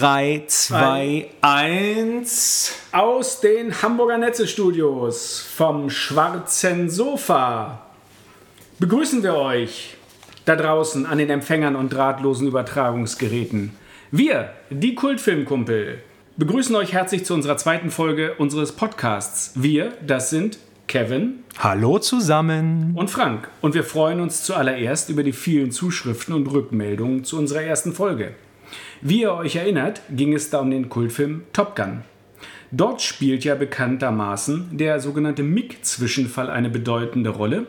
3, 2, 1. Aus den Hamburger Netzestudios vom schwarzen Sofa begrüßen wir euch da draußen an den Empfängern und drahtlosen Übertragungsgeräten. Wir, die Kultfilmkumpel, begrüßen euch herzlich zu unserer zweiten Folge unseres Podcasts. Wir, das sind Kevin. Hallo zusammen. Und Frank. Und wir freuen uns zuallererst über die vielen Zuschriften und Rückmeldungen zu unserer ersten Folge. Wie ihr euch erinnert, ging es da um den Kultfilm Top Gun. Dort spielt ja bekanntermaßen der sogenannte MIG-Zwischenfall eine bedeutende Rolle.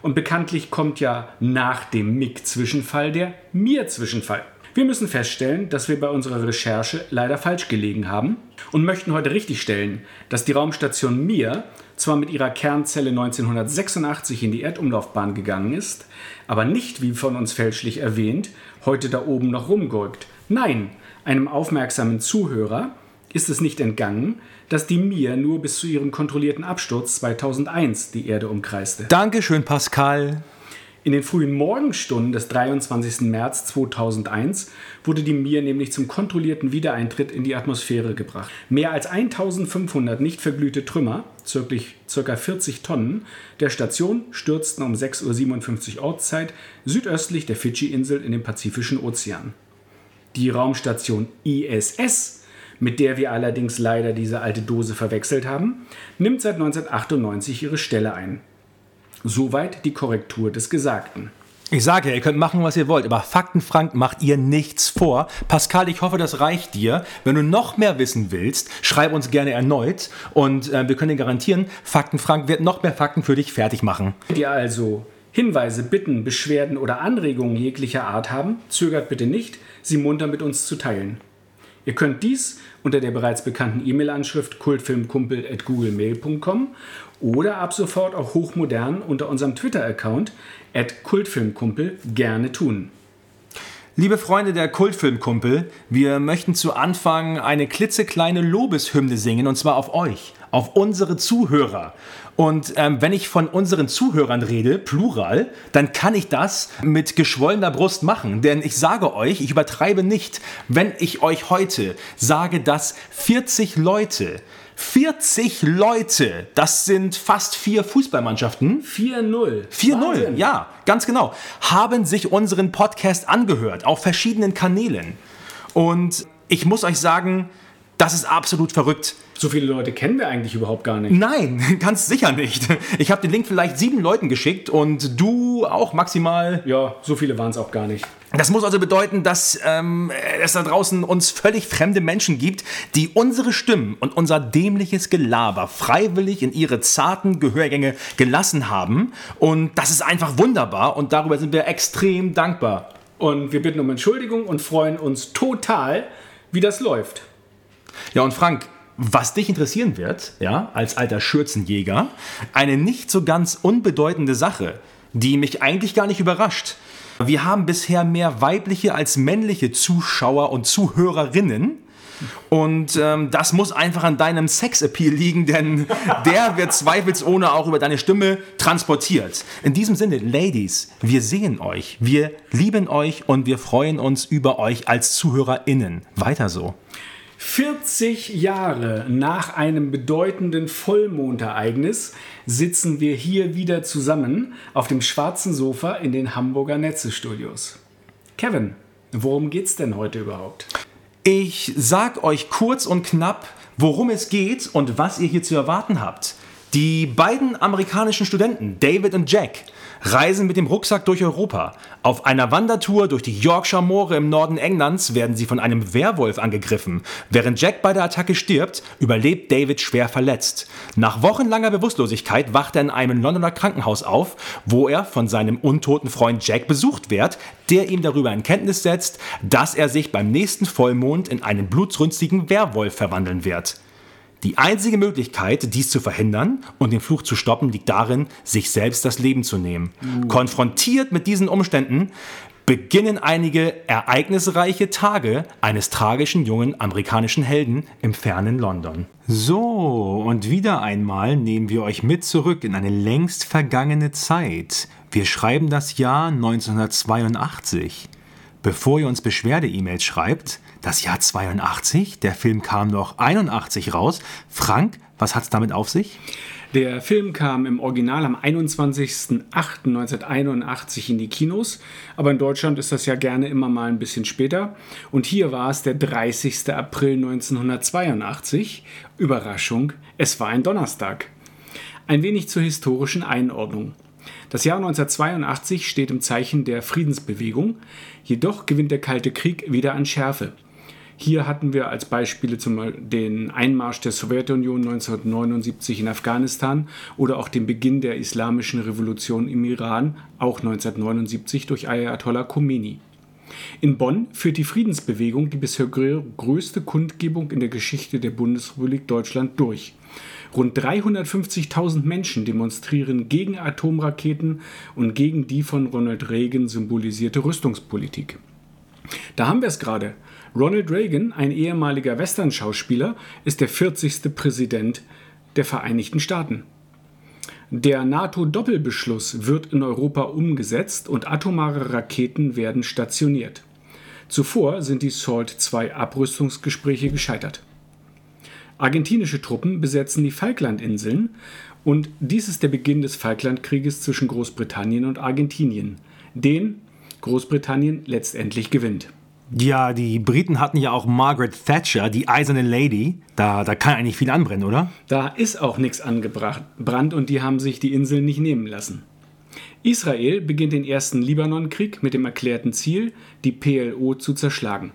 Und bekanntlich kommt ja nach dem MIG-Zwischenfall der Mir-Zwischenfall. Wir müssen feststellen, dass wir bei unserer Recherche leider falsch gelegen haben und möchten heute richtigstellen, dass die Raumstation Mir zwar mit ihrer Kernzelle 1986 in die Erdumlaufbahn gegangen ist, aber nicht, wie von uns fälschlich erwähnt, heute da oben noch rumgurkt, Nein, einem aufmerksamen Zuhörer ist es nicht entgangen, dass die Mir nur bis zu ihrem kontrollierten Absturz 2001 die Erde umkreiste. Dankeschön, Pascal. In den frühen Morgenstunden des 23. März 2001 wurde die Mir nämlich zum kontrollierten Wiedereintritt in die Atmosphäre gebracht. Mehr als 1500 nicht verglühte Trümmer, ca. 40 Tonnen, der Station stürzten um 6.57 Uhr Ortszeit südöstlich der Fidschi-Insel in den Pazifischen Ozean. Die Raumstation ISS, mit der wir allerdings leider diese alte Dose verwechselt haben, nimmt seit 1998 ihre Stelle ein. Soweit die Korrektur des Gesagten. Ich sage ja, ihr könnt machen, was ihr wollt, aber Faktenfrank macht ihr nichts vor. Pascal, ich hoffe, das reicht dir. Wenn du noch mehr wissen willst, schreib uns gerne erneut und äh, wir können dir garantieren, Faktenfrank wird noch mehr Fakten für dich fertig machen. Wenn ihr also Hinweise, Bitten, Beschwerden oder Anregungen jeglicher Art haben, zögert bitte nicht, sie munter mit uns zu teilen. Ihr könnt dies unter der bereits bekannten E-Mail-Anschrift kultfilmkumpel.googlemail.com oder ab sofort auch hochmodern unter unserem Twitter-Account at kultfilmkumpel gerne tun. Liebe Freunde der Kultfilmkumpel, wir möchten zu Anfang eine klitzekleine Lobeshymne singen und zwar auf euch, auf unsere Zuhörer. Und ähm, wenn ich von unseren Zuhörern rede, plural, dann kann ich das mit geschwollener Brust machen. Denn ich sage euch, ich übertreibe nicht, wenn ich euch heute sage, dass 40 Leute 40 Leute, das sind fast vier Fußballmannschaften. 4-0. 4-0, ja, ganz genau. Haben sich unseren Podcast angehört auf verschiedenen Kanälen. Und ich muss euch sagen, das ist absolut verrückt. So viele Leute kennen wir eigentlich überhaupt gar nicht. Nein, ganz sicher nicht. Ich habe den Link vielleicht sieben Leuten geschickt und du auch maximal. Ja, so viele waren es auch gar nicht. Das muss also bedeuten, dass ähm, es da draußen uns völlig fremde Menschen gibt, die unsere Stimmen und unser dämliches Gelaber freiwillig in ihre zarten Gehörgänge gelassen haben. Und das ist einfach wunderbar und darüber sind wir extrem dankbar. Und wir bitten um Entschuldigung und freuen uns total, wie das läuft. Ja, und Frank, was dich interessieren wird, ja, als alter Schürzenjäger, eine nicht so ganz unbedeutende Sache, die mich eigentlich gar nicht überrascht. Wir haben bisher mehr weibliche als männliche Zuschauer und Zuhörerinnen. Und ähm, das muss einfach an deinem Sexappeal liegen, denn der wird zweifelsohne auch über deine Stimme transportiert. In diesem Sinne, Ladies, wir sehen euch, wir lieben euch und wir freuen uns über euch als ZuhörerInnen. Weiter so. 40 Jahre nach einem bedeutenden Vollmondereignis sitzen wir hier wieder zusammen auf dem schwarzen Sofa in den Hamburger Netzestudios. Kevin, worum geht's denn heute überhaupt? Ich sag euch kurz und knapp, worum es geht und was ihr hier zu erwarten habt. Die beiden amerikanischen Studenten, David und Jack, reisen mit dem Rucksack durch Europa. Auf einer Wandertour durch die Yorkshire Moore im Norden Englands werden sie von einem Werwolf angegriffen. Während Jack bei der Attacke stirbt, überlebt David schwer verletzt. Nach wochenlanger Bewusstlosigkeit wacht er in einem Londoner Krankenhaus auf, wo er von seinem untoten Freund Jack besucht wird, der ihm darüber in Kenntnis setzt, dass er sich beim nächsten Vollmond in einen blutrünstigen Werwolf verwandeln wird. Die einzige Möglichkeit, dies zu verhindern und den Fluch zu stoppen, liegt darin, sich selbst das Leben zu nehmen. Uh. Konfrontiert mit diesen Umständen beginnen einige ereignisreiche Tage eines tragischen jungen amerikanischen Helden im fernen London. So, und wieder einmal nehmen wir euch mit zurück in eine längst vergangene Zeit. Wir schreiben das Jahr 1982. bevor ihr uns Beschwerde-E-Mails schreibt, das Jahr 82, der Film kam noch 81 raus. Frank, was hat's damit auf sich? Der Film kam im Original am 21.08.1981 in die Kinos, aber in Deutschland ist das ja gerne immer mal ein bisschen später. Und hier war es der 30. April 1982. Überraschung, es war ein Donnerstag. Ein wenig zur historischen Einordnung. Das Jahr 1982 steht im Zeichen der Friedensbewegung, jedoch gewinnt der Kalte Krieg wieder an Schärfe. Hier hatten wir als Beispiele zum Beispiel den Einmarsch der Sowjetunion 1979 in Afghanistan oder auch den Beginn der islamischen Revolution im Iran, auch 1979 durch Ayatollah Khomeini. In Bonn führt die Friedensbewegung die bisher größte Kundgebung in der Geschichte der Bundesrepublik Deutschland durch. Rund 350.000 Menschen demonstrieren gegen Atomraketen und gegen die von Ronald Reagan symbolisierte Rüstungspolitik. Da haben wir es gerade. Ronald Reagan, ein ehemaliger Western-Schauspieler, ist der 40. Präsident der Vereinigten Staaten. Der NATO-Doppelbeschluss wird in Europa umgesetzt und atomare Raketen werden stationiert. Zuvor sind die SALT-II-Abrüstungsgespräche gescheitert. Argentinische Truppen besetzen die Falklandinseln und dies ist der Beginn des Falklandkrieges zwischen Großbritannien und Argentinien, den Großbritannien letztendlich gewinnt. Ja, die Briten hatten ja auch Margaret Thatcher, die eiserne Lady. Da, da kann eigentlich viel anbrennen, oder? Da ist auch nichts angebrannt und die haben sich die Inseln nicht nehmen lassen. Israel beginnt den ersten Libanonkrieg mit dem erklärten Ziel, die PLO zu zerschlagen.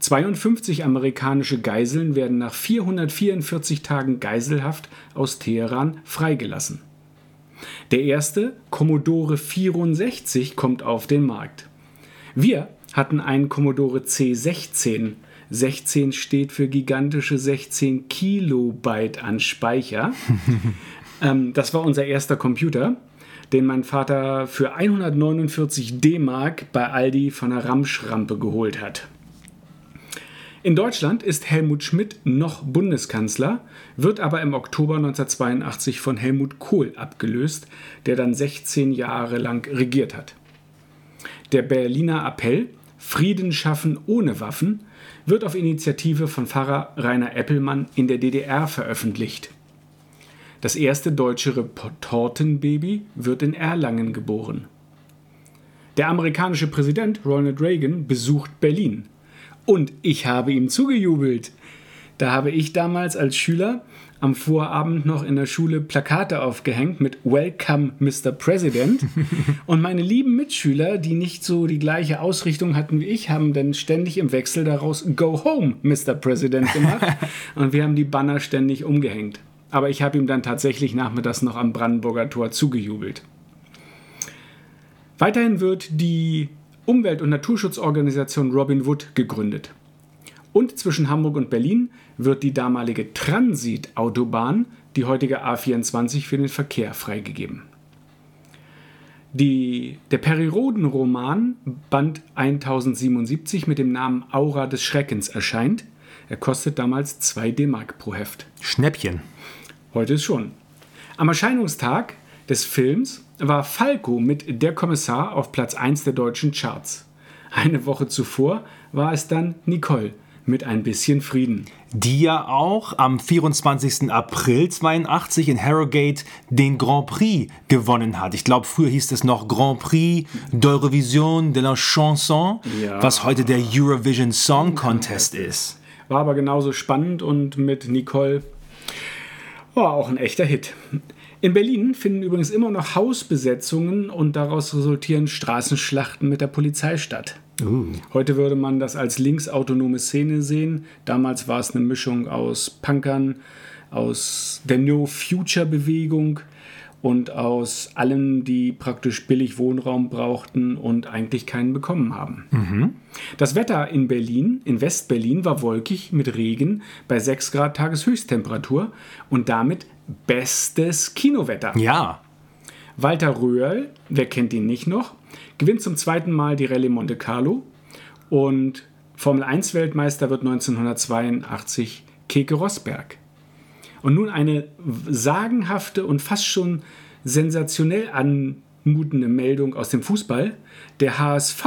52 amerikanische Geiseln werden nach 444 Tagen Geiselhaft aus Teheran freigelassen. Der erste, Commodore 64, kommt auf den Markt. Wir hatten einen Commodore C16. 16 steht für gigantische 16 Kilobyte an Speicher. ähm, das war unser erster Computer, den mein Vater für 149 D-Mark bei Aldi von der Ramschrampe geholt hat. In Deutschland ist Helmut Schmidt noch Bundeskanzler, wird aber im Oktober 1982 von Helmut Kohl abgelöst, der dann 16 Jahre lang regiert hat. Der Berliner Appell Frieden schaffen ohne Waffen wird auf Initiative von Pfarrer Rainer Eppelmann in der DDR veröffentlicht. Das erste deutsche Retortenbaby wird in Erlangen geboren. Der amerikanische Präsident Ronald Reagan besucht Berlin. Und ich habe ihm zugejubelt. Da habe ich damals als Schüler am Vorabend noch in der Schule Plakate aufgehängt mit Welcome Mr. President. Und meine lieben Mitschüler, die nicht so die gleiche Ausrichtung hatten wie ich, haben dann ständig im Wechsel daraus Go Home Mr. President gemacht. Und wir haben die Banner ständig umgehängt. Aber ich habe ihm dann tatsächlich nachmittags noch am Brandenburger Tor zugejubelt. Weiterhin wird die Umwelt- und Naturschutzorganisation Robin Wood gegründet. Und zwischen Hamburg und Berlin wird die damalige Transitautobahn, die heutige A24, für den Verkehr freigegeben. Die, der Periroden-Roman Band 1077 mit dem Namen Aura des Schreckens erscheint. Er kostet damals 2 D-Mark pro Heft. Schnäppchen. Heute ist schon. Am Erscheinungstag des Films war Falco mit Der Kommissar auf Platz 1 der deutschen Charts. Eine Woche zuvor war es dann Nicole mit ein bisschen Frieden. Die ja auch am 24. April 82 in Harrogate den Grand Prix gewonnen hat. Ich glaube, früher hieß es noch Grand Prix d'Eurovision de la Chanson, ja. was heute der Eurovision Song Contest ist. War aber genauso spannend und mit Nicole war auch ein echter Hit. In Berlin finden übrigens immer noch Hausbesetzungen und daraus resultieren Straßenschlachten mit der Polizei statt. Uh. Heute würde man das als linksautonome Szene sehen. Damals war es eine Mischung aus Punkern, aus der No Future Bewegung und aus allen, die praktisch billig Wohnraum brauchten und eigentlich keinen bekommen haben. Mhm. Das Wetter in Berlin, in Westberlin, war wolkig mit Regen bei 6 Grad Tageshöchsttemperatur und damit bestes Kinowetter. Ja. Walter Röhrl, wer kennt ihn nicht noch, gewinnt zum zweiten Mal die Rallye Monte Carlo und Formel 1 Weltmeister wird 1982 Keke Rosberg. Und nun eine sagenhafte und fast schon sensationell anmutende Meldung aus dem Fußball. Der HSV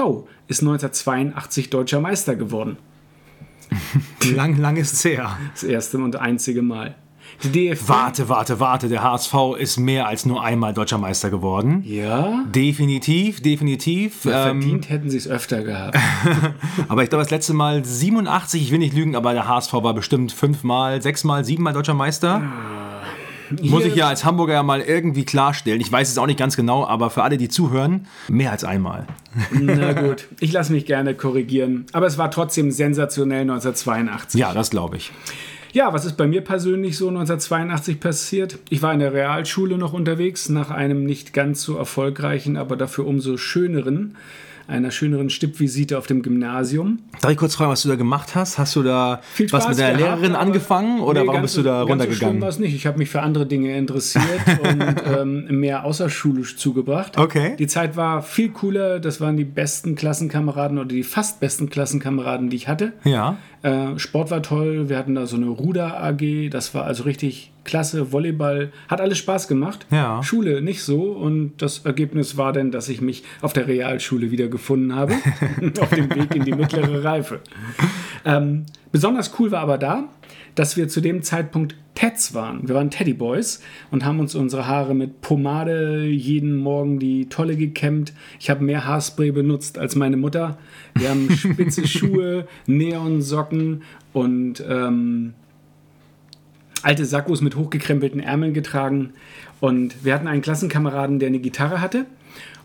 ist 1982 deutscher Meister geworden. lang, lang ist es her. Das erste und einzige Mal. DFB warte, warte, warte. Der HSV ist mehr als nur einmal deutscher Meister geworden. Ja. Definitiv, definitiv. Ja, verdient ähm, hätten sie es öfter gehabt. aber ich glaube, das letzte Mal 87, ich will nicht lügen, aber der HSV war bestimmt fünfmal, sechsmal, siebenmal deutscher Meister. Ah. Muss ich ja als Hamburger ja mal irgendwie klarstellen. Ich weiß es auch nicht ganz genau, aber für alle, die zuhören, mehr als einmal. Na gut, ich lasse mich gerne korrigieren. Aber es war trotzdem sensationell 1982. Ja, das glaube ich. Ja, was ist bei mir persönlich so 1982 passiert? Ich war in der Realschule noch unterwegs, nach einem nicht ganz so erfolgreichen, aber dafür umso schöneren einer schöneren Stippvisite auf dem Gymnasium. Darf ich kurz fragen, was du da gemacht hast? Hast du da was mit gehabt, Lehrerin angefangen oder nee, warum bist du da runtergegangen? Ganz so schlimm nicht. Ich habe mich für andere Dinge interessiert und ähm, mehr außerschulisch zugebracht. Okay. Die Zeit war viel cooler. Das waren die besten Klassenkameraden oder die fast besten Klassenkameraden, die ich hatte. Ja. Äh, Sport war toll. Wir hatten da so eine Ruder AG. Das war also richtig klasse. Volleyball hat alles Spaß gemacht. Ja. Schule nicht so. Und das Ergebnis war dann, dass ich mich auf der Realschule wieder gefunden habe. auf dem Weg in die mittlere Reife. Ähm, besonders cool war aber da, dass wir zu dem Zeitpunkt Teds waren. Wir waren Teddy Boys und haben uns unsere Haare mit Pomade jeden Morgen die Tolle gekämmt. Ich habe mehr Haarspray benutzt als meine Mutter. Wir haben spitze Schuhe, Neonsocken und ähm, alte Sakkos mit hochgekrempelten Ärmeln getragen. Und wir hatten einen Klassenkameraden, der eine Gitarre hatte.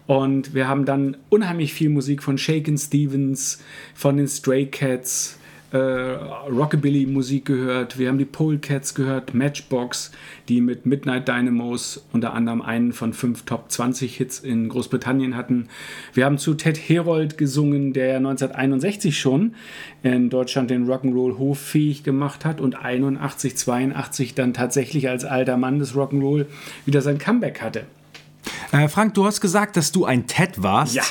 Und wir haben dann unheimlich viel Musik von Shaken Stevens, von den Stray Cats, äh, Rockabilly-Musik gehört. Wir haben die Polecats gehört, Matchbox, die mit Midnight Dynamos unter anderem einen von fünf Top 20 Hits in Großbritannien hatten. Wir haben zu Ted Herold gesungen, der 1961 schon in Deutschland den Rock'n'Roll hoffähig gemacht hat und 81, 82 dann tatsächlich als alter Mann des Rock'n'Roll wieder sein Comeback hatte. Äh, Frank, du hast gesagt, dass du ein Ted warst. Ja.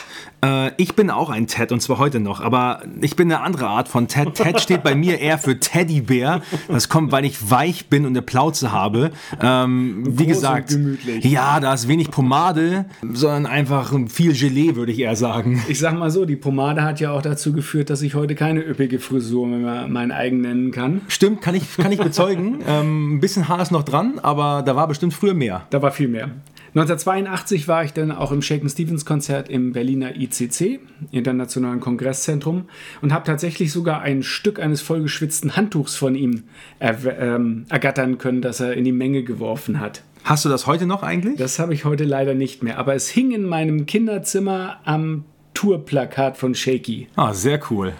Äh, ich bin auch ein Ted und zwar heute noch, aber ich bin eine andere Art von Ted. Ted steht bei mir eher für Teddybär. Das kommt, weil ich weich bin und eine Plauze habe. Ähm, wie gesagt, ja, da ist wenig Pomade, sondern einfach viel Gelee, würde ich eher sagen. Ich sag mal so, die Pomade hat ja auch dazu geführt, dass ich heute keine üppige Frisur mehr mein eigen nennen kann. Stimmt, kann ich, kann ich bezeugen. ähm, ein bisschen Haar ist noch dran, aber da war bestimmt früher mehr. Da war viel mehr. 1982 war ich dann auch im Shaken Stevens Konzert im Berliner ICC, Internationalen Kongresszentrum, und habe tatsächlich sogar ein Stück eines vollgeschwitzten Handtuchs von ihm er, ähm, ergattern können, das er in die Menge geworfen hat. Hast du das heute noch eigentlich? Das habe ich heute leider nicht mehr, aber es hing in meinem Kinderzimmer am Tourplakat von Shaky. Ah, sehr cool.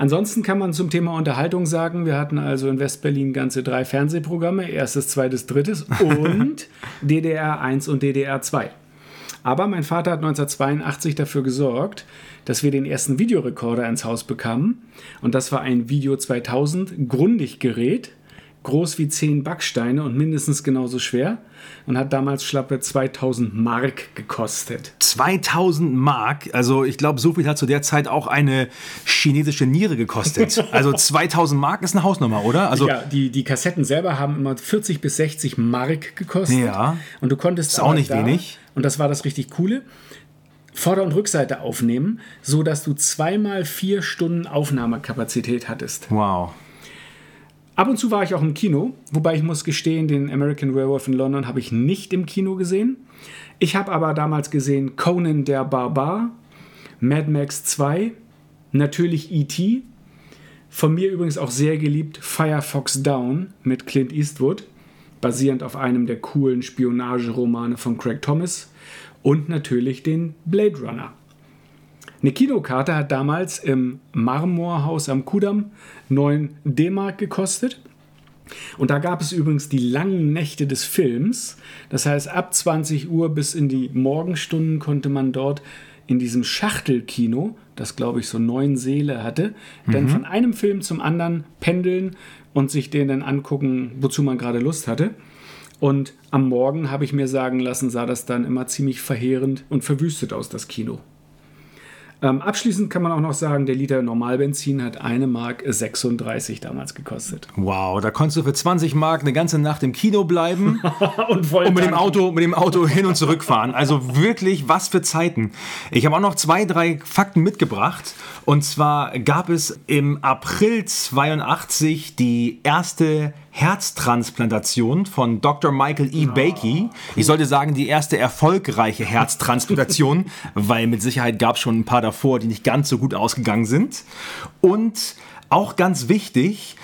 Ansonsten kann man zum Thema Unterhaltung sagen, wir hatten also in Westberlin ganze drei Fernsehprogramme, erstes, zweites, drittes und DDR 1 und DDR 2. Aber mein Vater hat 1982 dafür gesorgt, dass wir den ersten Videorekorder ins Haus bekamen. Und das war ein Video 2000 Grundig-Gerät, groß wie 10 Backsteine und mindestens genauso schwer und hat damals schlappe 2000 Mark gekostet. 2000 Mark? Also ich glaube, so viel hat zu der Zeit auch eine chinesische Niere gekostet. Also 2000 Mark ist eine Hausnummer, oder? Also ja, die, die Kassetten selber haben immer 40 bis 60 Mark gekostet. Ja. Und du konntest ist auch nicht da, wenig. Und das war das richtig Coole. Vorder- und Rückseite aufnehmen, so dass du zweimal vier Stunden Aufnahmekapazität hattest. Wow. Ab und zu war ich auch im Kino, wobei ich muss gestehen, den American Werewolf in London habe ich nicht im Kino gesehen. Ich habe aber damals gesehen Conan der Barbar, Mad Max 2, natürlich E.T., von mir übrigens auch sehr geliebt Firefox Down mit Clint Eastwood, basierend auf einem der coolen Spionageromane von Craig Thomas und natürlich den Blade Runner. Eine Kinokarte hat damals im Marmorhaus am Kudamm 9 D-Mark gekostet. Und da gab es übrigens die langen Nächte des Films. Das heißt, ab 20 Uhr bis in die Morgenstunden konnte man dort in diesem Schachtelkino, das glaube ich so neun Seele hatte, mhm. dann von einem Film zum anderen pendeln und sich den dann angucken, wozu man gerade Lust hatte. Und am Morgen habe ich mir sagen lassen, sah das dann immer ziemlich verheerend und verwüstet aus, das Kino. Ähm, abschließend kann man auch noch sagen, der Liter Normalbenzin hat eine Mark 36 damals gekostet. Wow, da konntest du für 20 Mark eine ganze Nacht im Kino bleiben und, voll und mit dem. Auto, mit dem Auto hin und zurück fahren. Also wirklich, was für Zeiten. Ich habe auch noch zwei, drei Fakten mitgebracht. Und zwar gab es im April 82 die erste Herztransplantation von Dr. Michael E. Bakey. Ich sollte sagen, die erste erfolgreiche Herztransplantation, weil mit Sicherheit gab es schon ein paar davor, die nicht ganz so gut ausgegangen sind. Und auch ganz wichtig,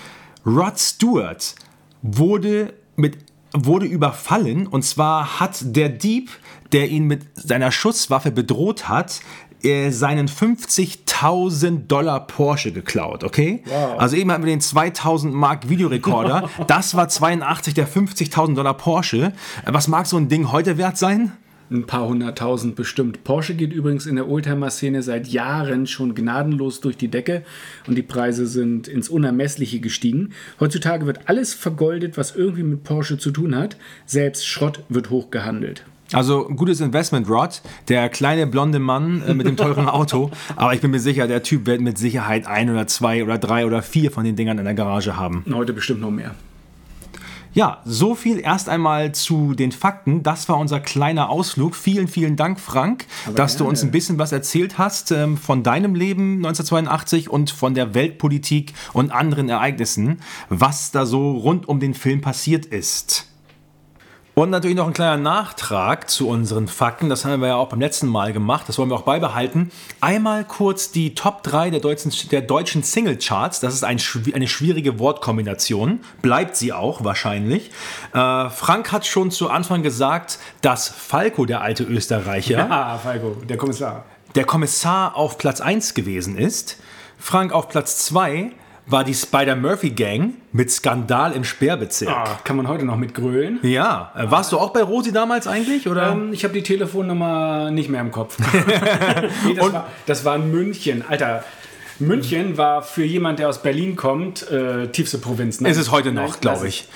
Rod Stewart wurde mit wurde überfallen und zwar hat der Dieb, der ihn mit seiner Schusswaffe bedroht hat, äh, seinen 50.000 Dollar Porsche geklaut, okay? Wow. Also eben hatten wir den 2000 Mark Videorekorder. das war 82 der 50.000 Dollar Porsche. Äh, Was mag so ein Ding heute wert sein? Ein paar hunderttausend bestimmt. Porsche geht übrigens in der Oldtimer-Szene seit Jahren schon gnadenlos durch die Decke und die Preise sind ins Unermessliche gestiegen. Heutzutage wird alles vergoldet, was irgendwie mit Porsche zu tun hat. Selbst Schrott wird hoch gehandelt. Also ein gutes Investment, Rod. Der kleine blonde Mann äh, mit dem teuren Auto. Aber ich bin mir sicher, der Typ wird mit Sicherheit ein oder zwei oder drei oder vier von den Dingern in der Garage haben. Heute bestimmt noch mehr. Ja, so viel erst einmal zu den Fakten. Das war unser kleiner Ausflug. Vielen, vielen Dank, Frank, dass du gerne. uns ein bisschen was erzählt hast ähm, von deinem Leben 1982 und von der Weltpolitik und anderen Ereignissen, was da so rund um den Film passiert ist. Und natürlich noch ein kleiner Nachtrag zu unseren Fakten. Das haben wir ja auch beim letzten Mal gemacht. Das wollen wir auch beibehalten. Einmal kurz die Top 3 der deutschen, der deutschen Singlecharts. Das ist ein, eine schwierige Wortkombination. Bleibt sie auch wahrscheinlich. Äh, Frank hat schon zu Anfang gesagt, dass Falco, der alte Österreicher, Ah, Falco, der Kommissar. der Kommissar auf Platz 1 gewesen ist. Frank auf Platz 2 war die Spider-Murphy-Gang mit Skandal im Sperrbezirk. Ah, kann man heute noch mit grölen. Ja, äh, warst du auch bei Rosi damals eigentlich? Oder? Ähm, ich habe die Telefonnummer nicht mehr im Kopf. nee, das, war, das war in München. Alter, München war für jemand, der aus Berlin kommt, äh, tiefste Provinz. Nein, Ist es heute noch, glaube ich.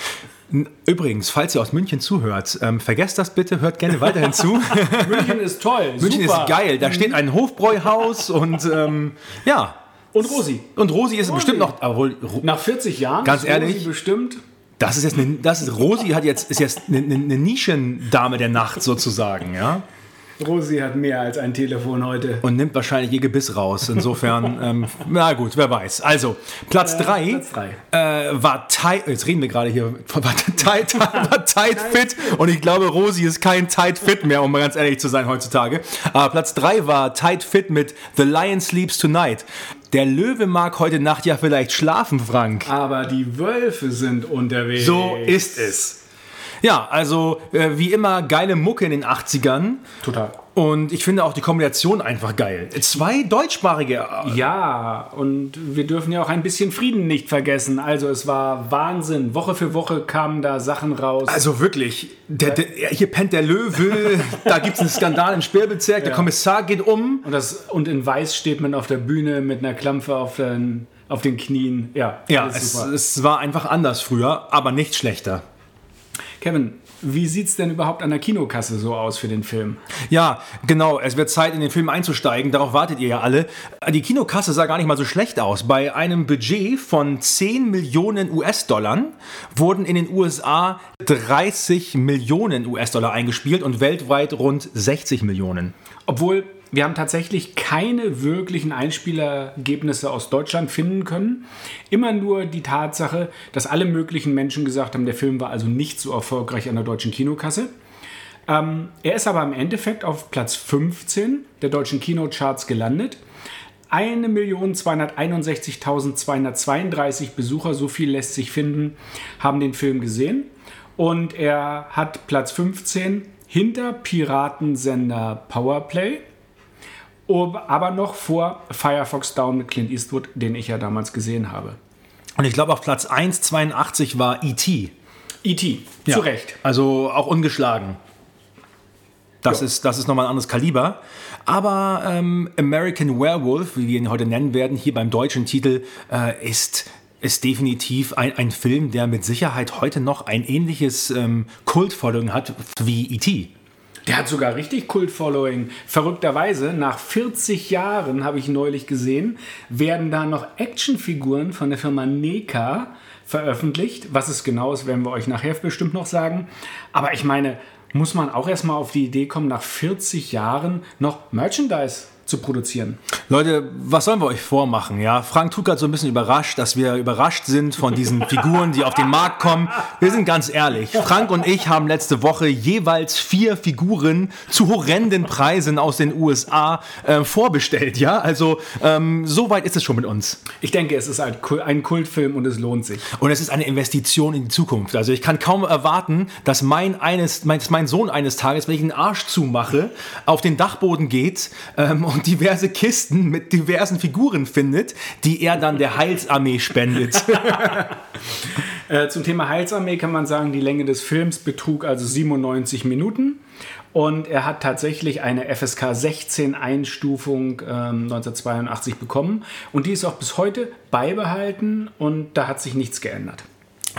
Übrigens, falls ihr aus München zuhört, ähm, vergesst das bitte, hört gerne weiterhin zu. München ist toll. München super. ist geil, da steht ein Hofbräuhaus und ähm, ja. Und Rosi. Und Rosi ist bestimmt noch, obwohl, Ro- Nach 40 Jahren Ganz ist ehrlich? Rosi bestimmt. das ist jetzt eine, das ist, Rosi hat jetzt, ist jetzt eine, eine eine Nischendame der Nacht sozusagen, ja. Rosi hat mehr als ein Telefon heute. Und nimmt wahrscheinlich ihr Gebiss raus. Insofern, ähm, na gut, wer weiß. Also, Platz 3 Platz drei. äh, war Tight, jetzt reden wir gerade hier, war Tight, war tight Fit und ich glaube, Rosi ist kein Tight Fit mehr, um mal ganz ehrlich zu sein heutzutage. Aber Platz 3 war Tight Fit mit The Lion Sleeps Tonight. Der Löwe mag heute Nacht ja vielleicht schlafen, Frank. Aber die Wölfe sind unterwegs. So ist es. Ja, also äh, wie immer geile Mucke in den 80ern. Total. Und ich finde auch die Kombination einfach geil. Zwei deutschsprachige äh, Ja, und wir dürfen ja auch ein bisschen Frieden nicht vergessen. Also es war Wahnsinn. Woche für Woche kamen da Sachen raus. Also wirklich, der, der, hier pennt der Löwe, da gibt es einen Skandal im Sperrbezirk, der Kommissar geht um. und, das, und in Weiß steht man auf der Bühne mit einer Klampfe auf den, auf den Knien. Ja, Ja, es, super. es war einfach anders früher, aber nicht schlechter. Kevin, wie sieht es denn überhaupt an der Kinokasse so aus für den Film? Ja, genau, es wird Zeit, in den Film einzusteigen, darauf wartet ihr ja alle. Die Kinokasse sah gar nicht mal so schlecht aus. Bei einem Budget von 10 Millionen US-Dollar wurden in den USA 30 Millionen US-Dollar eingespielt und weltweit rund 60 Millionen. Obwohl wir haben tatsächlich keine wirklichen Einspielergebnisse aus Deutschland finden können. Immer nur die Tatsache, dass alle möglichen Menschen gesagt haben, der Film war also nicht so erfolgreich an der deutschen Kinokasse. Ähm, er ist aber im Endeffekt auf Platz 15 der deutschen Kinocharts gelandet. 1.261.232 Besucher, so viel lässt sich finden, haben den Film gesehen. Und er hat Platz 15 hinter Piratensender Powerplay, aber noch vor Firefox Down mit Clint Eastwood, den ich ja damals gesehen habe. Und ich glaube, auf Platz 1,82 war E.T. E.T., Ja. zu Recht. Also auch ungeschlagen. Das, ist, das ist nochmal ein anderes Kaliber. Aber ähm, American Werewolf, wie wir ihn heute nennen werden, hier beim deutschen Titel, äh, ist, ist definitiv ein, ein Film, der mit Sicherheit heute noch ein ähnliches ähm, Kultfollowing hat wie E.T. Der hat sogar richtig Kult-Following. Verrückterweise, nach 40 Jahren, habe ich neulich gesehen, werden da noch Actionfiguren von der Firma NECA veröffentlicht. Was es genau ist, werden wir euch nachher bestimmt noch sagen. Aber ich meine, muss man auch erstmal auf die Idee kommen, nach 40 Jahren noch Merchandise zu produzieren. Leute, was sollen wir euch vormachen? Ja, Frank tut gerade so ein bisschen überrascht, dass wir überrascht sind von diesen Figuren, die auf den Markt kommen. Wir sind ganz ehrlich. Frank und ich haben letzte Woche jeweils vier Figuren zu horrenden Preisen aus den USA äh, vorbestellt. Ja, also ähm, so weit ist es schon mit uns. Ich denke, es ist ein, Kultfilm und es lohnt sich. Und es ist eine Investition in die Zukunft. Also ich kann kaum erwarten, dass mein, eines, mein, mein Sohn eines Tages, wenn ich den Arsch zumache, auf den Dachboden geht ähm, und diverse Kisten mit diversen Figuren findet, die er dann der Heilsarmee spendet. äh, zum Thema Heilsarmee kann man sagen, die Länge des Films betrug also 97 Minuten. Und er hat tatsächlich eine FSK 16 Einstufung ähm, 1982 bekommen. Und die ist auch bis heute beibehalten und da hat sich nichts geändert.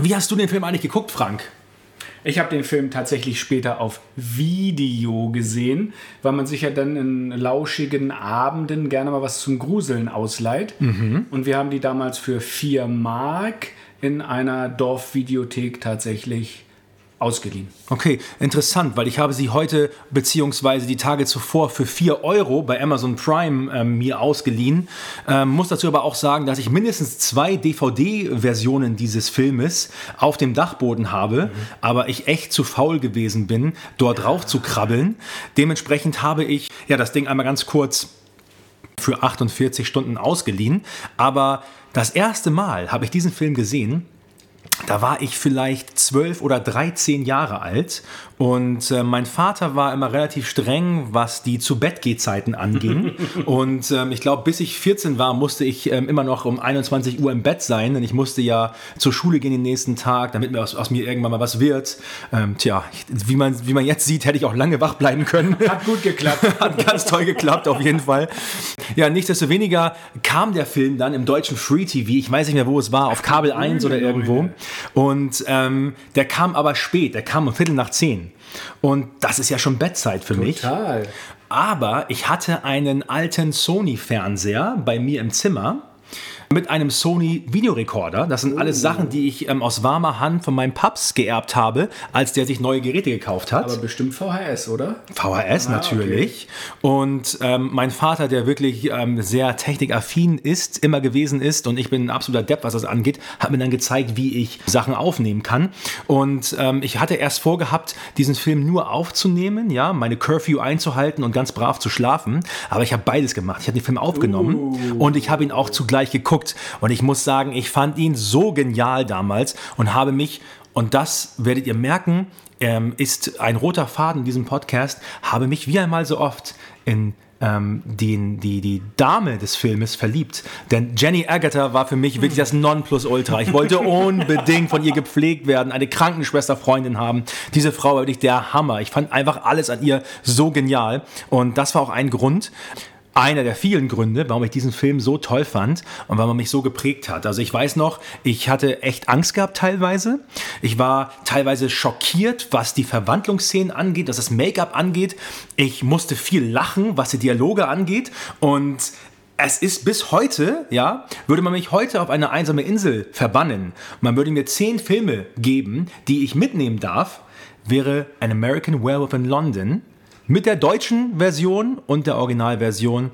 Wie hast du den Film eigentlich geguckt, Frank? Ich habe den Film tatsächlich später auf Video gesehen, weil man sich ja dann in lauschigen Abenden gerne mal was zum Gruseln ausleiht. Mhm. Und wir haben die damals für 4 Mark in einer Dorfvideothek tatsächlich ausgeliehen. Okay, interessant, weil ich habe sie heute beziehungsweise die Tage zuvor für 4 Euro bei Amazon Prime ähm, mir ausgeliehen. Ähm, muss dazu aber auch sagen, dass ich mindestens zwei DVD-Versionen dieses Filmes auf dem Dachboden habe, mhm. aber ich echt zu faul gewesen bin, dort rauf zu krabbeln. Dementsprechend habe ich ja das Ding einmal ganz kurz für 48 Stunden ausgeliehen. Aber das erste Mal habe ich diesen Film gesehen da war ich vielleicht zwölf oder dreizehn Jahre alt und äh, mein Vater war immer relativ streng, was die zu Bett Zeiten anging. und ähm, ich glaube, bis ich 14 war, musste ich ähm, immer noch um 21 Uhr im Bett sein, denn ich musste ja zur Schule gehen den nächsten Tag, damit mir aus, aus mir irgendwann mal was wird. Ähm, tja, wie man, wie man jetzt sieht, hätte ich auch lange wach bleiben können. Hat gut geklappt. Hat ganz toll geklappt, auf jeden Fall. Ja, nichtsdestoweniger kam der Film dann im deutschen Free TV, ich weiß nicht mehr, wo es war, auf Kabel 1 oder irgendwo. Und ähm, der kam aber spät, der kam um Viertel nach Und das ist ja schon Bettzeit für Total. mich. Total. Aber ich hatte einen alten Sony-Fernseher bei mir im Zimmer mit einem Sony Videorekorder. Das sind alles Sachen, die ich ähm, aus warmer Hand von meinem Paps geerbt habe, als der sich neue Geräte gekauft hat. Aber bestimmt VHS, oder? VHS ah, natürlich. Okay. Und ähm, mein Vater, der wirklich ähm, sehr technikaffin ist, immer gewesen ist, und ich bin ein absoluter Depp, was das angeht, hat mir dann gezeigt, wie ich Sachen aufnehmen kann. Und ähm, ich hatte erst vorgehabt, diesen Film nur aufzunehmen, ja, meine Curfew einzuhalten und ganz brav zu schlafen. Aber ich habe beides gemacht. Ich habe den Film aufgenommen uh. und ich habe ihn auch zugleich geguckt geguckt und ich muss sagen, ich fand ihn so genial damals und habe mich, und das werdet ihr merken, ähm, ist ein roter Faden in diesem Podcast, habe mich wie einmal so oft in ähm, den, die, die Dame des Filmes verliebt. Denn Jenny Agatha war für mich wirklich das Nonplusultra. Ich wollte unbedingt von ihr gepflegt werden, eine Krankenschwesterfreundin haben. Diese Frau war wirklich der Hammer. Ich fand einfach alles an ihr so genial. Und das war auch ein Grund, einer der vielen Gründe, warum ich diesen Film so toll fand und warum er mich so geprägt hat. Also ich weiß noch, ich hatte echt Angst gehabt teilweise. Ich war teilweise schockiert, was die Verwandlungsszenen angeht, was das Make-up angeht. Ich musste viel lachen, was die Dialoge angeht und es ist bis heute, ja, würde man mich heute auf eine einsame Insel verbannen. Man würde mir zehn Filme geben, die ich mitnehmen darf, wäre An American Werewolf in London, mit der deutschen Version und der Originalversion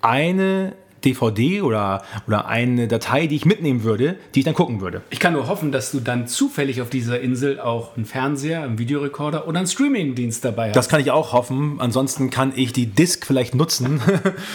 eine DVD oder, oder eine Datei, die ich mitnehmen würde, die ich dann gucken würde. Ich kann nur hoffen, dass du dann zufällig auf dieser Insel auch einen Fernseher, einen Videorekorder oder einen Streamingdienst dabei hast. Das kann ich auch hoffen. Ansonsten kann ich die Disk vielleicht nutzen,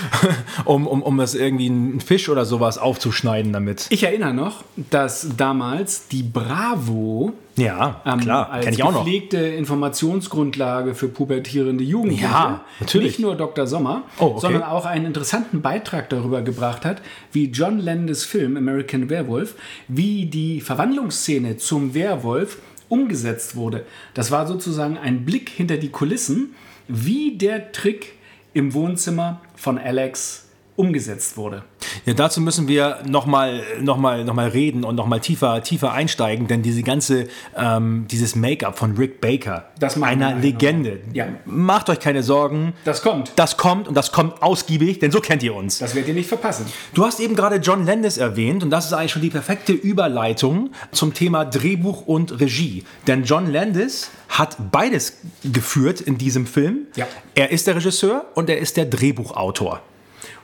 um, um, um das irgendwie einen Fisch oder sowas aufzuschneiden damit. Ich erinnere noch, dass damals die Bravo ja, ähm, klar, kenne ich auch noch. gepflegte Informationsgrundlage für pubertierende Jugendliche. Ja, natürlich. Nicht nur Dr. Sommer, oh, okay. sondern auch einen interessanten Beitrag darüber gebracht hat, wie John Landis Film American Werewolf, wie die Verwandlungsszene zum Werwolf umgesetzt wurde. Das war sozusagen ein Blick hinter die Kulissen, wie der Trick im Wohnzimmer von Alex umgesetzt wurde. Ja, dazu müssen wir nochmal noch mal, noch mal reden und nochmal tiefer, tiefer einsteigen, denn diese ganze, ähm, dieses Make-up von Rick Baker, Das einer wir Legende. Ja. Macht euch keine Sorgen. Das kommt. Das kommt und das kommt ausgiebig, denn so kennt ihr uns. Das werdet ihr nicht verpassen. Du hast eben gerade John Landis erwähnt und das ist eigentlich schon die perfekte Überleitung zum Thema Drehbuch und Regie. Denn John Landis hat beides geführt in diesem Film. Ja. Er ist der Regisseur und er ist der Drehbuchautor.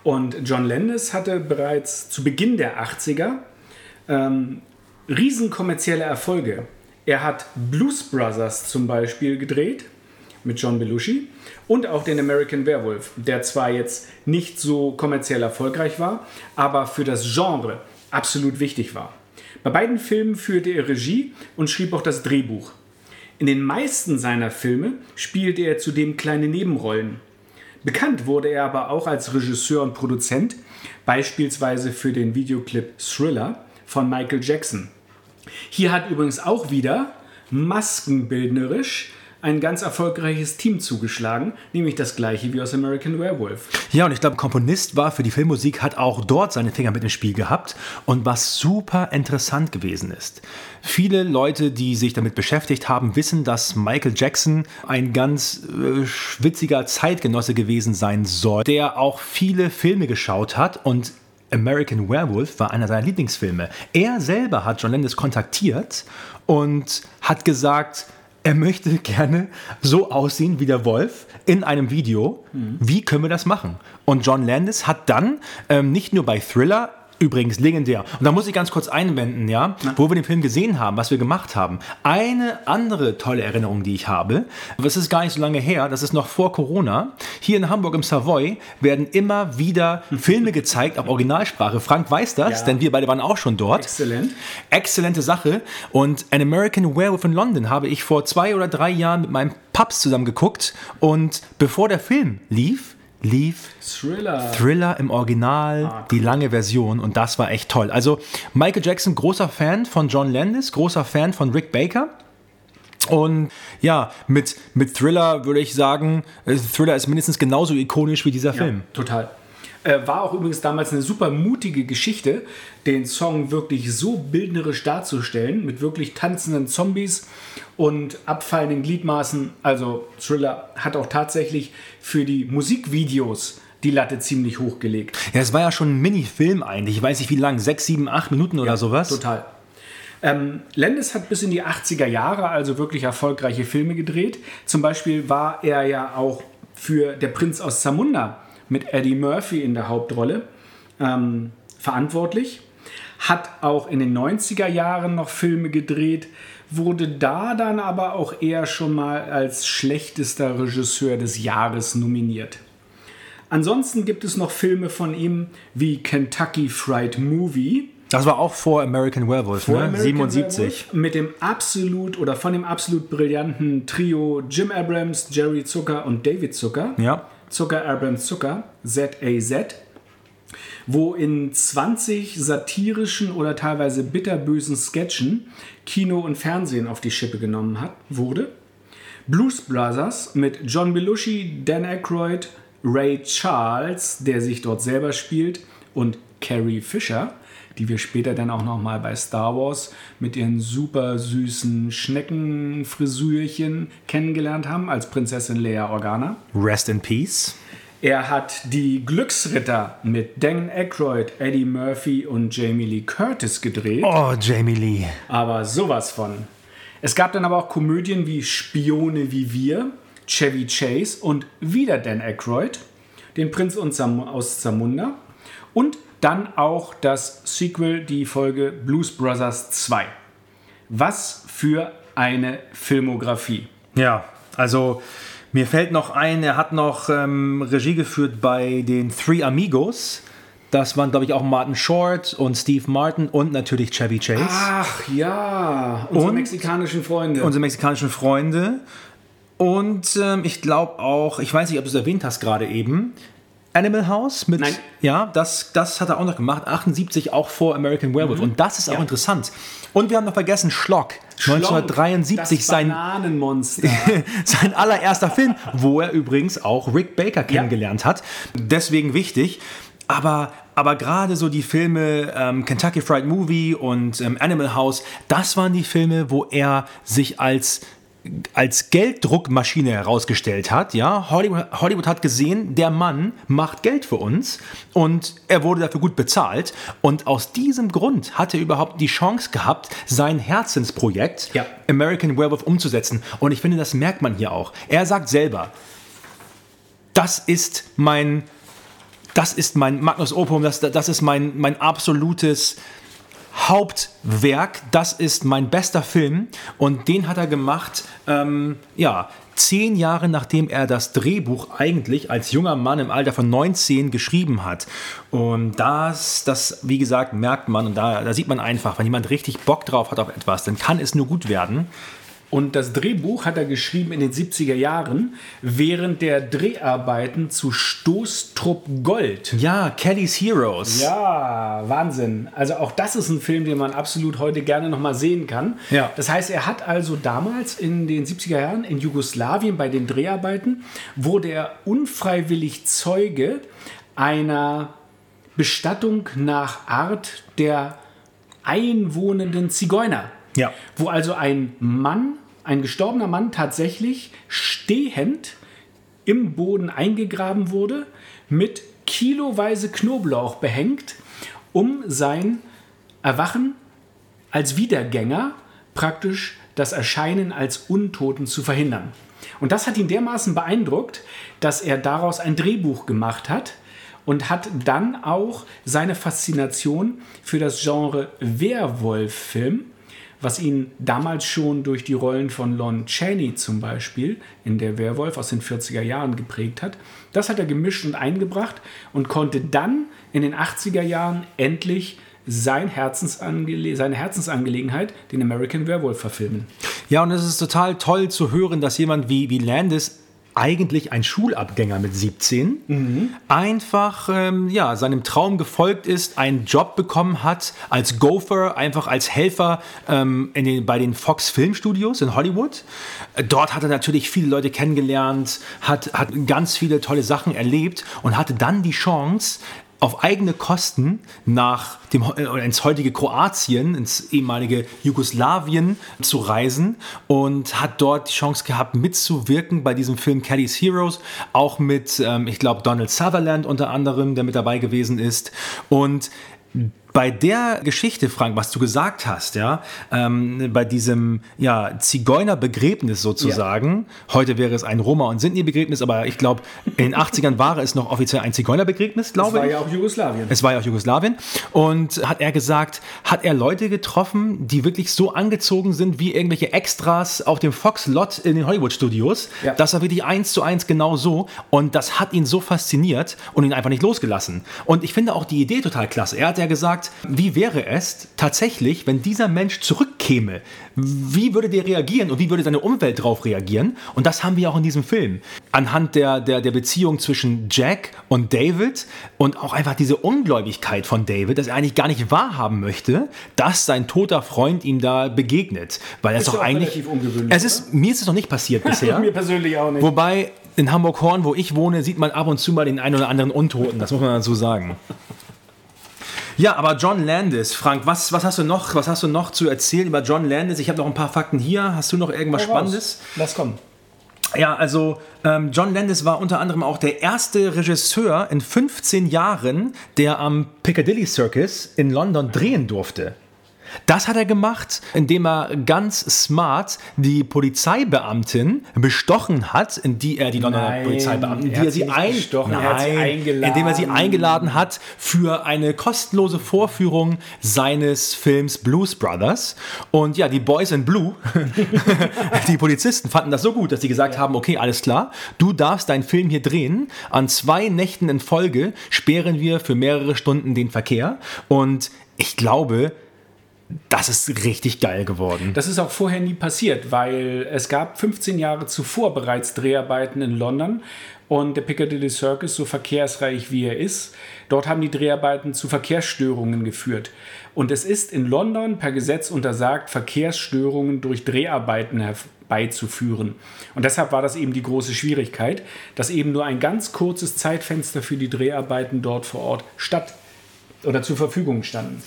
Und John Landis hatte bereits zu Beginn der 80er ähm, riesenkommerzielle Erfolge. Er hat Blues Brothers zum Beispiel gedreht mit John Belushi und auch den American Werewolf, der zwar jetzt nicht so kommerziell erfolgreich war, aber für das Genre absolut wichtig war. Bei beiden Filmen führte er Regie und schrieb auch das Drehbuch. In den meisten seiner Filme spielte er zudem kleine Nebenrollen. Bekannt wurde er aber auch als Regisseur und Produzent, beispielsweise für den Videoclip Thriller von Michael Jackson. Hier hat übrigens auch wieder maskenbildnerisch ein ganz erfolgreiches Team zugeschlagen, nämlich das gleiche wie aus American Werewolf. Ja, und ich glaube, Komponist war für die Filmmusik, hat auch dort seine Finger mit im Spiel gehabt und was super interessant gewesen ist. Viele Leute, die sich damit beschäftigt haben, wissen, dass Michael Jackson ein ganz äh, schwitziger Zeitgenosse gewesen sein soll, der auch viele Filme geschaut hat und American Werewolf war einer seiner Lieblingsfilme. Er selber hat John Landis kontaktiert und hat gesagt, er möchte gerne so aussehen wie der Wolf in einem Video. Wie können wir das machen? Und John Landis hat dann ähm, nicht nur bei Thriller Übrigens legendär. Und da muss ich ganz kurz einwenden, ja, wo wir den Film gesehen haben, was wir gemacht haben. Eine andere tolle Erinnerung, die ich habe, das ist gar nicht so lange her, das ist noch vor Corona. Hier in Hamburg im Savoy werden immer wieder Filme gezeigt auf Originalsprache. Frank weiß das, Ja. denn wir beide waren auch schon dort. Exzellent. Exzellente Sache. Und An American Werewolf in London habe ich vor zwei oder drei Jahren mit meinem Paps zusammen geguckt. Und bevor der Film lief, lief Thriller. Thriller im Original, die lange Version. Und das war echt toll. Also Michael Jackson, großer Fan von John Landis, großer Fan von Rick Baker. Und ja, mit, mit Thriller würde ich sagen, äh, Thriller ist mindestens genauso ikonisch wie dieser Film. Ja, total. Äh, war auch übrigens damals eine super mutige Geschichte, den Song wirklich so bildnerisch darzustellen, mit wirklich tanzenden Zombies und abfallenden Gliedmaßen. Also Thriller hat auch tatsächlich für die Musikvideos die Latte ziemlich hochgelegt. Ja, es war ja schon ein Mini-Film eigentlich. Ich weiß nicht wie lang, sechs, sieben, acht Minuten oder sowas. Total. Ähm, Landis hat bis in die 80er Jahre also wirklich erfolgreiche Filme gedreht. Zum Beispiel war er ja auch für Der Prinz aus Zamunda mit Eddie Murphy in der Hauptrolle ähm, verantwortlich. Hat auch in den 90er Jahren noch Filme gedreht, wurde da dann aber auch eher schon mal als schlechtester Regisseur des Jahres nominiert. Ansonsten gibt es noch Filme von ihm wie Kentucky Fried Movie, Das war auch vor American Werewolf, vor ne? American 77. Werewolf mit dem absolut oder von dem absolut brillanten Trio Jim Abrams, Jerry Zucker und David Zucker. Ja. Zucker, Abrams, Zucker, ZAZ, wo in 20 satirischen oder teilweise bitterbösen Sketchen Kino und Fernsehen auf die Schippe genommen hat, wurde. Blues Brothers mit John Belushi, Dan Aykroyd, Ray Charles, der sich dort selber spielt, und Carrie Fisher, die wir später dann auch nochmal bei Star Wars mit ihren super süßen Schneckenfrisürchen kennengelernt haben, als Prinzessin Leia Organa. Rest in Peace. Er hat die Glücksritter mit Dan Aykroyd, Eddie Murphy und Jamie Lee Curtis gedreht. Oh, Jamie Lee. Aber sowas von. Es gab dann aber auch Komödien wie Spione wie wir, Chevy Chase und wieder Dan Aykroyd, den Prinz aus Zamunda und dann auch das Sequel, die Folge Blues Brothers 2. Was für eine Filmografie. Ja, also mir fällt noch ein, er hat noch ähm, Regie geführt bei den Three Amigos. Das waren, glaube ich, auch Martin Short und Steve Martin und natürlich Chevy Chase. Ach ja, unsere Und? mexikanischen Freunde. Unsere mexikanischen Freunde. Und ähm, ich glaube auch, ich weiß nicht, ob du es erwähnt hast gerade eben, Animal House mit. Nein. Ja, das, das hat er auch noch gemacht. 78 auch vor American Werewolf. Und das ist auch Ja. interessant. Und wir haben noch vergessen, Schlock. 1973 das sein, Bananenmonster. sein allererster Film, wo er übrigens auch Rick Baker kennengelernt hat. Deswegen wichtig. aber, aber gerade so die Filme ähm, Kentucky Fried Movie und ähm, Animal House, das waren die Filme, wo er sich als als Gelddruckmaschine herausgestellt hat. Ja, Hollywood, Hollywood, hat gesehen, der Mann macht Geld für uns und er wurde dafür gut bezahlt. Und aus diesem Grund hat er überhaupt die Chance gehabt, sein Herzensprojekt ja. American Werewolf umzusetzen. Und ich finde, das merkt man hier auch. Er sagt selber, das ist mein, das ist mein Magnus Opum, das, das ist mein, mein absolutes Hauptwerk. Das ist mein bester Film und den hat er gemacht, ähm, ja, zehn Jahre nachdem er das Drehbuch eigentlich als junger Mann im Alter von 19 geschrieben hat. Und das, das wie gesagt, merkt man und da, da sieht man einfach, wenn jemand richtig Bock drauf hat auf etwas, dann kann es nur gut werden. Und das Drehbuch hat er geschrieben in den 70er Jahren während der Dreharbeiten zu Stoßtrupp Gold. Ja, Kelly's Heroes. Ja, Wahnsinn. Also auch das ist ein Film, den man absolut heute gerne nochmal sehen kann. Ja. Das heißt, er hat also damals in den 70er Jahren in Jugoslawien bei den Dreharbeiten, wurde er unfreiwillig Zeuge einer Bestattung nach Art der einwohnenden Zigeuner. Ja. Wo also ein Mann ein gestorbener Mann tatsächlich stehend im Boden eingegraben wurde, mit kiloweise Knoblauch behängt, um sein Erwachen als Wiedergänger praktisch das Erscheinen als Untoten zu verhindern. Und das hat ihn dermaßen beeindruckt, dass er daraus ein Drehbuch gemacht hat und hat dann auch seine Faszination für das Genre Werwolf-Film was ihn damals schon durch die Rollen von Lon Chaney zum Beispiel in der Werwolf aus den 40er Jahren geprägt hat. Das hat er gemischt und eingebracht und konnte dann in den 80er Jahren endlich sein Herzensange seine Herzensangelegenheit, den American Werewolf, verfilmen. Ja, und es ist total toll zu hören, dass jemand wie, wie Landis eigentlich ein Schulabgänger mit 17, mhm. einfach ähm, ja, seinem Traum gefolgt ist, einen Job bekommen hat als Gopher, einfach als Helfer ähm, in den, bei den Fox Filmstudios in Hollywood. Äh, dort hat er natürlich viele Leute kennengelernt, hat, hat ganz viele tolle Sachen erlebt und hatte dann die Chance, auf eigene Kosten nach dem, äh, ins heutige Kroatien, ins ehemalige Jugoslawien zu reisen und hat dort die Chance gehabt, mitzuwirken bei diesem Film Kelly's Heroes, auch mit, ähm, ich glaube, Donald Sutherland unter anderem, der mit dabei gewesen ist. Und bei der Geschichte, Frank, was du gesagt hast, ja, ähm, bei diesem ja, Zigeunerbegräbnis sozusagen, ja. heute wäre es ein Roma- und Sinti-Begräbnis, aber ich glaube, in den 80ern war es noch offiziell ein Zigeunerbegräbnis, glaube ich. Es war ja auch Jugoslawien. Es war ja auch Jugoslawien. Und hat er gesagt, hat er Leute getroffen, die wirklich so angezogen sind wie irgendwelche Extras auf dem Fox-Lot in den Hollywood-Studios. Ja. Das war wirklich eins zu eins genau so. Und das hat ihn so fasziniert und ihn einfach nicht losgelassen. Und ich finde auch die Idee total klasse. Er hat ja gesagt, gefragt, wie wäre es tatsächlich, wenn dieser Mensch zurückkäme? Wie würde der reagieren und wie würde seine Umwelt darauf reagieren? Und das haben wir auch in diesem Film. Anhand der, der, der Beziehung zwischen Jack und David und auch einfach diese Ungläubigkeit von David, dass er eigentlich gar nicht wahrhaben möchte, dass sein toter Freund ihm da begegnet. Weil es doch eigentlich. Es ist, mir ist es noch nicht passiert bisher. mir persönlich auch nicht. Wobei in Hamburg-Horn, wo ich wohne, sieht man ab und zu mal den einen oder anderen Untoten. Das muss man dazu sagen. Ja, aber John Landis, Frank, was, was, hast du noch, was hast du noch zu erzählen über John Landis? Ich habe noch ein paar Fakten hier. Hast du noch irgendwas Spannendes? Lass kommen. Ja, also ähm, John Landis war unter anderem auch der erste Regisseur in 15 Jahren, der am Piccadilly Circus in London drehen durfte. Das hat er gemacht, indem er ganz smart die Polizeibeamtin bestochen hat, in die er die Londoner Nein, Polizeibeamtin, die er, sie, ein Nein, er sie eingeladen. indem er sie eingeladen hat für eine kostenlose Vorführung seines Films Blues Brothers. Und ja, die Boys in Blue, die Polizisten fanden das so gut, dass sie gesagt ja. haben, okay, alles klar, du darfst deinen Film hier drehen. An zwei Nächten in Folge sperren wir für mehrere Stunden den Verkehr. Und ich glaube, das ist richtig geil geworden. Das ist auch vorher nie passiert, weil es gab 15 Jahre zuvor bereits Dreharbeiten in London und der Piccadilly Circus, so verkehrsreich wie er ist, dort haben die Dreharbeiten zu Verkehrsstörungen geführt. Und es ist in London per Gesetz untersagt, Verkehrsstörungen durch Dreharbeiten herbeizuführen. Und deshalb war das eben die große Schwierigkeit, dass eben nur ein ganz kurzes Zeitfenster für die Dreharbeiten dort vor Ort statt oder zur Verfügung standen.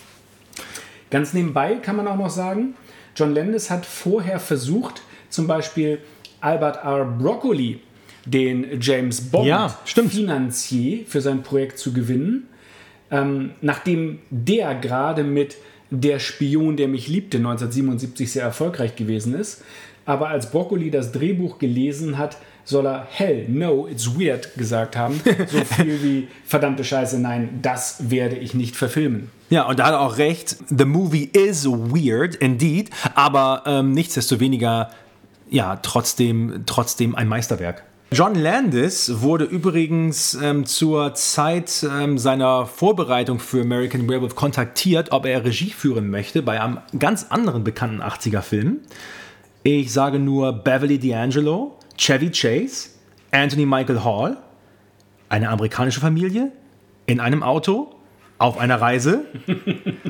Ganz nebenbei kann man auch noch sagen, John Landis hat vorher versucht, zum Beispiel Albert R. Broccoli, den James Bond Ja. Finanzier für sein Projekt zu gewinnen, ähm, nachdem der gerade mit Der Spion, der mich liebte 1977 sehr erfolgreich gewesen ist. Aber als Broccoli das Drehbuch gelesen hat, soll er Hell, no, it's weird gesagt haben. So viel wie verdammte Scheiße, nein, das werde ich nicht verfilmen. Ja, und da hat er auch recht. The movie is weird, indeed, aber ähm, nichtsdestoweniger, ja, trotzdem, trotzdem ein Meisterwerk. John Landis wurde übrigens ähm, zur Zeit ähm, seiner Vorbereitung für American Werewolf kontaktiert, ob er Regie führen möchte bei einem ganz anderen bekannten 80er-Film. Ich sage nur Beverly D'Angelo, Chevy Chase, Anthony Michael Hall, eine amerikanische Familie in einem Auto auf einer Reise.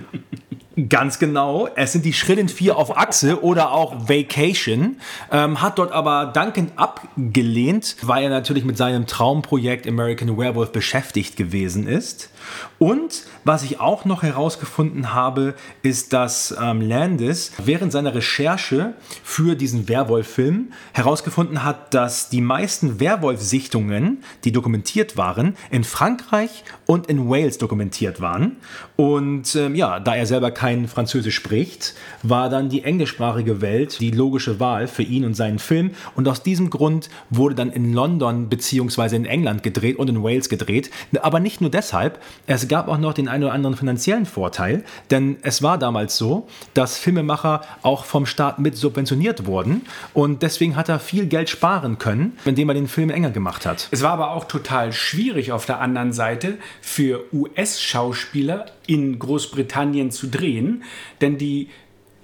Ganz genau. Es sind die Schrillen 4 auf Achse oder auch Vacation. Ähm, hat dort aber dankend abgelehnt, weil er natürlich mit seinem Traumprojekt American Werewolf beschäftigt gewesen ist. Und was ich auch noch herausgefunden habe, ist, dass ähm, Landis während seiner Recherche für diesen Werwolf-Film herausgefunden hat, dass die meisten Werwolf-Sichtungen, die dokumentiert waren, in Frankreich und in Wales dokumentiert waren. Und ähm, ja, da er selber kein Französisch spricht, war dann die englischsprachige Welt die logische Wahl für ihn und seinen Film. Und aus diesem Grund wurde dann in London bzw. in England gedreht und in Wales gedreht. Aber nicht nur deshalb, es gab auch noch den einen oder anderen finanziellen Vorteil, denn es war damals so, dass Filmemacher auch vom Staat mit subventioniert wurden und deswegen hat er viel Geld sparen können, indem er den Film enger gemacht hat. Es war aber auch total schwierig auf der anderen Seite für US-Schauspieler in Großbritannien zu drehen, denn die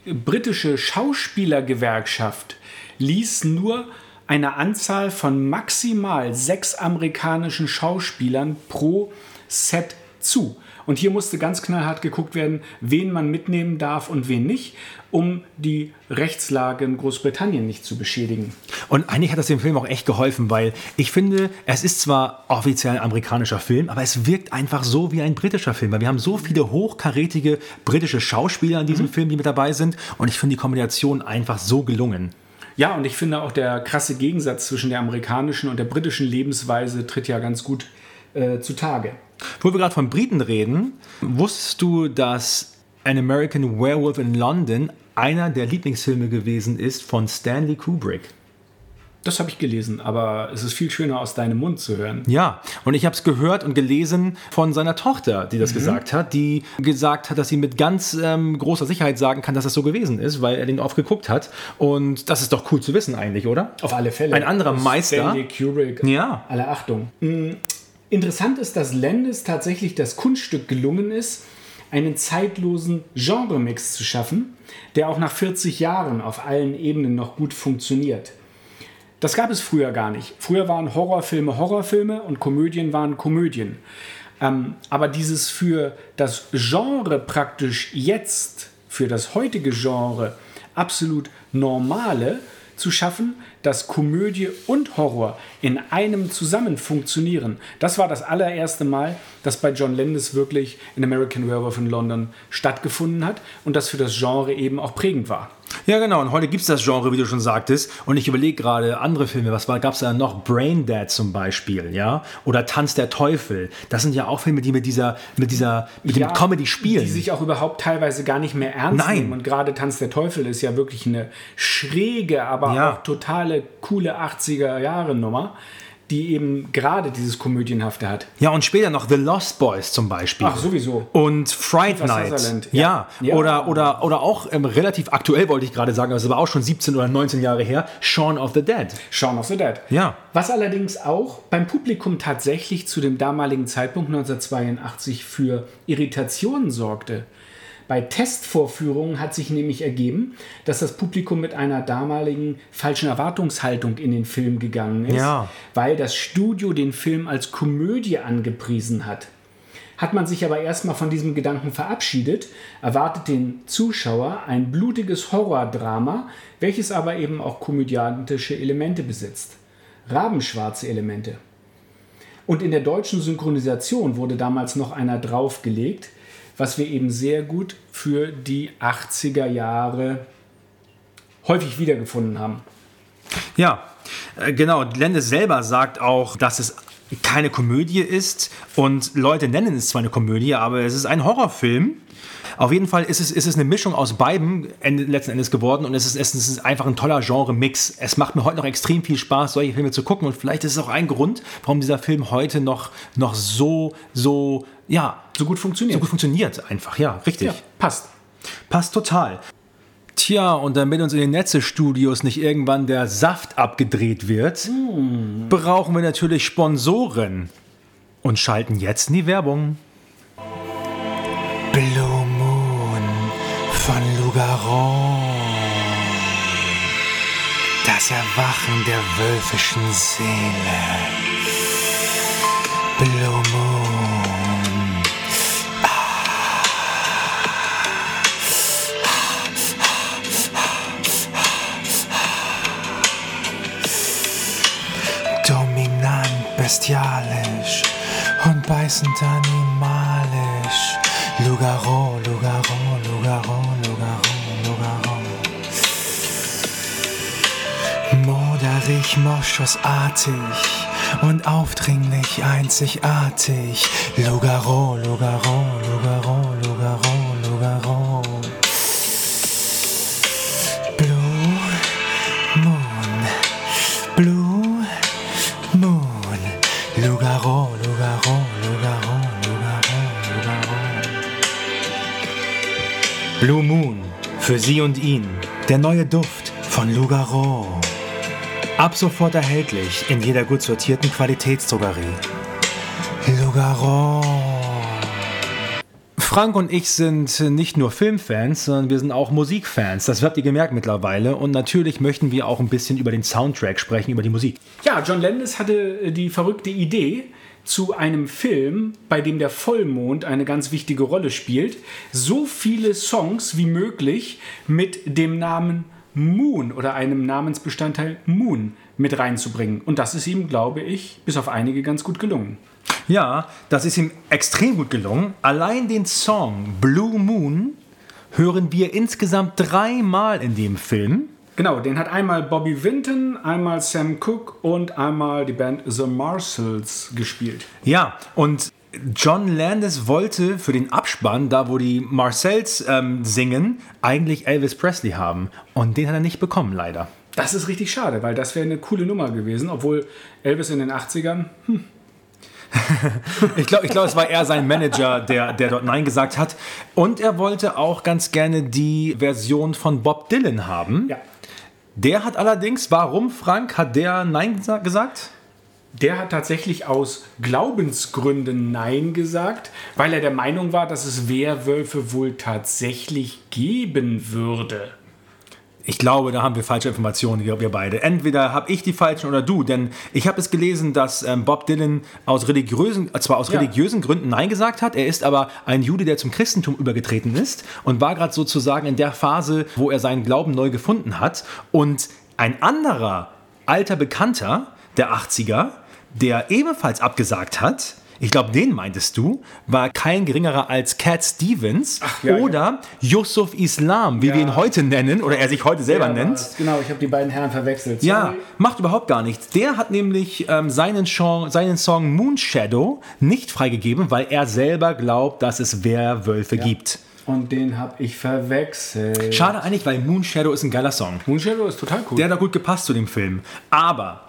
britische Schauspielergewerkschaft ließ nur eine Anzahl von maximal sechs amerikanischen Schauspielern pro Set zu. Und hier musste ganz knallhart geguckt werden, wen man mitnehmen darf und wen nicht, um die Rechtslage in Großbritannien nicht zu beschädigen. Und eigentlich hat das dem Film auch echt geholfen, weil ich finde, es ist zwar offiziell ein amerikanischer Film, aber es wirkt einfach so wie ein britischer Film, weil wir haben so viele hochkarätige britische Schauspieler in diesem Film, die mit dabei sind. Und ich finde die Kombination einfach so gelungen. Ja, und ich finde auch der krasse Gegensatz zwischen der amerikanischen und der britischen Lebensweise tritt ja ganz gut äh, zutage. Wo wir gerade von Briten reden, wusstest du, dass An American Werewolf in London einer der Lieblingsfilme gewesen ist von Stanley Kubrick? Das habe ich gelesen, aber es ist viel schöner aus deinem Mund zu hören. Ja, und ich habe es gehört und gelesen von seiner Tochter, die das gesagt hat, die gesagt hat, dass sie mit ganz ähm, großer Sicherheit sagen kann, dass das so gewesen ist, weil er den oft geguckt hat. Und das ist doch cool zu wissen eigentlich, oder? Auf alle Fälle. Ein anderer Meister. Stanley Kubrick. Ja. Alle Achtung. Mm, Interessant ist, dass Landis tatsächlich das Kunststück gelungen ist, einen zeitlosen Genremix zu schaffen, der auch nach 40 Jahren auf allen Ebenen noch gut funktioniert. Das gab es früher gar nicht. Früher waren Horrorfilme Horrorfilme und Komödien waren Komödien. Ähm, aber dieses für das Genre praktisch jetzt, für das heutige Genre absolut normale zu schaffen, dass Komödie und Horror in einem zusammen funktionieren. Das war das allererste Mal, dass bei John Landis wirklich in American Werewolf in London stattgefunden hat und das für das Genre eben auch prägend war. Ja, genau. Und heute gibt es das Genre, wie du schon sagtest. Und ich überlege gerade andere Filme. Was gab es da noch? Brain Dead zum Beispiel, ja? Oder Tanz der Teufel. Das sind ja auch Filme, die mit dieser, mit dieser, mit Ja, dem Comedy spielen. Die sich auch überhaupt teilweise gar nicht mehr ernst Nein. nehmen. Und gerade Tanz der Teufel ist ja wirklich eine schräge, aber Ja. auch totale coole 80er-Jahre-Nummer, die eben gerade dieses Komödienhafte hat. ja, und später noch The Lost Boys zum Beispiel. Ach, sowieso. Und Fright Kiefer Night. Ja. ja. Ja. Oder, oder, oder auch ähm, relativ aktuell, wollte ich gerade sagen, aber es war auch schon 17 oder 19 Jahre her, Shaun of the Dead. Shaun of the Dead. Ja. Was allerdings auch beim Publikum tatsächlich zu dem damaligen Zeitpunkt 1982 für Irritationen sorgte, Bei Testvorführungen hat sich nämlich ergeben, dass das Publikum mit einer damaligen falschen Erwartungshaltung in den Film gegangen ist, Ja. weil das Studio den Film als Komödie angepriesen hat. Hat man sich aber erstmal von diesem Gedanken verabschiedet, erwartet den Zuschauer ein blutiges Horrordrama, welches aber eben auch komödiantische Elemente besitzt. Rabenschwarze Elemente. Und in der deutschen Synchronisation wurde damals noch einer draufgelegt, was wir eben sehr gut für die 80er Jahre häufig wiedergefunden haben. Ja, äh, genau. Lendes selber sagt auch, dass es keine Komödie ist und Leute nennen es zwar eine Komödie, aber es ist ein Horrorfilm. Auf jeden Fall ist es, ist es eine Mischung aus beiden letzten Endes geworden und es ist, es ist einfach ein toller Genre-Mix. Es macht mir heute noch extrem viel Spaß, solche Filme zu gucken und vielleicht ist es auch ein Grund, warum dieser Film heute noch, noch so, so, ja, So gut funktioniert. so gut funktioniert einfach. Ja, richtig. ja, passt. Passt total. Tja, und damit uns in den Netze-Studios nicht irgendwann der Saft abgedreht wird, brauchen wir natürlich Sponsoren. Und schalten jetzt in die Werbung. Blue Moon von Lugaron. Das Erwachen der wölfischen Seele. Blue bestialisch und beißend animalisch. Lugaro, Lugaro, Lugaro, Lugaro, Lugaro. Moderig, moschusartig und aufdringlich einzigartig. Lugaro, Lugaro, Lugaro, Lugaro. Blue Moon, für Sie und ihn. Der neue Duft von Lugaro. Ab sofort erhältlich in jeder gut sortierten Qualitätsdrogerie. Lugaro. Frank und ich sind nicht nur Filmfans, sondern wir sind auch Musikfans. Das habt ihr gemerkt mittlerweile. Und natürlich möchten wir auch ein bisschen über den Soundtrack sprechen, über die Musik. Ja, John Landis hatte äh, die verrückte Idee zu einem Film, bei dem der Vollmond eine ganz wichtige Rolle spielt, so viele Songs wie möglich mit dem Namen Moon oder einem Namensbestandteil Moon mit reinzubringen. Und das ist ihm, glaube ich, bis auf einige ganz gut gelungen. Ja, das ist ihm extrem gut gelungen. Allein den Song Blue Moon hören wir insgesamt dreimal in dem Film. Genau, den hat einmal Bobby Vinton, einmal Sam Cooke und einmal die Band The Marshalls gespielt. Ja, und John Landis wollte für den Abspann, da wo die Marcells ähm, singen, eigentlich Elvis Presley haben. Und den hat er nicht bekommen, leider. Das ist richtig schade, weil das wäre eine coole Nummer gewesen, obwohl Elvis in den 80ern Ich glaube, ich glaub, es war eher sein Manager, der, der dort Nein gesagt hat. Und er wollte auch ganz gerne die Version von Bob Dylan haben. Ja. Der hat allerdings, warum, Frank, hat der Nein gesa- gesagt? Der hat tatsächlich aus Glaubensgründen Nein gesagt, weil er der Meinung war, dass es Werwölfe wohl tatsächlich geben würde. Ich glaube, da haben wir falsche Informationen, wir wir beide. Entweder habe ich die falschen oder du, denn ich habe es gelesen, dass ähm, Bob Dylan aus religiösen, äh, zwar aus Ja. religiösen Gründen Nein gesagt hat, er ist aber ein Jude, der zum Christentum übergetreten ist und war gerade sozusagen in der Phase, wo er seinen Glauben neu gefunden hat. Und ein anderer alter Bekannter der 80er, der ebenfalls abgesagt hat, ich glaube, den meintest du, war kein geringerer als Cat Stevens ja, ich- oder Yusuf Islam, wie wir ihn heute nennen, oder er sich heute selber Ja, nennt. war's. Genau, ich habe die beiden Herren verwechselt. Ja, Sorry. macht überhaupt gar nichts. Der hat nämlich ähm, seinen, Song, seinen Song Moonshadow nicht freigegeben, weil er selber glaubt, dass es Werwölfe gibt. Und den habe ich verwechselt. Schade eigentlich, weil Moonshadow ist ein geiler Song. Moonshadow ist total cool. Der hat da gut gepasst zu dem Film. Aber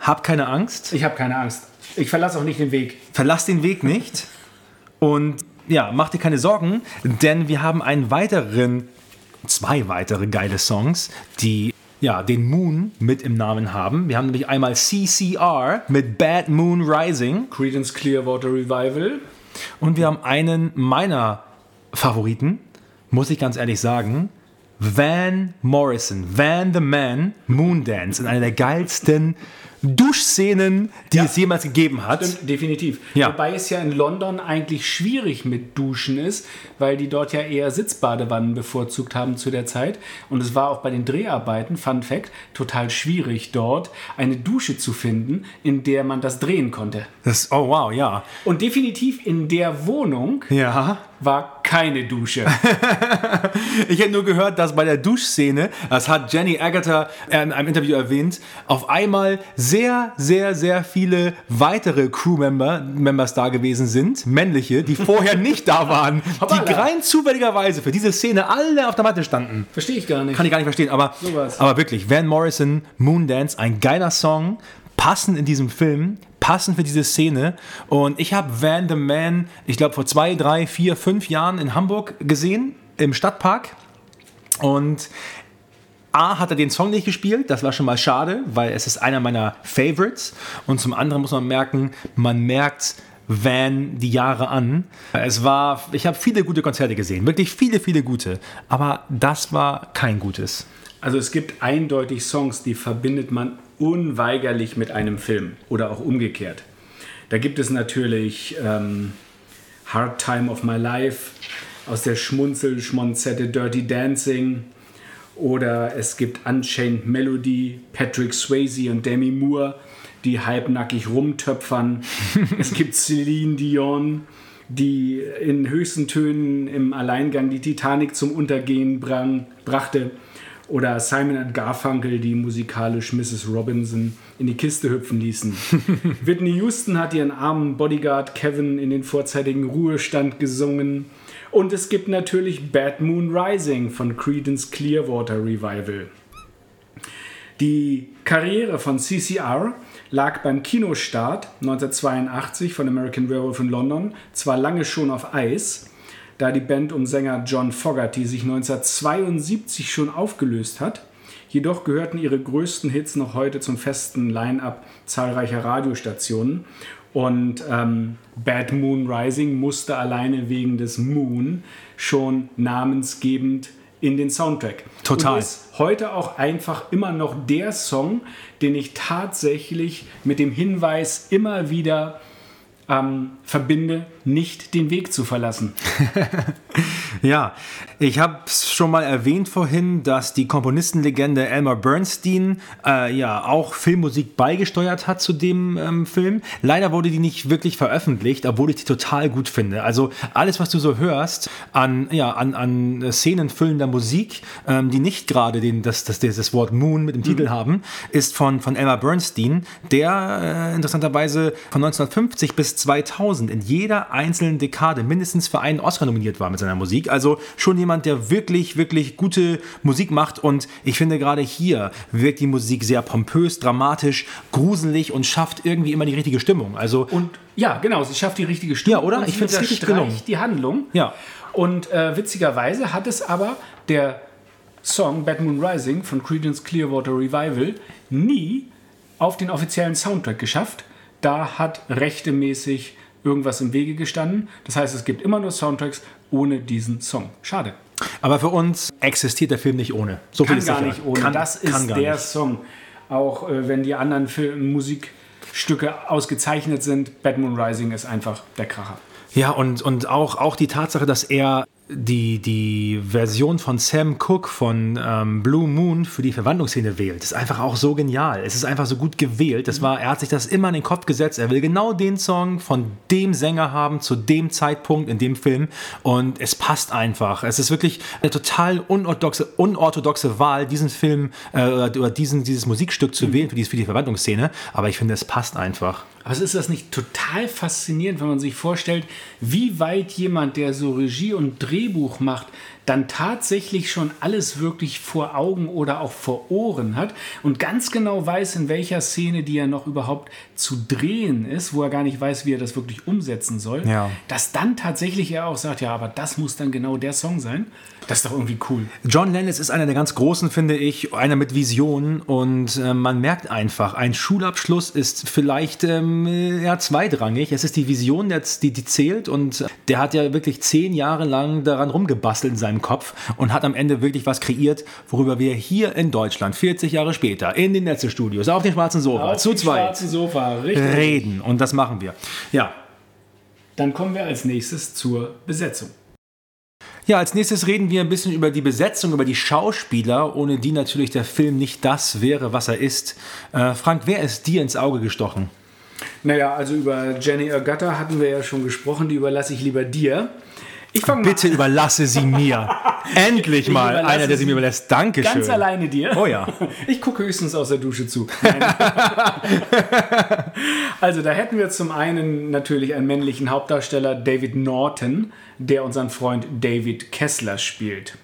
hab keine Angst, ich habe keine Angst. Ich verlasse auch nicht den Weg. verlass den Weg nicht und ja, mach dir keine Sorgen, denn wir haben einen weiteren, zwei weitere geile Songs, die ja, den Moon mit im Namen haben. Wir haben nämlich einmal CCR mit Bad Moon Rising Creedence Clearwater Revival. und wir haben einen meiner Favoriten, muss ich ganz ehrlich sagen, Van Morrison, Van the Man, Moondance in einer der geilsten Duschszenen, die Ja. es jemals gegeben hat. Stimmt, definitiv. Ja. Wobei es ja in London eigentlich schwierig mit Duschen ist, weil die dort ja eher Sitzbadewannen bevorzugt haben zu der Zeit. Und es war auch bei den Dreharbeiten, Fun Fact, total schwierig dort eine Dusche zu finden, in der man das drehen konnte. Das, oh wow, ja. Und definitiv in der Wohnung Ja. war keine Dusche. Ich hätte nur gehört, dass bei der Duschszene, das hat Jenny Agatha in einem Interview erwähnt, auf einmal sehr, sehr, sehr viele weitere Crewmember Members da gewesen sind, männliche, die vorher nicht da waren, die rein zufälligerweise für diese Szene alle auf der Matte standen. Verstehe ich gar nicht. Kann ich gar nicht verstehen, aber, Sowas. aber wirklich, Van Morrison, Moondance, ein geiler Song, passend in diesem Film, passend für diese Szene. Und ich habe Van the Man, ich glaube, vor zwei, drei, vier, fünf Jahren in Hamburg gesehen, im Stadtpark. Und A hat er den Song nicht gespielt, das war schon mal schade, weil es ist einer meiner Favorites. Und zum anderen muss man merken, man merkt Van die Jahre an. Es war, ich habe viele gute Konzerte gesehen, wirklich viele, viele gute. Aber das war kein gutes. Also es gibt eindeutig Songs, die verbindet man unweigerlich mit einem Film oder auch umgekehrt. Da gibt es natürlich ähm, Hard Time of My Life aus der Schmunzel-Schmonzette Dirty Dancing oder es gibt Unchained Melody, Patrick Swayze und Demi Moore, die halbnackig rumtöpfern. es gibt Celine Dion, die in höchsten Tönen im Alleingang die Titanic zum Untergehen brang, brachte. Oder Simon und Garfunkel, die musikalisch Mrs. Robinson in die Kiste hüpfen ließen. Whitney Houston hat ihren armen Bodyguard Kevin in den vorzeitigen Ruhestand gesungen. Und es gibt natürlich Bad Moon Rising von Creedence Clearwater Revival. Die Karriere von CCR lag beim Kinostart 1982 von American Werewolf in London zwar lange schon auf Eis, da die Band um Sänger John Fogerty sich 1972 schon aufgelöst hat. Jedoch gehörten ihre größten Hits noch heute zum festen Line-up zahlreicher Radiostationen. Und ähm, Bad Moon Rising musste alleine wegen des Moon schon namensgebend in den Soundtrack. Total. Und ist heute auch einfach immer noch der Song, den ich tatsächlich mit dem Hinweis immer wieder ähm, verbinde, nicht den Weg zu verlassen. Ja, ich habe es schon mal erwähnt vorhin, dass die Komponistenlegende Elmer Bernstein äh, ja auch Filmmusik beigesteuert hat zu dem ähm, Film. Leider wurde die nicht wirklich veröffentlicht, obwohl ich die total gut finde. Also alles, was du so hörst an, ja, an, an szenenfüllender Musik, ähm, die nicht gerade das, das, das Wort Moon mit dem Titel haben, ist von, von Elmer Bernstein, der äh, interessanterweise von 1950 bis 2000 in jeder einzelnen Dekade mindestens für einen Oscar nominiert war mit seiner Musik. Also schon jemand, der wirklich, wirklich gute Musik macht. Und ich finde gerade hier wirkt die Musik sehr pompös, dramatisch, gruselig und schafft irgendwie immer die richtige Stimmung. Also Und ja, genau, sie schafft die richtige Stimme. Ja, oder? Und Ich sie find's richtig gelungen. die Handlung. Ja. Und äh, witzigerweise hat es aber der Song Bad Moon Rising von Creedence Clearwater Revival nie auf den offiziellen Soundtrack geschafft. Da hat rechtemäßig irgendwas im Wege gestanden. Das heißt, es gibt immer nur Soundtracks ohne diesen Song. Schade. aber für uns existiert der Film nicht ohne. So viel Kann ist gar sicher. nicht ohne. Kann, das ist der nicht. Song. Auch äh, wenn die anderen Film Musikstücke ausgezeichnet sind, Bad Moon Rising ist einfach der Kracher. Ja, und, und auch, auch die Tatsache, dass er die, die Version von Sam Cooke von ähm, Blue Moon für die Verwandlungsszene wählt, ist einfach auch so genial. Es ist einfach so gut gewählt. Das war, er hat sich das immer in den Kopf gesetzt. Er will genau den Song von dem Sänger haben, zu dem Zeitpunkt in dem Film. Und es passt einfach. Es ist wirklich eine total unorthodoxe, unorthodoxe Wahl, diesen Film äh, oder diesen, dieses Musikstück zu wählen für die, für die Verwandlungsszene. Aber ich finde, es passt einfach. Aber ist das nicht total faszinierend, wenn man sich vorstellt, wie weit jemand, der so Regie und Drehbuch macht, dann tatsächlich schon alles wirklich vor Augen oder auch vor Ohren hat und ganz genau weiß, in welcher Szene, die er noch überhaupt zu drehen ist, wo er gar nicht weiß, wie er das wirklich umsetzen soll, Ja. dass dann tatsächlich er auch sagt, ja, aber das muss dann genau der Song sein. Das ist doch irgendwie cool. John Lennon ist einer der ganz großen, finde ich, einer mit Visionen und äh, man merkt einfach, ein Schulabschluss ist vielleicht ähm, ja, zweitrangig. Es ist die Vision, jetzt, die, die zählt und der hat ja wirklich zehn Jahre lang daran rumgebastelt in seinem Kopf und hat am Ende wirklich was kreiert, worüber wir hier in Deutschland 40 Jahre später in den Netzestudios auf dem schwarzen Sofa Auf zu zweit reden und das machen wir. Ja. Dann kommen wir als nächstes zur Besetzung. Ja, als nächstes reden wir ein bisschen über die Besetzung, über die Schauspieler, ohne die natürlich der Film nicht das wäre, was er ist. Äh, Frank, wer ist dir ins Auge gestochen? Naja, also über Jenny Agata hatten wir ja schon gesprochen, die überlasse ich lieber dir. Ich fange Bitte überlasse sie mir. Endlich Ich mal einer, der sie mir überlässt. Dankeschön. ganz alleine dir. Oh ja. Ich gucke höchstens aus der Dusche zu. Also da hätten wir zum einen natürlich einen männlichen Hauptdarsteller, David Norton, der unseren Freund David Kessler spielt.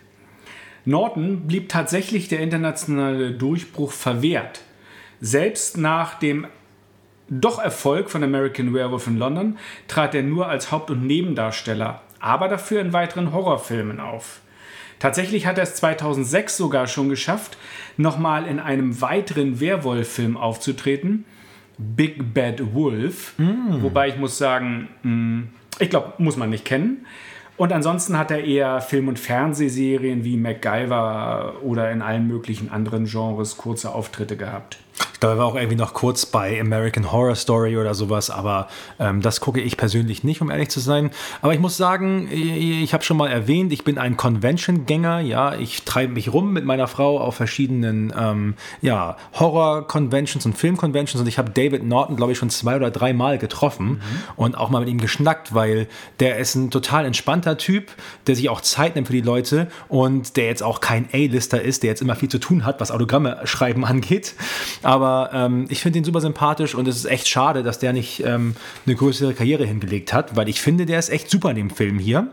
Norton blieb tatsächlich der internationale Durchbruch verwehrt. Selbst nach dem doch Erfolg von American Werewolf in London trat er nur als Haupt- und Nebendarsteller, aber dafür in weiteren Horrorfilmen auf. Tatsächlich hat er es 2006 sogar schon geschafft, nochmal in einem weiteren Werwolf-Film aufzutreten, Big Bad Wolf, wobei ich muss sagen, mh, ich glaube, muss man nicht kennen. Und ansonsten hat er eher Film- und Fernsehserien wie MacGyver oder in allen möglichen anderen Genres kurze Auftritte gehabt. Ich glaube, er war auch irgendwie noch kurz bei American Horror Story oder sowas, aber ähm, das gucke ich persönlich nicht, um ehrlich zu sein. Aber ich muss sagen, ich, ich habe schon mal erwähnt, ich bin ein Convention-Gänger. Ja, ich treibe mich rum mit meiner Frau auf verschiedenen ähm, ja, Horror-Conventions und Film-Conventions und ich habe David Norton, glaube ich, schon zwei oder drei Mal getroffen und auch mal mit ihm geschnackt, weil der ist ein total entspannter Typ, der sich auch Zeit nimmt für die Leute und der jetzt auch kein A-Lister ist, der jetzt immer viel zu tun hat, was Autogramme schreiben angeht. Aber ähm, ich finde ihn super sympathisch und es ist echt schade, dass der nicht ähm, eine größere Karriere hingelegt hat, weil ich finde, der ist echt super in dem Film hier.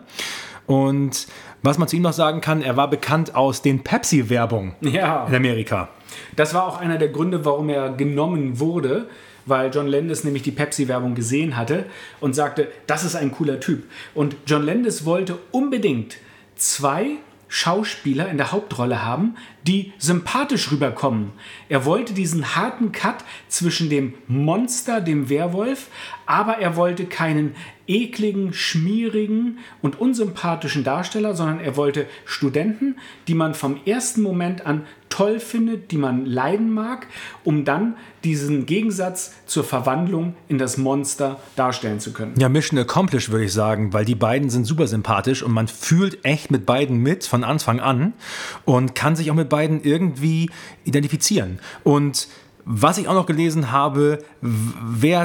Und was man zu ihm noch sagen kann, er war bekannt aus den Pepsi-Werbungen Ja. in Amerika. Das war auch einer der Gründe, warum er genommen wurde, weil John Landis nämlich die Pepsi-Werbung gesehen hatte und sagte, das ist ein cooler Typ. Und John Landis wollte unbedingt zwei Schauspieler in der Hauptrolle haben, die sympathisch rüberkommen. Er wollte diesen harten Cut zwischen dem Monster, dem Werwolf, aber er wollte keinen ekligen, schmierigen und unsympathischen Darsteller, sondern er wollte Studenten, die man vom ersten Moment an toll findet, die man leiden mag, um dann diesen Gegensatz zur Verwandlung in das Monster darstellen zu können. Ja, Mission accomplished, würde ich sagen, weil die beiden sind super sympathisch und man fühlt echt mit beiden mit von Anfang an und kann sich auch mit beiden irgendwie identifizieren. Und was ich auch noch gelesen habe, wer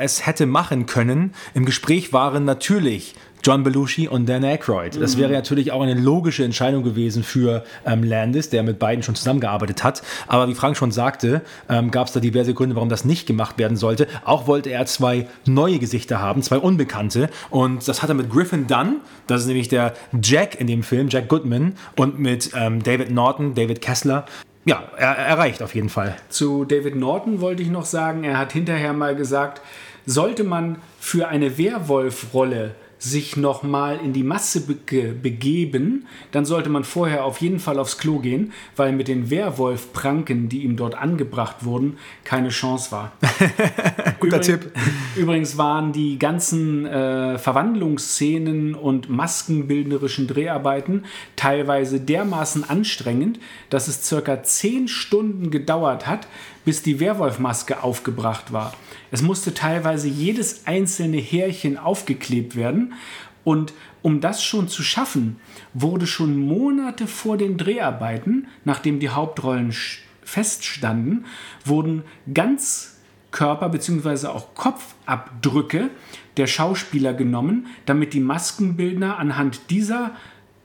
es, hätte machen können, im Gespräch waren natürlich John Belushi und Dan Aykroyd. Das wäre natürlich auch eine logische Entscheidung gewesen für ähm, Landis, der mit beiden schon zusammengearbeitet hat. Aber wie Frank schon sagte, ähm, gab es da diverse Gründe, warum das nicht gemacht werden sollte. Auch wollte er zwei neue Gesichter haben, zwei Unbekannte. Und das hat er mit Griffin Dunn, das ist nämlich der Jack in dem Film, Jack Goodman, und mit ähm, David Norton, David Kessler. Ja, er, erreicht auf jeden Fall. Zu David Norton wollte ich noch sagen, er hat hinterher mal gesagt, sollte man für eine Werwolf-Rolle sich nochmal in die Masse be begeben, dann sollte man vorher auf jeden Fall aufs Klo gehen, weil mit den Werwolf-Pranken, die ihm dort angebracht wurden, keine Chance war. Guter Übrig- Tipp. Übrigens waren die ganzen äh, Verwandlungsszenen und maskenbildnerischen Dreharbeiten teilweise dermaßen anstrengend, dass es circa 10 Stunden gedauert hat, bis die Werwolfmaske aufgebracht war. Es musste teilweise jedes einzelne Härchen aufgeklebt werden und um das schon zu schaffen, wurde schon Monate vor den Dreharbeiten, nachdem die Hauptrollen feststanden, wurden ganz Körper- bzw. auch Kopfabdrücke der Schauspieler genommen, damit die Maskenbildner anhand dieser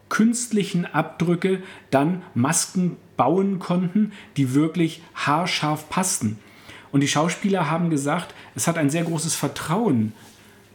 künstlichen Abdrücke dann Masken bauen konnten, die wirklich haarscharf passten. Und die Schauspieler haben gesagt, es hat ein sehr großes Vertrauen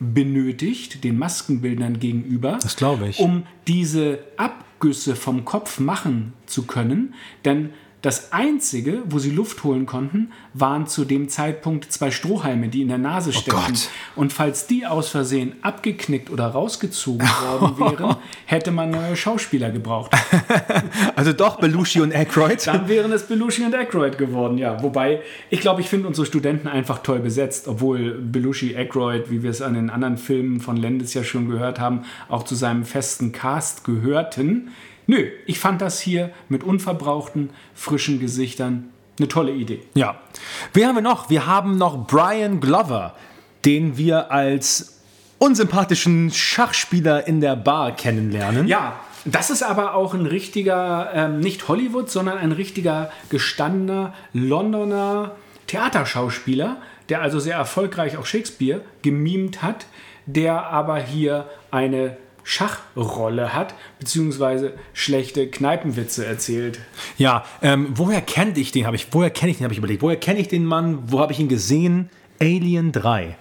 benötigt, den Maskenbildnern gegenüber, Das glaube ich. um diese Abgüsse vom Kopf machen zu können. Denn Das Einzige, wo sie Luft holen konnten, waren zu dem Zeitpunkt zwei Strohhalme, die in der Nase steckten. Gott. Und falls die aus Versehen abgeknickt oder rausgezogen worden wären, hätte man neue Schauspieler gebraucht. Also doch Belushi und Aykroyd. Dann wären es Belushi und Aykroyd geworden, ja. Wobei, ich glaube, ich finde unsere Studenten einfach toll besetzt, obwohl Belushi, Aykroyd, wie wir es an den anderen Filmen von Landis ja schon gehört haben, auch zu seinem festen Cast gehörten. Nö, ich fand das hier mit unverbrauchten, frischen Gesichtern eine tolle Idee. Ja. Wen haben wir noch? Wir haben noch Brian Glover, den wir als unsympathischen Schachspieler in der Bar kennenlernen. Ja, das ist aber auch ein richtiger, ähm, nicht Hollywood, sondern ein richtiger gestandener Londoner Theaterschauspieler, der also sehr erfolgreich auch Shakespeare gemimt hat, der aber hier eine Schachrolle hat, beziehungsweise schlechte Kneipenwitze erzählt. Ja, ähm, woher kenne ich den? Hab ich, woher kenne ich den? Habe ich überlegt. Woher kenne ich den Mann? Wo habe ich ihn gesehen? Alien 3.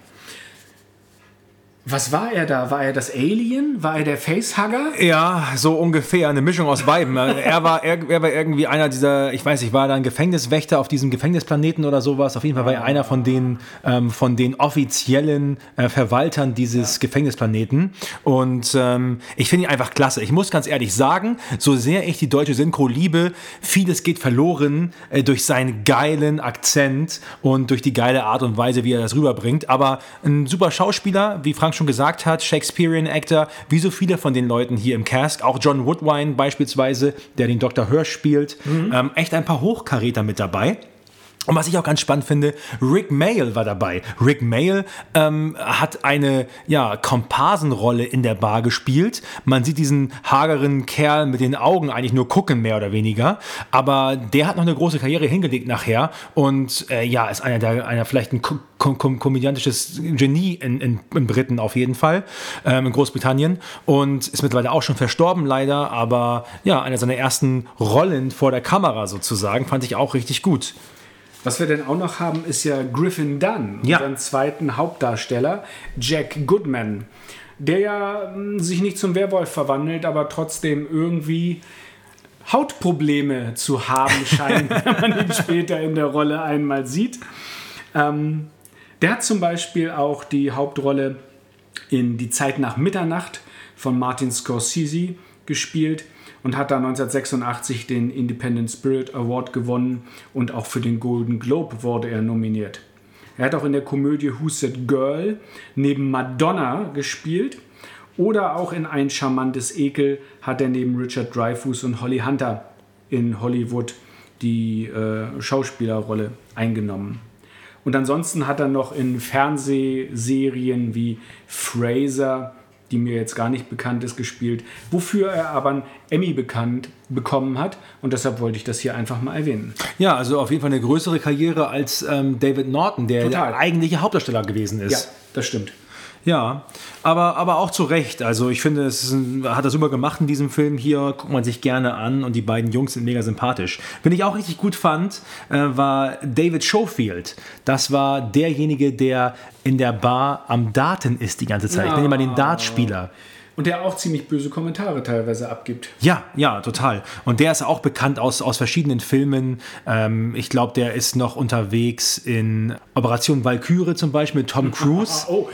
Was war er da? War er das Alien? War er der Facehugger? Ja, so ungefähr. Eine Mischung aus beiden. er, war, er, er war irgendwie einer dieser, ich weiß nicht, war da ein Gefängniswächter auf diesem Gefängnisplaneten oder sowas. Auf jeden Fall war er einer von den, ähm, von den offiziellen äh, Verwaltern dieses Gefängnisplaneten. Und ähm, ich finde ihn einfach klasse. Ich muss ganz ehrlich sagen, so sehr ich die deutsche Synchro liebe, vieles geht verloren äh, durch seinen geilen Akzent und durch die geile Art und Weise, wie er das rüberbringt. Aber ein super Schauspieler, wie Frank schon gesagt hat, Shakespearean Actor, wie so viele von den Leuten hier im Cast, auch John Woodwine beispielsweise, der den Dr. Hirsch spielt, ähm, echt ein paar Hochkaräter mit dabei. Und was ich auch ganz spannend finde, Rick Mail war dabei. Rick Mail ähm, hat eine ja, Komparsenrolle in der Bar gespielt. Man sieht diesen hageren Kerl mit den Augen eigentlich nur gucken, mehr oder weniger. Aber der hat noch eine große Karriere hingelegt nachher und äh, ja, ist einer der, einer vielleicht ein ko kom kom komödiantisches Genie in, in, in Briten auf jeden Fall, ähm, in Großbritannien. Und ist mittlerweile auch schon verstorben, leider. Aber ja, einer seiner ersten Rollen vor der Kamera sozusagen, fand ich auch richtig gut. Was wir denn auch noch haben, ist ja Griffin Dunn, Ja. unseren zweiten Hauptdarsteller, Jack Goodman, der ja mh, sich nicht zum Werwolf verwandelt, aber trotzdem irgendwie Hautprobleme zu haben scheint, wenn man ihn später in der Rolle einmal sieht. Ähm, der hat zum Beispiel auch die Hauptrolle in Die Zeit nach Mitternacht von Martin Scorsese gespielt und hat da 1986 den Independent Spirit Award gewonnen und auch für den Golden Globe wurde er nominiert. Er hat auch in der Komödie Who Said Girl neben Madonna gespielt oder auch in Ein charmantes Ekel hat er neben Richard Dreyfuss und Holly Hunter in Hollywood die äh, Schauspielerrolle eingenommen. Und ansonsten hat er noch in Fernsehserien wie Fraser, die mir jetzt gar nicht bekannt ist, gespielt, wofür er aber einen Emmy bekannt bekommen hat. Und deshalb wollte ich das hier einfach mal erwähnen. Ja, also auf jeden Fall eine größere Karriere als ähm, David Norton, der Total. der eigentliche Hauptdarsteller gewesen Ja, ist. das stimmt. Ja, aber, aber auch zu Recht. Also ich finde, es ein, hat er super gemacht in diesem Film hier. Guckt man sich gerne an und die beiden Jungs sind mega sympathisch. Wen ich auch richtig gut fand, äh, war David Schofield. Das war derjenige, der in der Bar am Daten ist die ganze Zeit. Ich nenne mal den Dartspieler. Und der auch ziemlich böse Kommentare teilweise abgibt. Ja, ja, total. Und der ist auch bekannt aus, aus verschiedenen Filmen. Ähm, ich glaube, der ist noch unterwegs in Operation Valkyrie zum Beispiel mit Tom Cruise. Oh,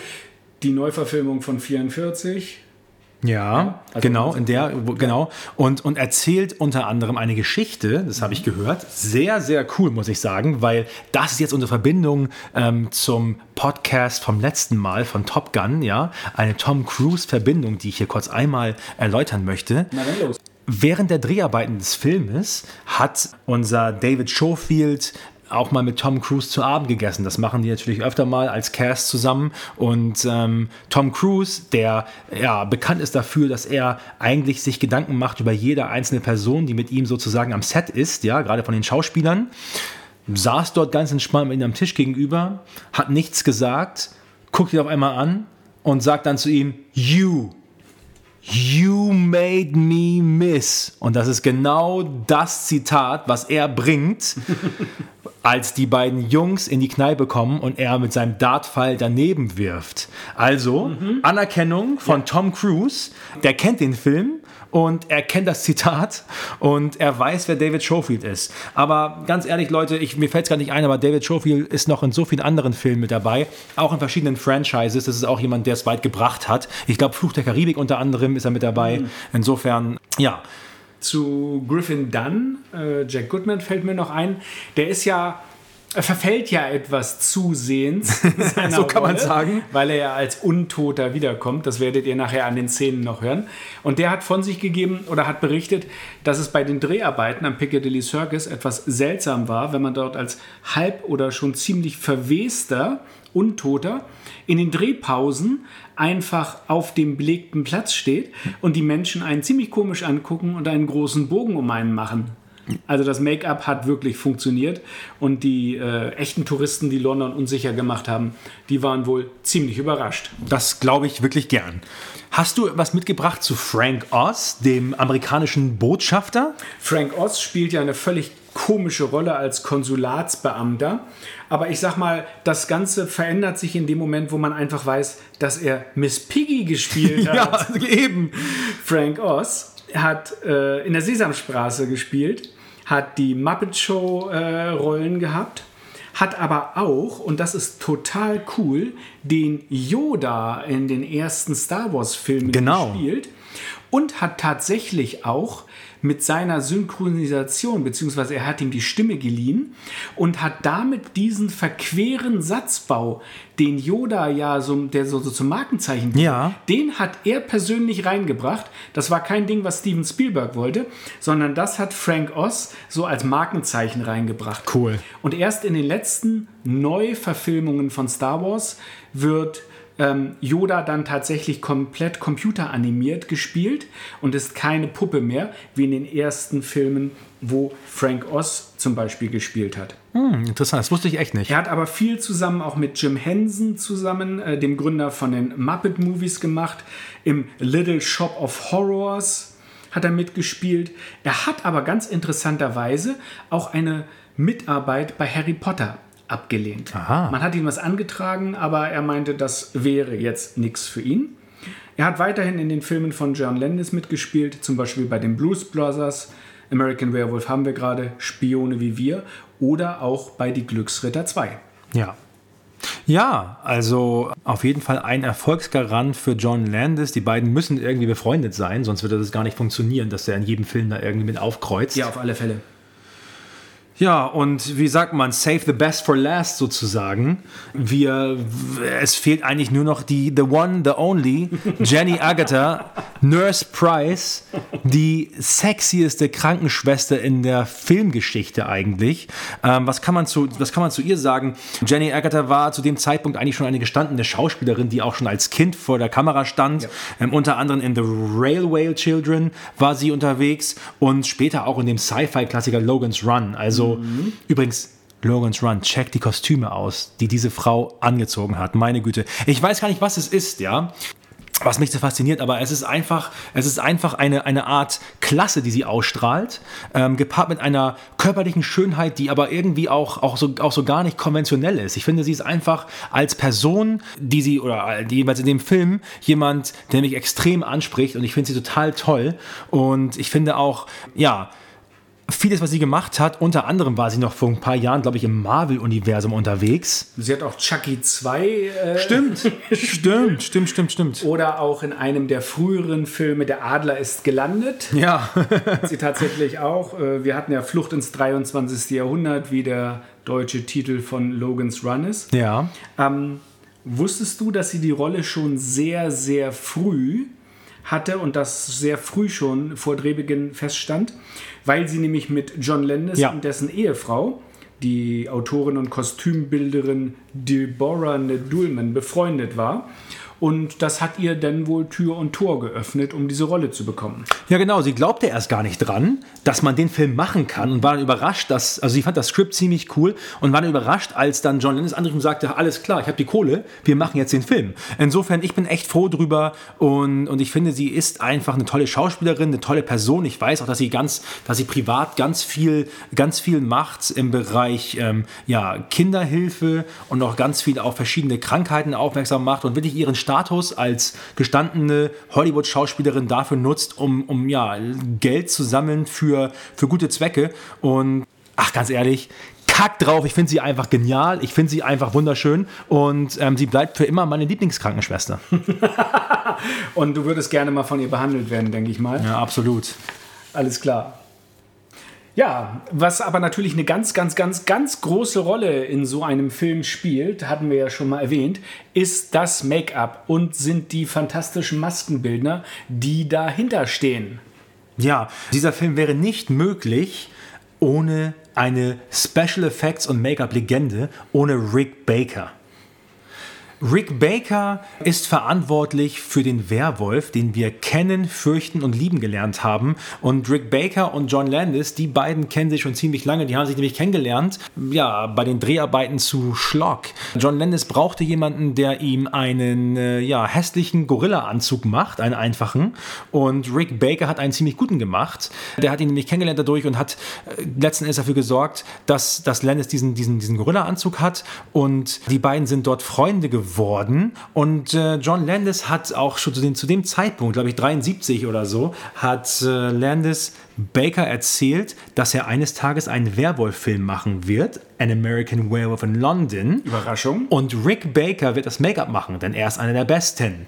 die Neuverfilmung von 44. Ja, also genau, in der, genau. Und, und erzählt unter anderem eine Geschichte, das habe ich gehört. Sehr, sehr cool, muss ich sagen, weil das ist jetzt unsere Verbindung ähm, zum Podcast vom letzten Mal von Top Gun, ja. Eine Tom Cruise-Verbindung, die ich hier kurz einmal erläutern möchte. Na dann los. Während der Dreharbeiten des Filmes hat unser David Schofield auch mal mit Tom Cruise zu Abend gegessen. Das machen die natürlich öfter mal als Cast zusammen. Und ähm, Tom Cruise, der ja bekannt ist dafür, dass er eigentlich sich Gedanken macht über jede einzelne Person, die mit ihm sozusagen am Set ist, ja, gerade von den Schauspielern, saß dort ganz entspannt mit ihm am Tisch gegenüber, hat nichts gesagt, guckt ihn auf einmal an und sagt dann zu ihm, You. You made me miss. Und das ist genau das Zitat, was er bringt, als die beiden Jungs in die Kneipe kommen und er mit seinem Dartpfeil daneben wirft. Also Anerkennung von Tom Cruise, der kennt den Film und er kennt das Zitat und er weiß, wer David Schofield ist. Aber ganz ehrlich, Leute, ich, mir fällt es gar nicht ein, aber David Schofield ist noch in so vielen anderen Filmen mit dabei, auch in verschiedenen Franchises. Das ist auch jemand, der es weit gebracht hat. Ich glaube, Fluch der Karibik unter anderem ist er mit dabei. Insofern, ja, Zu Griffin Dunn, äh, Jack Goodman fällt mir noch ein. Der ist ja, er verfällt ja etwas zusehends. So kann man Rolle, sagen. Weil er ja als Untoter wiederkommt. Das werdet ihr nachher an den Szenen noch hören. Und der hat von sich gegeben oder hat berichtet, dass es bei den Dreharbeiten am Piccadilly Circus etwas seltsam war, wenn man dort als halb oder schon ziemlich verwester Untoter in den Drehpausen einfach auf dem belegten Platz steht und die Menschen einen ziemlich komisch angucken und einen großen Bogen um einen machen. Also das Make-up hat wirklich funktioniert und die äh, echten Touristen, die London unsicher gemacht haben, die waren wohl ziemlich überrascht. das glaube ich wirklich gern. Hast du was mitgebracht zu Frank Oz, dem amerikanischen Botschafter? Frank Oz spielt ja eine völlig komische Rolle als Konsulatsbeamter. Aber ich sag mal, das Ganze verändert sich in dem Moment, wo man einfach weiß, dass er Miss Piggy gespielt hat. eben. Frank Oz hat äh, in der Sesamstraße gespielt, hat die Muppet Show äh, Rollen gehabt, hat aber auch, und das ist total cool, den Yoda in den ersten Star Wars Filmen Genau. gespielt und hat tatsächlich auch mit seiner Synchronisation, beziehungsweise er hat ihm die Stimme geliehen und hat damit diesen verqueren Satzbau, den Yoda ja so, der so, so zum Markenzeichen gehört, Ja. den hat er persönlich reingebracht. Das war kein Ding, was Steven Spielberg wollte, sondern das hat Frank Oz so als Markenzeichen reingebracht. Cool. Und erst in den letzten Neuverfilmungen von Star Wars wird ähm, Yoda dann tatsächlich komplett computeranimiert gespielt und ist keine Puppe mehr, wie in den ersten Filmen, wo Frank Oz zum Beispiel gespielt hat. Hm, interessant, das wusste ich echt nicht. Er hat aber viel zusammen auch mit Jim Henson zusammen, äh, dem Gründer von den Muppet Movies gemacht. Im Little Shop of Horrors hat er mitgespielt. Er hat aber ganz interessanterweise auch eine Mitarbeit bei Harry Potter abgelehnt. Aha. Man hat ihm was angetragen, aber er meinte, das wäre jetzt nichts für ihn. Er hat weiterhin in den Filmen von John Landis mitgespielt, zum Beispiel bei den Blues Brothers, American Werewolf haben wir gerade, Spione wie wir oder auch bei Die Glücksritter 2. Ja. Ja, also auf jeden Fall ein Erfolgsgarant für John Landis. Die beiden müssen irgendwie befreundet sein, sonst würde das gar nicht funktionieren, dass er in jedem Film da irgendwie mit aufkreuzt. Ja, auf alle Fälle. Ja, und wie sagt man, save the best for last sozusagen. Wir, es fehlt eigentlich nur noch die The One, The Only, Jenny Agatha, Nurse Price, die sexieste Krankenschwester in der Filmgeschichte eigentlich. Ähm, was, kann man zu, was kann man zu ihr sagen? Jenny Agatha war zu dem Zeitpunkt eigentlich schon eine gestandene Schauspielerin, die auch schon als Kind vor der Kamera stand. Ähm, unter anderem in The Railway Children war sie unterwegs und später auch in dem Sci-Fi-Klassiker Logan's Run. Also übrigens, Logan's Run, check die Kostüme aus, die diese Frau angezogen hat. Meine Güte. Ich weiß gar nicht, was es ist, ja. Was mich so fasziniert, aber es ist einfach, es ist einfach eine, eine Art Klasse, die sie ausstrahlt, ähm, gepaart mit einer körperlichen Schönheit, die aber irgendwie auch, auch, so, auch so gar nicht konventionell ist. Ich finde, sie ist einfach als Person, die sie, oder die jeweils in dem Film, jemand, der mich extrem anspricht und ich finde sie total toll. Und ich finde auch, ja, vieles, was sie gemacht hat, unter anderem war sie noch vor ein paar Jahren, glaube ich, im Marvel-Universum unterwegs. Sie hat auch Chucky 2 äh, Stimmt, stimmt, stimmt, stimmt, stimmt. oder auch in einem der früheren Filme Der Adler ist gelandet. Ja, sie tatsächlich auch. Äh, Wir hatten ja Flucht ins 23. Jahrhundert, wie der deutsche Titel von Logan's Run ist. ja. Ähm, wusstest du, dass sie die Rolle schon sehr, sehr früh hatte und das sehr früh schon vor Drehbeginn feststand, weil sie nämlich mit John Landis Ja. und dessen Ehefrau, die Autorin und Kostümbilderin Deborah Nedulman befreundet war. Und das hat ihr dann wohl Tür und Tor geöffnet, um diese Rolle zu bekommen. Ja, genau. Sie glaubte erst gar nicht dran, dass man den Film machen kann und war dann überrascht, dass, also sie fand das Skript ziemlich cool und war dann überrascht, als dann John Lennon und sagte, alles klar, ich habe die Kohle, wir machen jetzt den Film. Insofern, ich bin echt froh drüber und, und ich finde, sie ist einfach eine tolle Schauspielerin, eine tolle Person. Ich weiß auch, dass sie ganz, dass sie privat ganz viel, ganz viel macht im Bereich ähm, ja, Kinderhilfe und auch ganz viel auf verschiedene Krankheiten aufmerksam macht und wirklich ihren Status als gestandene Hollywood-Schauspielerin dafür nutzt, um, um ja, Geld zu sammeln für, für gute Zwecke. Und ach, ganz ehrlich, kack drauf. Ich finde sie einfach genial. Ich finde sie einfach wunderschön. Und ähm, sie bleibt für immer meine Lieblingskrankenschwester. Und du würdest gerne mal von ihr behandelt werden, denke ich mal. Ja, absolut. Alles klar. Ja, was aber natürlich eine ganz, ganz, ganz, ganz große Rolle in so einem Film spielt, hatten wir ja schon mal erwähnt, ist das Make-up und sind die fantastischen Maskenbildner, die dahinter stehen. Ja, dieser Film wäre nicht möglich ohne eine Special Effects und Make-up-Legende, ohne Rick Baker. Rick Baker ist verantwortlich für den Werwolf, den wir kennen, fürchten und lieben gelernt haben. Und Rick Baker und John Landis, die beiden kennen sich schon ziemlich lange. Die haben sich nämlich kennengelernt, ja, bei den Dreharbeiten zu Schlock. John Landis brauchte jemanden, der ihm einen, äh, ja, hässlichen Gorilla-Anzug macht, einen einfachen. Und Rick Baker hat einen ziemlich guten gemacht. Der hat ihn nämlich kennengelernt dadurch und hat äh, letzten Endes dafür gesorgt, dass, dass Landis diesen, diesen, diesen Gorilla-Anzug hat. Und die beiden sind dort Freunde geworden geworden. Und äh, John Landis hat auch schon zu, den, zu dem Zeitpunkt, glaube ich 73 oder so, hat äh, Landis Baker erzählt, dass er eines Tages einen Werwolf-Film machen wird, An American Werewolf in London. Überraschung. Und Rick Baker wird das Make-up machen, denn er ist einer der Besten.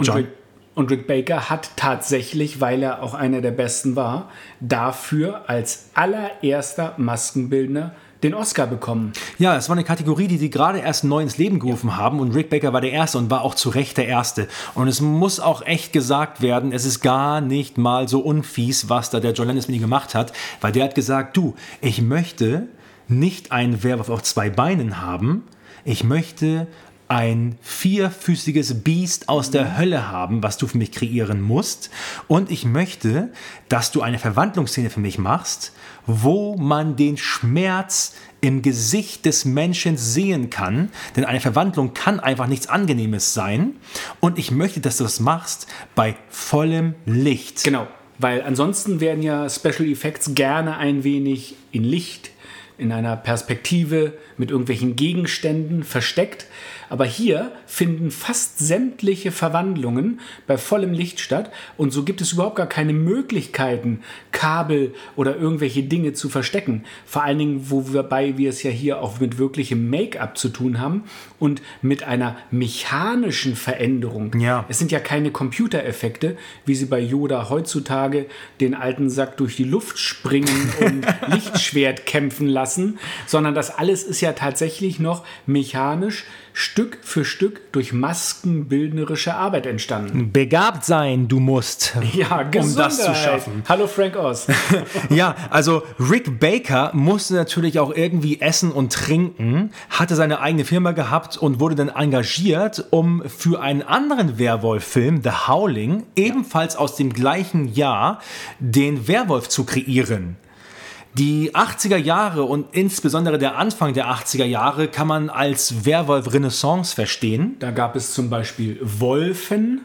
John- und Rick Baker hat tatsächlich, weil er auch einer der Besten war, dafür als allererster Maskenbildner den Oscar bekommen. Ja, es war eine Kategorie, die sie gerade erst neu ins Leben gerufen haben und Rick Baker war der Erste und war auch zu Recht der Erste. Und es muss auch echt gesagt werden, es ist gar nicht mal so unfies, was da der John Landis mit ihm gemacht hat, weil der hat gesagt, du, ich möchte nicht einen Werwolf auf zwei Beinen haben, ich möchte ein vierfüßiges Biest aus der Hölle haben, was du für mich kreieren musst. Und ich möchte, dass du eine Verwandlungsszene für mich machst, wo man den Schmerz im Gesicht des Menschen sehen kann. Denn eine Verwandlung kann einfach nichts Angenehmes sein. Und ich möchte, dass du das machst bei vollem Licht. Genau, weil ansonsten werden ja Special Effects gerne ein wenig in Licht, in einer Perspektive mit irgendwelchen Gegenständen versteckt. Aber hier finden fast sämtliche Verwandlungen bei vollem Licht statt und so gibt es überhaupt gar keine Möglichkeiten, Kabel oder irgendwelche Dinge zu verstecken. Vor allen Dingen, wobei wir es ja hier auch mit wirklichem Make-up zu tun haben und mit einer mechanischen Veränderung. Ja. Es sind ja keine Computereffekte, wie sie bei Yoda heutzutage den alten Sack durch die Luft springen und Lichtschwert kämpfen lassen, sondern das alles ist ja tatsächlich noch mechanisch Stück für Stück durch maskenbildnerische Arbeit entstanden. Begabt sein, du musst, Ja, um das zu schaffen. Hallo Frank Oz. Ja, also Rick Baker musste natürlich auch irgendwie essen und trinken, hatte seine eigene Firma gehabt und wurde dann engagiert, um für einen anderen Werwolf-Film, The Howling, ebenfalls aus dem gleichen Jahr, den Werwolf zu kreieren. Die 80er Jahre und insbesondere der Anfang der 80er Jahre kann man als Werwolf-Renaissance verstehen. Da gab es zum Beispiel Wolfen,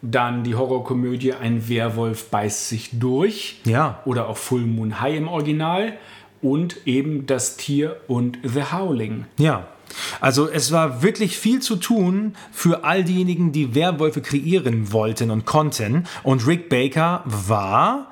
dann die Horrorkomödie Ein Werwolf beißt sich durch. Ja. Oder auch Full Moon High im Original. Und eben das Tier und The Howling. Ja. Also es war wirklich viel zu tun für all diejenigen, die Werwölfe kreieren wollten und konnten. Und Rick Baker war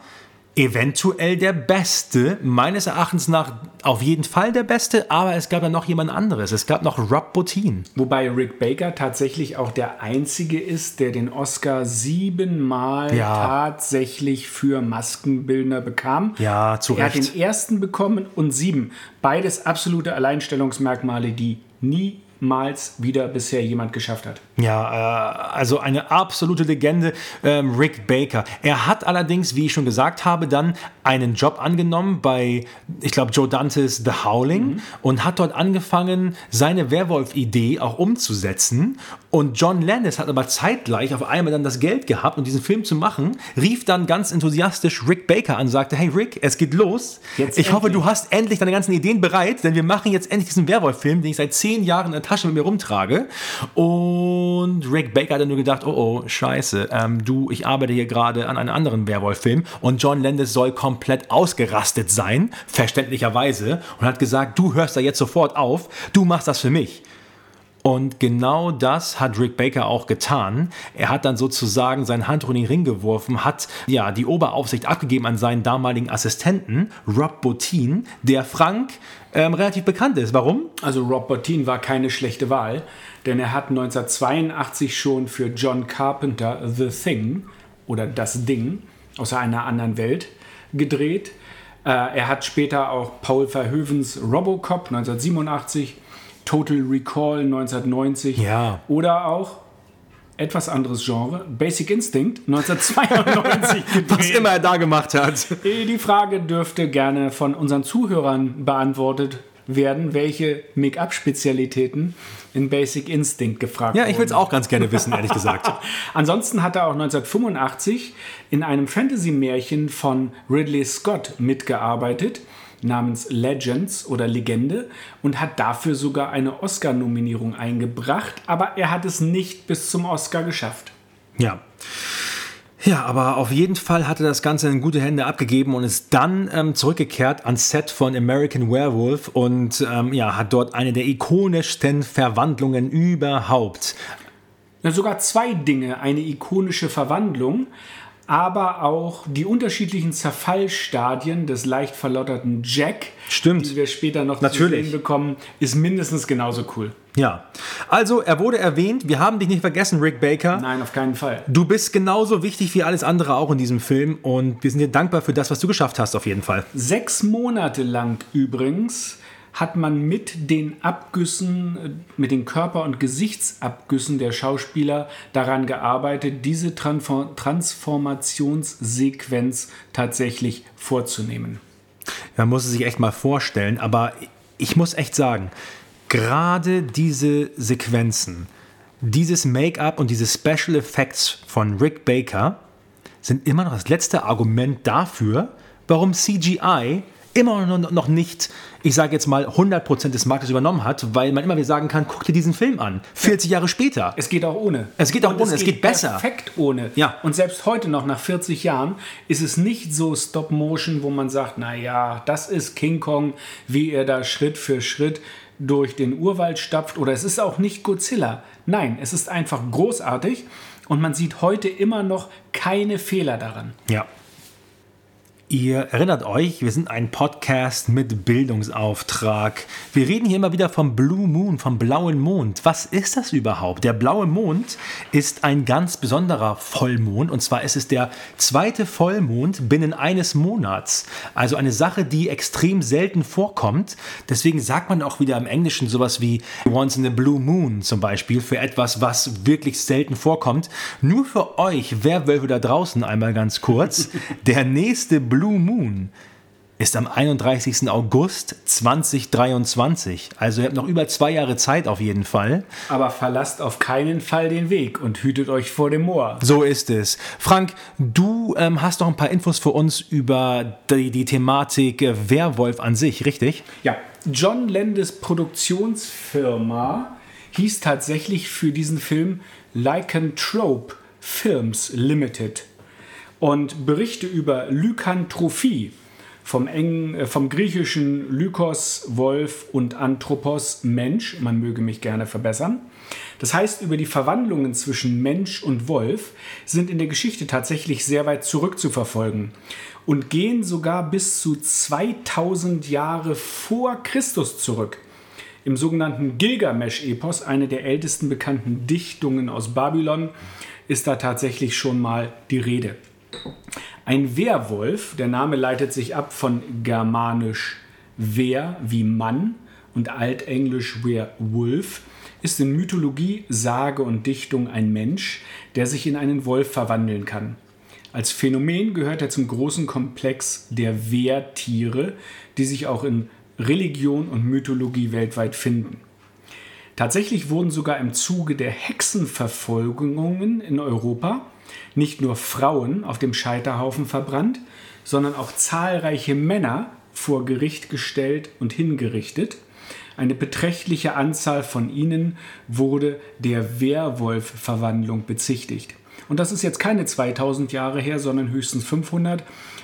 eventuell der Beste, meines Erachtens nach auf jeden Fall der Beste, aber es gab ja noch jemand anderes. Es gab noch Rob Bottin. Wobei Rick Baker tatsächlich auch der Einzige ist, der den Oscar siebenmal Ja. tatsächlich für Maskenbildner bekam. Ja, zu Er hat Recht. den ersten bekommen und sieben. Beides absolute Alleinstellungsmerkmale, die niemals wieder bisher jemand geschafft hat. Ja, äh, also eine absolute Legende, ähm, Rick Baker. Er hat allerdings, wie ich schon gesagt habe, dann einen Job angenommen bei, ich glaube, Joe Dantes The Howling und hat dort angefangen, seine Werwolf-Idee auch umzusetzen. Und John Landis hat aber zeitgleich auf einmal dann das Geld gehabt, um diesen Film zu machen, rief dann ganz enthusiastisch Rick Baker an und sagte, hey Rick, es geht los. Jetzt ich hoffe, endlich." du hast endlich deine ganzen Ideen bereit, denn wir machen jetzt endlich diesen Werwolf-Film, den ich seit zehn Jahren in der Tasche mit mir rumtrage. Und Rick Baker hat dann nur gedacht, oh oh, scheiße, ähm, du, ich arbeite hier gerade an einem anderen Werwolf-Film und John Landis soll komplett ausgerastet sein, verständlicherweise, und hat gesagt, du hörst da jetzt sofort auf, du machst das für mich. Und genau das hat Rick Baker auch getan. Er hat dann sozusagen sein Handtuch in den Ring geworfen, hat ja die Oberaufsicht abgegeben an seinen damaligen Assistenten, Rob Bottin, der Frank ähm, relativ bekannt ist. Warum? Also Rob Bottin war keine schlechte Wahl, denn er hat 1982 schon für John Carpenter The Thing oder Das Ding aus einer anderen Welt gedreht. Äh, er hat später auch Paul Verhoevens Robocop 1987, Total Recall 1990 Ja. oder auch etwas anderes Genre, Basic Instinct 1992 gedreht. Was immer er da gemacht hat. Die Frage dürfte gerne von unseren Zuhörern beantwortet werden, welche Make-up-Spezialitäten in Basic Instinct gefragt Ja, ich will es wurden. auch ganz gerne wissen, ehrlich gesagt. Ansonsten hat er auch 1985 in einem Fantasy-Märchen von Ridley Scott mitgearbeitet, namens Legends oder Legende, und hat dafür sogar eine Oscar-Nominierung eingebracht, aber er hat es nicht bis zum Oscar geschafft. Ja. Ja, aber auf jeden Fall hat er das Ganze in gute Hände abgegeben und ist dann ähm, zurückgekehrt ans Set von American Werewolf und ähm, ja, hat dort eine der ikonischsten Verwandlungen überhaupt. Ja, sogar zwei Dinge. Eine ikonische Verwandlung, aber auch die unterschiedlichen Zerfallstadien des leicht verlotterten Jack, Stimmt. die wir später noch Natürlich. zu sehen bekommen, ist mindestens genauso cool. Ja, also er wurde erwähnt, wir haben dich nicht vergessen, Rick Baker. Nein, auf keinen Fall. Du bist genauso wichtig wie alles andere auch in diesem Film und wir sind dir dankbar für das, was du geschafft hast, auf jeden Fall. Sechs Monate lang übrigens hat man mit den Abgüssen, mit den Körper- und Gesichtsabgüssen der Schauspieler daran gearbeitet, diese Transfor- Transformationssequenz tatsächlich vorzunehmen. Man muss es sich echt mal vorstellen, aber ich muss echt sagen, gerade diese Sequenzen, dieses Make-up und diese Special Effects von Rick Baker sind immer noch das letzte Argument dafür, warum CGI immer noch nicht, ich sage jetzt mal, 100% des Marktes übernommen hat, weil man immer wieder sagen kann, guck dir diesen Film an, 40 Jahre später. Es geht auch ohne. Es geht auch Und ohne, es geht besser. Perfekt ohne. Ja. Und selbst heute noch, nach 40 Jahren, ist es nicht so Stop-Motion, wo man sagt, naja, das ist King Kong, wie er da Schritt für Schritt durch den Urwald stapft. Oder es ist auch nicht Godzilla. Nein, es ist einfach großartig und man sieht heute immer noch keine Fehler daran. Ja. Ihr erinnert euch, wir sind ein Podcast mit Bildungsauftrag. Wir reden hier immer wieder vom Blue Moon, vom blauen Mond. Was ist das überhaupt? Der blaue Mond ist ein ganz besonderer Vollmond und zwar ist es der zweite Vollmond binnen eines Monats. Also eine Sache, die extrem selten vorkommt. Deswegen sagt man auch wieder im Englischen sowas wie Once in a Blue Moon zum Beispiel für etwas, was wirklich selten vorkommt. Nur für euch, Werwölfe da draußen einmal ganz kurz. Der nächste Blue Moon ist am 31. August 2023. Also ihr habt noch über zwei Jahre Zeit auf jeden Fall. Aber verlasst auf keinen Fall den Weg und hütet euch vor dem Moor. So ist es. Frank, du ähm, hast noch ein paar Infos für uns über die, die Thematik äh, Werwolf an sich, richtig? Ja, John Landis Produktionsfirma hieß tatsächlich für diesen Film Lycanthrope Films Limited. Und Berichte über Lykanthropie vom, engen, äh, vom griechischen Lykos, Wolf und Anthropos, Mensch, man möge mich gerne verbessern. Das heißt, über die Verwandlungen zwischen Mensch und Wolf sind in der Geschichte tatsächlich sehr weit zurückzuverfolgen und gehen sogar bis zu 2000 Jahre vor Christus zurück. Im sogenannten Gilgamesch-Epos, eine der ältesten bekannten Dichtungen aus Babylon, ist da tatsächlich schon mal die Rede. Ein Werwolf, der Name leitet sich ab von germanisch wer wie Mann und altenglisch werewolf, ist in Mythologie, Sage und Dichtung ein Mensch, der sich in einen Wolf verwandeln kann. Als Phänomen gehört er zum großen Komplex der Wehrtiere, die sich auch in Religion und Mythologie weltweit finden. Tatsächlich wurden sogar im Zuge der Hexenverfolgungen in Europa nicht nur Frauen auf dem Scheiterhaufen verbrannt, sondern auch zahlreiche Männer vor Gericht gestellt und hingerichtet. Eine beträchtliche Anzahl von ihnen wurde der Werwolf-Verwandlung bezichtigt. Und das ist jetzt keine 2000 Jahre her, sondern höchstens 500,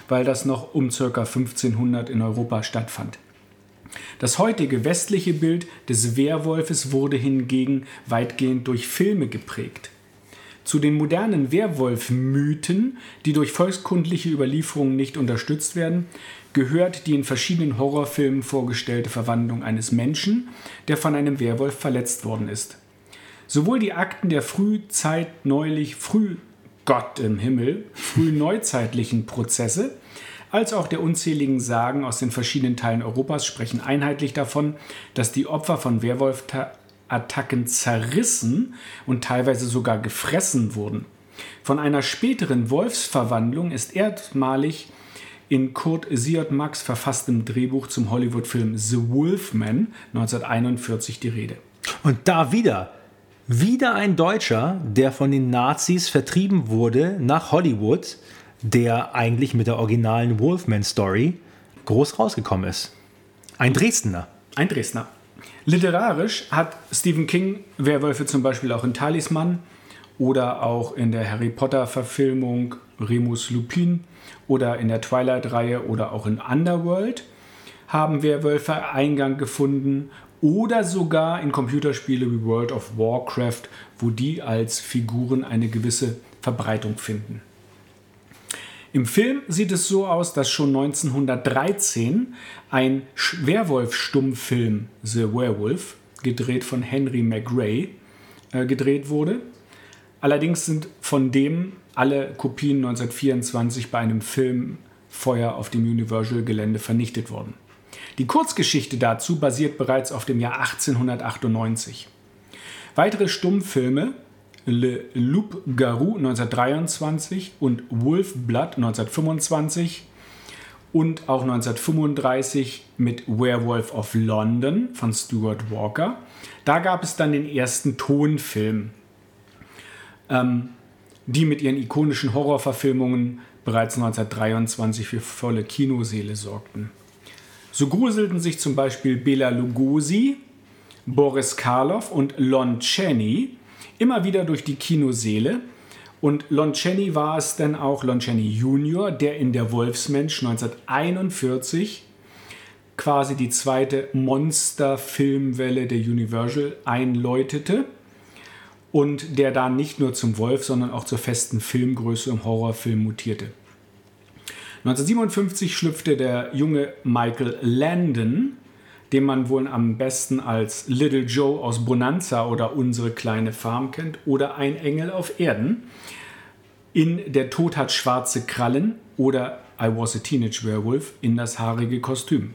weil das noch um ca. 1500 in Europa stattfand. Das heutige westliche Bild des Werwolfes wurde hingegen weitgehend durch Filme geprägt. Zu den modernen Werwolf-Mythen, die durch volkskundliche Überlieferungen nicht unterstützt werden, gehört die in verschiedenen Horrorfilmen vorgestellte Verwandlung eines Menschen, der von einem Werwolf verletzt worden ist. Sowohl die Akten der Frühzeit neulich, früh Gott im Himmel, frühneuzeitlichen Prozesse, als auch der unzähligen Sagen aus den verschiedenen Teilen Europas sprechen einheitlich davon, dass die Opfer von Werwolf-Attacken zerrissen und teilweise sogar gefressen wurden. Von einer späteren Wolfsverwandlung ist erstmalig in Kurt Siot Max verfasstem Drehbuch zum Hollywood-Film The Wolfman 1941 die Rede. Und da wieder wieder ein Deutscher, der von den Nazis vertrieben wurde nach Hollywood, der eigentlich mit der originalen Wolfman-Story groß rausgekommen ist. Ein Dresdner. Ein Dresdner. Literarisch hat Stephen King Werwölfe zum Beispiel auch in Talisman oder auch in der Harry Potter-Verfilmung Remus Lupin oder in der Twilight-Reihe oder auch in Underworld haben Werwölfe Eingang gefunden oder sogar in Computerspiele wie World of Warcraft, wo die als Figuren eine gewisse Verbreitung finden. Im Film sieht es so aus, dass schon 1913 ein Werwolf-Stummfilm The Werewolf, gedreht von Henry McRae, äh, gedreht wurde. Allerdings sind von dem alle Kopien 1924 bei einem Filmfeuer auf dem Universal-Gelände vernichtet worden. Die Kurzgeschichte dazu basiert bereits auf dem Jahr 1898. Weitere Stummfilme Le Loup-Garou 1923 und Wolf Blood 1925 und auch 1935 mit Werewolf of London von Stuart Walker. Da gab es dann den ersten Tonfilm, ähm, die mit ihren ikonischen Horrorverfilmungen bereits 1923 für volle Kinoseele sorgten. So gruselten sich zum Beispiel Bela Lugosi, Boris Karloff und Lon Chaney immer wieder durch die Kinoseele. Und Lon Chaney war es dann auch, Lon Chaney Jr., der in der Wolfsmensch 1941 quasi die zweite Monster-Filmwelle der Universal einläutete und der dann nicht nur zum Wolf, sondern auch zur festen Filmgröße im Horrorfilm mutierte. 1957 schlüpfte der junge Michael Landon, den man wohl am besten als Little Joe aus Bonanza oder Unsere kleine Farm kennt oder Ein Engel auf Erden, in Der Tod hat schwarze Krallen oder I Was a Teenage Werewolf in das haarige Kostüm.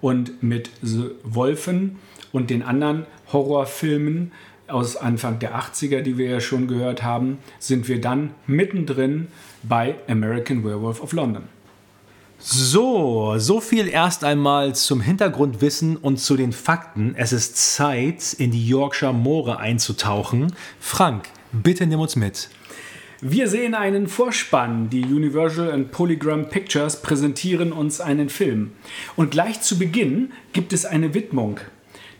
Und mit The Wolfen und den anderen Horrorfilmen aus Anfang der 80er, die wir ja schon gehört haben, sind wir dann mittendrin bei American Werewolf of London. So, so viel erst einmal zum Hintergrundwissen und zu den Fakten. Es ist Zeit, in die Yorkshire Moore einzutauchen. Frank, bitte nimm uns mit. Wir sehen einen Vorspann. Die Universal and Polygram Pictures präsentieren uns einen Film. Und gleich zu Beginn gibt es eine Widmung.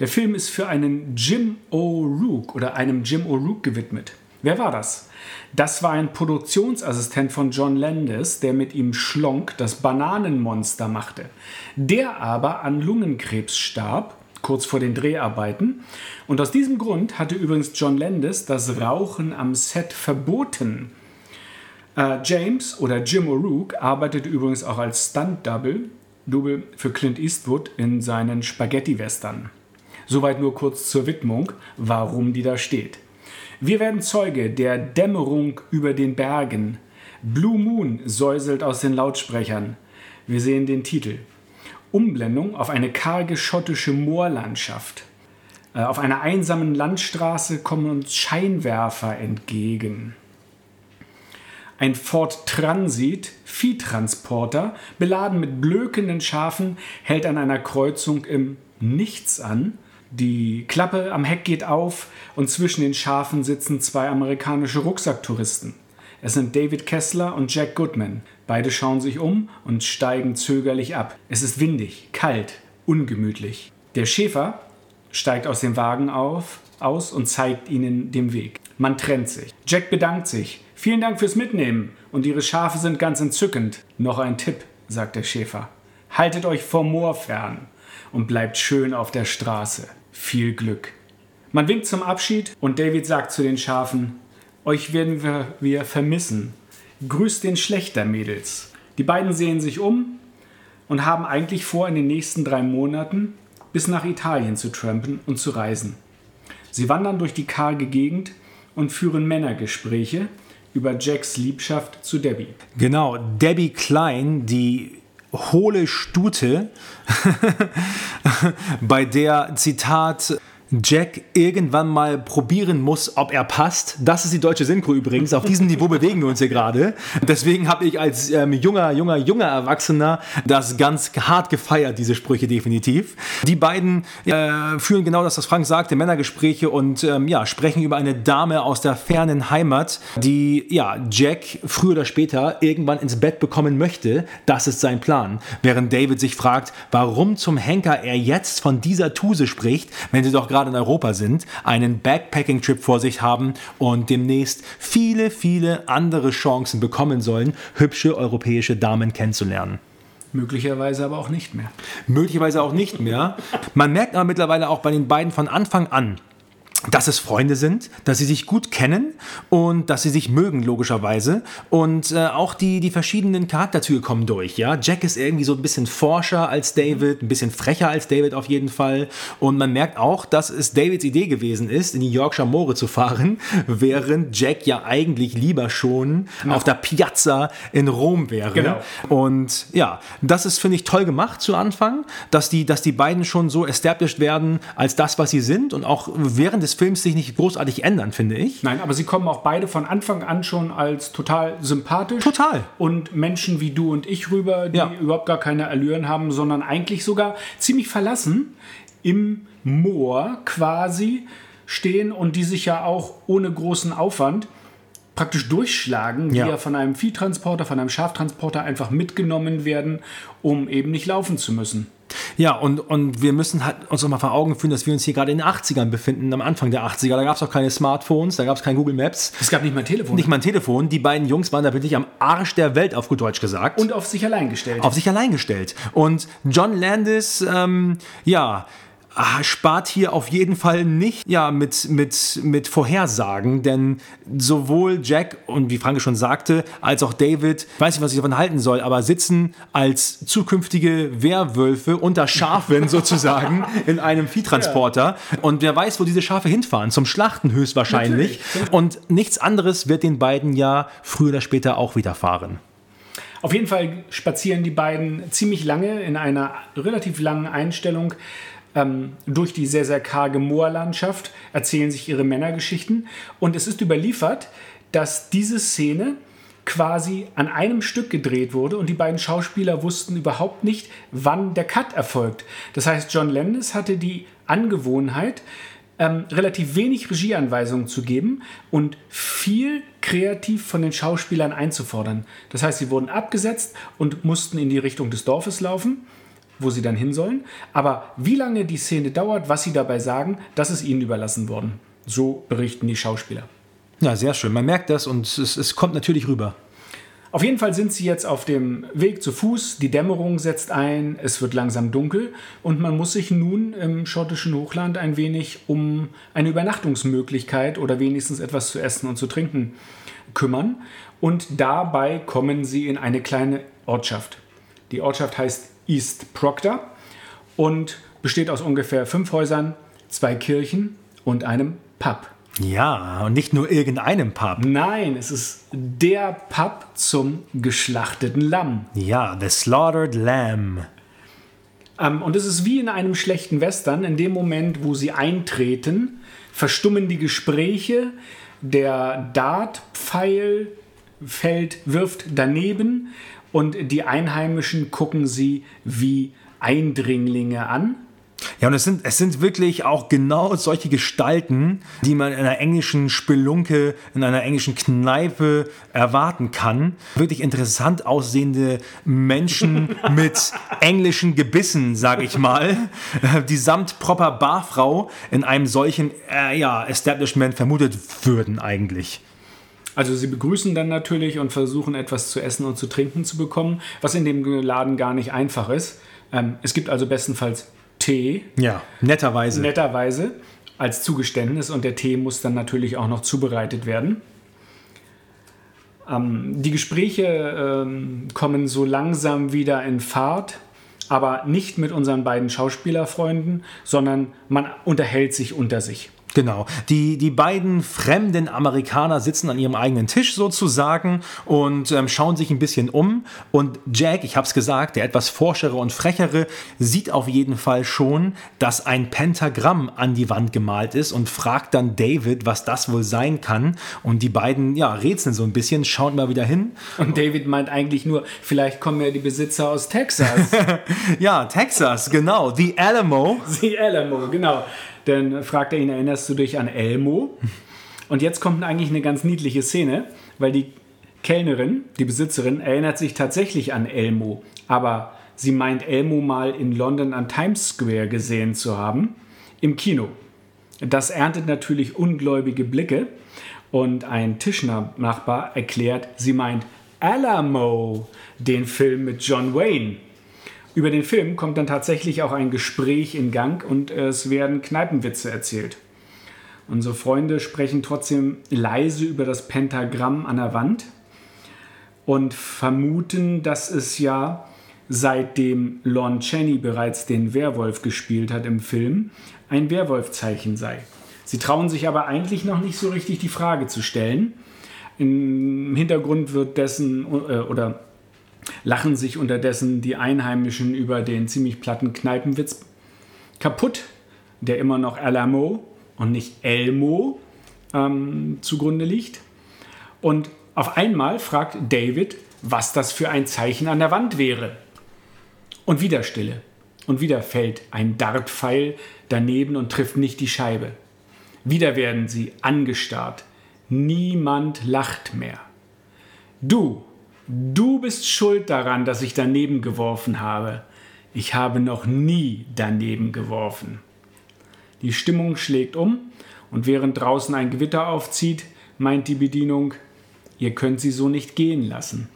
Der Film ist für einen Jim O'Rourke oder einem Jim O'Rourke gewidmet. Wer war das? Das war ein Produktionsassistent von John Landis, der mit ihm Schlonk das Bananenmonster machte. Der aber an Lungenkrebs starb, kurz vor den Dreharbeiten. Und aus diesem Grund hatte übrigens John Landis das Rauchen am Set verboten. Äh, James oder Jim O'Rourke arbeitete übrigens auch als Stunt-Double Double für Clint Eastwood in seinen Spaghetti-Western. Soweit nur kurz zur Widmung, warum die da steht. Wir werden Zeuge der Dämmerung über den Bergen. Blue Moon säuselt aus den Lautsprechern. Wir sehen den Titel. Umblendung auf eine karge schottische Moorlandschaft. Äh, Auf einer einsamen Landstraße kommen uns Scheinwerfer entgegen. Ein Ford Transit, Viehtransporter, beladen mit blökenden Schafen, hält an einer Kreuzung im Nichts an. Die Klappe am Heck geht auf und zwischen den Schafen sitzen zwei amerikanische Rucksacktouristen. Es sind David Kessler und Jack Goodman. Beide schauen sich um und steigen zögerlich ab. Es ist windig, kalt, ungemütlich. Der Schäfer steigt aus dem Wagen auf, aus und zeigt ihnen den Weg. Man trennt sich. Jack bedankt sich. Vielen Dank fürs Mitnehmen und Ihre Schafe sind ganz entzückend. Noch ein Tipp, sagt der Schäfer. Haltet euch vom Moor fern und bleibt schön auf der Straße. Viel Glück. Man winkt zum Abschied und David sagt zu den Schafen, euch werden wir, wir vermissen. Grüßt den Schlechter, Mädels. Die beiden sehen sich um und haben eigentlich vor, in den nächsten drei Monaten bis nach Italien zu trampen und zu reisen. Sie wandern durch die karge Gegend und führen Männergespräche über Jacks Liebschaft zu Debbie. Genau, Debbie Klein, die hohle Stute, bei der, Zitat, Jack irgendwann mal probieren muss, ob er passt. Das ist die deutsche Synchro übrigens. Auf diesem Niveau bewegen wir uns hier gerade. Deswegen habe ich als ähm, junger, junger, junger Erwachsener das ganz hart gefeiert, diese Sprüche definitiv. Die beiden äh, führen genau das, was Frank sagte, Männergespräche und ähm, ja, sprechen über eine Dame aus der fernen Heimat, die ja, Jack früher oder später irgendwann ins Bett bekommen möchte. Das ist sein Plan. Während David sich fragt, warum zum Henker er jetzt von dieser Tuse spricht, wenn sie doch gerade in Europa sind, einen Backpacking-Trip vor sich haben und demnächst viele, viele andere Chancen bekommen sollen, hübsche europäische Damen kennenzulernen. Möglicherweise aber auch nicht mehr. Möglicherweise auch nicht mehr. Man merkt aber mittlerweile auch bei den beiden von Anfang an, dass es Freunde sind, dass sie sich gut kennen und dass sie sich mögen, logischerweise. Und äh, auch die, die verschiedenen Charakterzüge kommen durch. Ja? Jack ist irgendwie so ein bisschen forscher als David, ein bisschen frecher als David auf jeden Fall. Und man merkt auch, dass es Davids Idee gewesen ist, in die Yorkshire Moore zu fahren, während Jack ja eigentlich lieber schon auf der Piazza in Rom wäre. Genau. Und ja, das ist, finde ich, toll gemacht zu Anfang, dass die, dass die beiden schon so established werden als das, was sie sind und auch während des Films sich nicht großartig ändern, finde ich. Nein, aber sie kommen auch beide von Anfang an schon als total sympathisch. Total. Und Menschen wie du und ich rüber, die Ja. überhaupt gar keine Allüren haben, sondern eigentlich sogar ziemlich verlassen im Moor quasi stehen und die sich ja auch ohne großen Aufwand praktisch durchschlagen, die Ja. ja von einem Viehtransporter, von einem Schaftransporter einfach mitgenommen werden, um eben nicht laufen zu müssen. Ja, und, und wir müssen halt uns auch mal vor Augen führen, dass wir uns hier gerade in den 80ern befinden, am Anfang der 80er. Da gab es auch keine Smartphones, da gab es kein Google Maps, Es gab nicht mal Telefon. nicht mal ein Telefon. Die beiden Jungs waren da wirklich am Arsch der Welt, auf gut Deutsch gesagt. und auf sich allein gestellt. auf sich allein gestellt. Und John Landis, ähm, ja, spart hier auf jeden Fall nicht ja, mit, mit, mit Vorhersagen, denn sowohl Jack und wie Franke schon sagte, als auch David, ich weiß nicht, was ich davon halten soll, aber sitzen als zukünftige Werwölfe unter Schafen sozusagen in einem Viehtransporter. Und wer weiß, wo diese Schafe hinfahren, zum Schlachten höchstwahrscheinlich. Und nichts anderes wird den beiden ja früher oder später auch widerfahren. Auf jeden Fall spazieren die beiden ziemlich lange in einer relativ langen Einstellung ähm, durch die sehr, sehr karge Moorlandschaft, erzählen sich ihre Männergeschichten. Und es ist überliefert, dass diese Szene quasi an einem Stück gedreht wurde und die beiden Schauspieler wussten überhaupt nicht, wann der Cut erfolgt. Das heißt, John Landis hatte die Angewohnheit, ähm, relativ wenig Regieanweisungen zu geben und viel kreativ von den Schauspielern einzufordern. Das heißt, sie wurden abgesetzt und mussten in die Richtung des Dorfes laufen, wo sie dann hin sollen. Aber wie lange die Szene dauert, was sie dabei sagen, das ist ihnen überlassen worden. So berichten die Schauspieler. Ja, sehr schön. Man merkt das und es, es kommt natürlich rüber. Auf jeden Fall sind sie jetzt auf dem Weg zu Fuß. Die Dämmerung setzt ein, es wird langsam dunkel und man muss sich nun im schottischen Hochland ein wenig um eine Übernachtungsmöglichkeit oder wenigstens etwas zu essen und zu trinken kümmern. Und dabei kommen sie in eine kleine Ortschaft. Die Ortschaft heißt East Proctor und besteht aus ungefähr fünf Häusern, zwei Kirchen und einem Pub. Ja, und nicht nur irgendeinem Pub. Nein, es ist der Pub zum geschlachteten Lamm. Ja, The Slaughtered Lamb. Ähm, und es ist wie in einem schlechten Western. In dem Moment, wo sie eintreten, verstummen die Gespräche. Der Dartpfeil fällt, wirft daneben und die Einheimischen gucken sie wie Eindringlinge an. Ja, und es sind, es sind wirklich auch genau solche Gestalten, die man in einer englischen Spelunke, in einer englischen Kneipe erwarten kann. Wirklich interessant aussehende Menschen mit englischen Gebissen, sag ich mal, die samt proper Barfrau in einem solchen äh, ja, Establishment vermutet würden eigentlich. Also sie begrüßen dann natürlich und versuchen etwas zu essen und zu trinken zu bekommen, was in dem Laden gar nicht einfach ist. Ähm, es gibt also bestenfalls Tee. Ja, netterweise. Netterweise als Zugeständnis und der Tee muss dann natürlich auch noch zubereitet werden. Ähm, die Gespräche ähm, kommen so langsam wieder in Fahrt, aber nicht mit unseren beiden Schauspielerfreunden, sondern man unterhält sich unter sich. Genau. Die, die beiden fremden Amerikaner sitzen an ihrem eigenen Tisch sozusagen und ähm, schauen sich ein bisschen um. Und Jack, ich habe es gesagt, der etwas forschere und frechere, sieht auf jeden Fall schon, dass ein Pentagramm an die Wand gemalt ist und fragt dann David, was das wohl sein kann. Und die beiden, ja, rätseln so ein bisschen, schauen mal wieder hin. Und David meint eigentlich nur, vielleicht kommen ja die Besitzer aus Texas. ja, Texas, genau. The Alamo. The Alamo, genau. Dann fragt er ihn, erinnerst du dich an Elmo? Und jetzt kommt eigentlich eine ganz niedliche Szene, weil die Kellnerin, die Besitzerin, erinnert sich tatsächlich an Elmo, aber sie meint Elmo mal in London am Times Square gesehen zu haben, im Kino. Das erntet natürlich ungläubige Blicke und ein Tischnachbar erklärt, sie meint Alamo, den Film mit John Wayne. Über den Film kommt dann tatsächlich auch ein Gespräch in Gang und es werden Kneipenwitze erzählt. Unsere Freunde sprechen trotzdem leise über das Pentagramm an der Wand und vermuten, dass es ja seitdem Lon Chaney bereits den Werwolf gespielt hat im Film, ein Werwolfzeichen sei. Sie trauen sich aber eigentlich noch nicht so richtig die Frage zu stellen. Im Hintergrund wird dessen äh, oder lachen sich unterdessen die Einheimischen über den ziemlich platten Kneipenwitz kaputt, der immer noch Alamo und nicht Elmo ähm, zugrunde liegt. Und auf einmal fragt David, was das für ein Zeichen an der Wand wäre. Und wieder Stille. Und wieder fällt ein Dartpfeil daneben und trifft nicht die Scheibe. Wieder werden sie angestarrt. Niemand lacht mehr. Du, Du bist schuld daran, dass ich daneben geworfen habe. Ich habe noch nie daneben geworfen. Die Stimmung schlägt um und während draußen ein Gewitter aufzieht, meint die Bedienung, ihr könnt sie so nicht gehen lassen.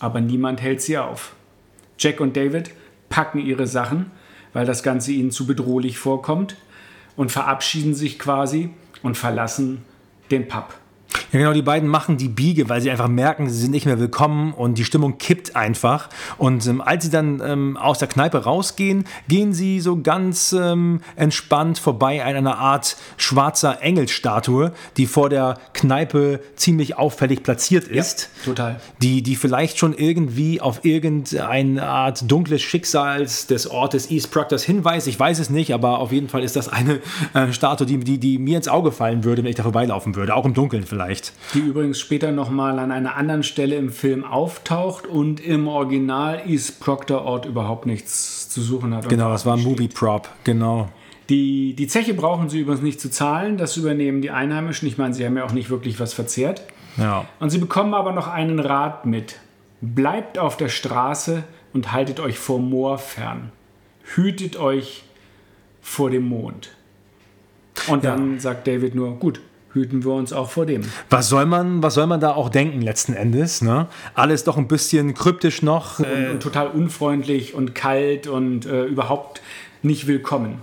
Aber niemand hält sie auf. Jack und David packen ihre Sachen, weil das Ganze ihnen zu bedrohlich vorkommt, und verabschieden sich quasi und verlassen den Pub. Ja, genau, die beiden machen die Biege, weil sie einfach merken, sie sind nicht mehr willkommen und die Stimmung kippt einfach. Und ähm, als sie dann ähm, aus der Kneipe rausgehen, gehen sie so ganz ähm, entspannt vorbei an einer Art schwarzer Engelstatue, die vor der Kneipe ziemlich auffällig platziert ist. Ja, total. Die, die vielleicht schon irgendwie auf irgendeine Art dunkles Schicksals des Ortes East Proctors hinweist. Ich weiß es nicht, aber auf jeden Fall ist das eine äh, Statue, die, die, die mir ins Auge fallen würde, wenn ich da vorbeilaufen würde. Auch im Dunkeln vielleicht vielleicht. Die übrigens später nochmal an einer anderen Stelle im Film auftaucht und im Original East Proctor Ort überhaupt nichts zu suchen hat. Genau, das war ein Movie Prop, genau. Die, die Zeche brauchen sie übrigens nicht zu zahlen, das übernehmen die Einheimischen. Ich meine, sie haben ja auch nicht wirklich was verzehrt. Ja. Und sie bekommen aber noch einen Rat mit. Bleibt auf der Straße und haltet euch vor Moor fern. Hütet euch vor dem Mond. Und dann ja. sagt David nur, gut, hüten wir uns auch vor dem. Was soll man, was soll man da auch denken letzten Endes? Ne? Alles doch ein bisschen kryptisch noch. Und, und total unfreundlich und kalt und äh, überhaupt nicht willkommen.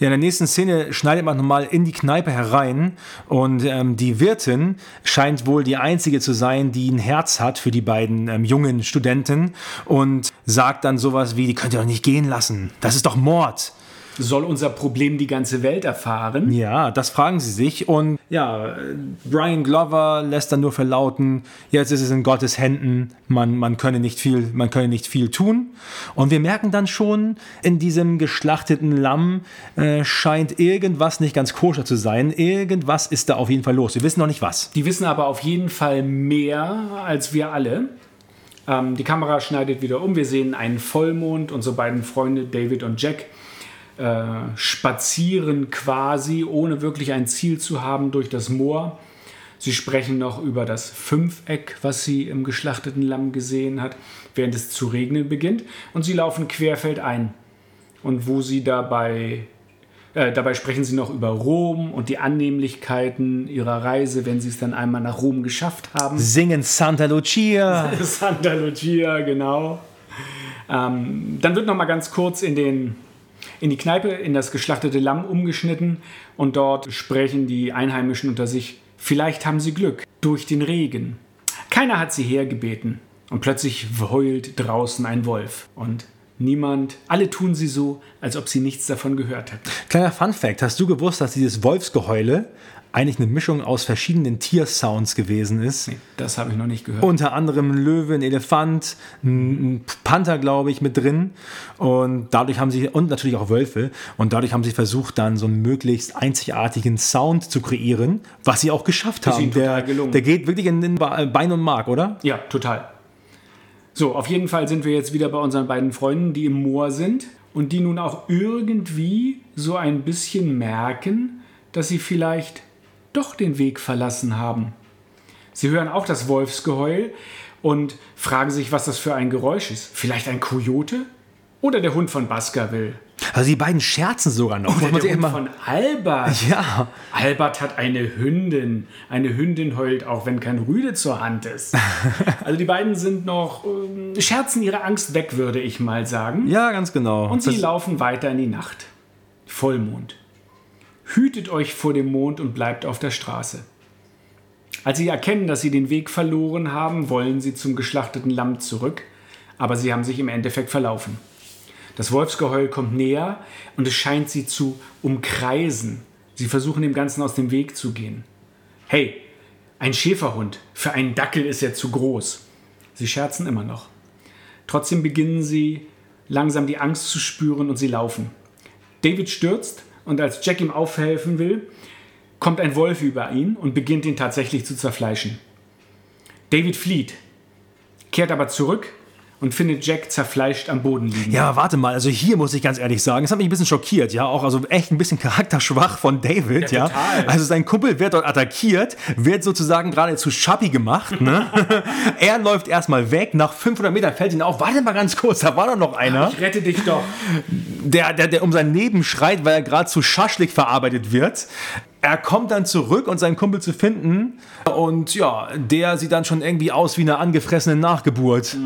Ja, in der nächsten Szene schneidet man nochmal in die Kneipe herein und ähm, die Wirtin scheint wohl die einzige zu sein, die ein Herz hat für die beiden ähm, jungen Studenten und sagt dann sowas wie, die könnt ihr doch nicht gehen lassen. Das ist doch Mord. Soll unser Problem die ganze Welt erfahren? Ja, das fragen sie sich. Und ja, Brian Glover lässt dann nur verlauten, jetzt ist es in Gottes Händen, man, man, könne nicht viel, man könne nicht viel tun. Und wir merken dann schon, in diesem geschlachteten Lamm äh, scheint irgendwas nicht ganz koscher zu sein. Irgendwas ist da auf jeden Fall los. Wir wissen noch nicht was. Die wissen aber auf jeden Fall mehr als wir alle. Ähm, die Kamera schneidet wieder um. Wir sehen einen Vollmond. Unsere beiden Freunde David und Jack äh, spazieren quasi, ohne wirklich ein Ziel zu haben, durch das Moor. Sie sprechen noch über das Fünfeck, was sie im geschlachteten Lamm gesehen hat, während es zu regnen beginnt. Und sie laufen querfeldein. Und wo sie dabei äh, dabei sprechen sie noch über Rom und die Annehmlichkeiten ihrer Reise, wenn sie es dann einmal nach Rom geschafft haben. Singen Santa Lucia. Santa Lucia, genau. Ähm, dann wird noch mal ganz kurz in, den, in die Kneipe, in das geschlachtete Lamm umgeschnitten und dort sprechen die Einheimischen unter sich. Vielleicht haben sie Glück durch den Regen. Keiner hat sie hergebeten. Und plötzlich heult draußen ein Wolf. Und niemand, alle tun sie so, als ob sie nichts davon gehört hätten. Kleiner Fun Fact: Hast du gewusst, dass dieses Wolfsgeheule eigentlich eine Mischung aus verschiedenen Tiersounds gewesen ist? Nee, das habe ich noch nicht gehört. Unter anderem ein Löwe, ein Elefant, ein Panther, glaube ich, mit drin. Und dadurch haben sie, und natürlich auch Wölfe, und dadurch haben sie versucht, dann so einen möglichst einzigartigen Sound zu kreieren, was sie auch geschafft Ist haben. ihnen total Der, gelungen. der geht wirklich in den Ba- Bein und Mark, oder? Ja, total. So, auf jeden Fall sind wir jetzt wieder bei unseren beiden Freunden, die im Moor sind und die nun auch irgendwie so ein bisschen merken, dass sie vielleicht doch den Weg verlassen haben. Sie hören auch das Wolfsgeheul und fragen sich, was das für ein Geräusch ist. Vielleicht ein Kojote? Oder der Hund von Baskerville? Also die beiden scherzen sogar noch. Oder der Hund immer- von Albert? ja, Albert hat eine Hündin. Eine Hündin heult auch, wenn kein Rüde zur Hand ist. Also die beiden sind noch, ähm, scherzen ihre Angst weg, würde ich mal sagen. ja, ganz genau. Und sie Das- laufen weiter in die Nacht. Vollmond. Hütet euch vor dem Mond und bleibt auf der Straße. Als sie erkennen, dass sie den Weg verloren haben, wollen sie zum geschlachteten Lamm zurück, aber sie haben sich im Endeffekt verlaufen. Das Wolfsgeheul kommt näher und es scheint sie zu umkreisen. Sie versuchen dem Ganzen aus dem Weg zu gehen. Hey, ein Schäferhund, für einen Dackel ist er zu groß. Sie scherzen immer noch. Trotzdem beginnen sie langsam die Angst zu spüren und sie laufen. David stürzt und als Jack ihm aufhelfen will, kommt ein Wolf über ihn und beginnt ihn tatsächlich zu zerfleischen. David flieht, kehrt aber zurück und findet Jack zerfleischt am Boden liegen. Ja, warte mal, also hier muss ich ganz ehrlich sagen, es hat mich ein bisschen schockiert, ja, auch also echt ein bisschen charakterschwach von David, Ja, ja. total. Also sein Kumpel wird dort attackiert, wird sozusagen gerade zu Schappi gemacht, ne? er läuft erstmal weg, nach 500 Metern fällt ihn auf, warte mal ganz kurz, da war doch noch einer, Ich rette dich doch. der, der, der um sein Leben schreit, weil er gerade zu Schaschlik verarbeitet wird. Er kommt dann zurück, um seinen Kumpel zu finden und ja, der sieht dann schon irgendwie aus wie eine angefressene Nachgeburt.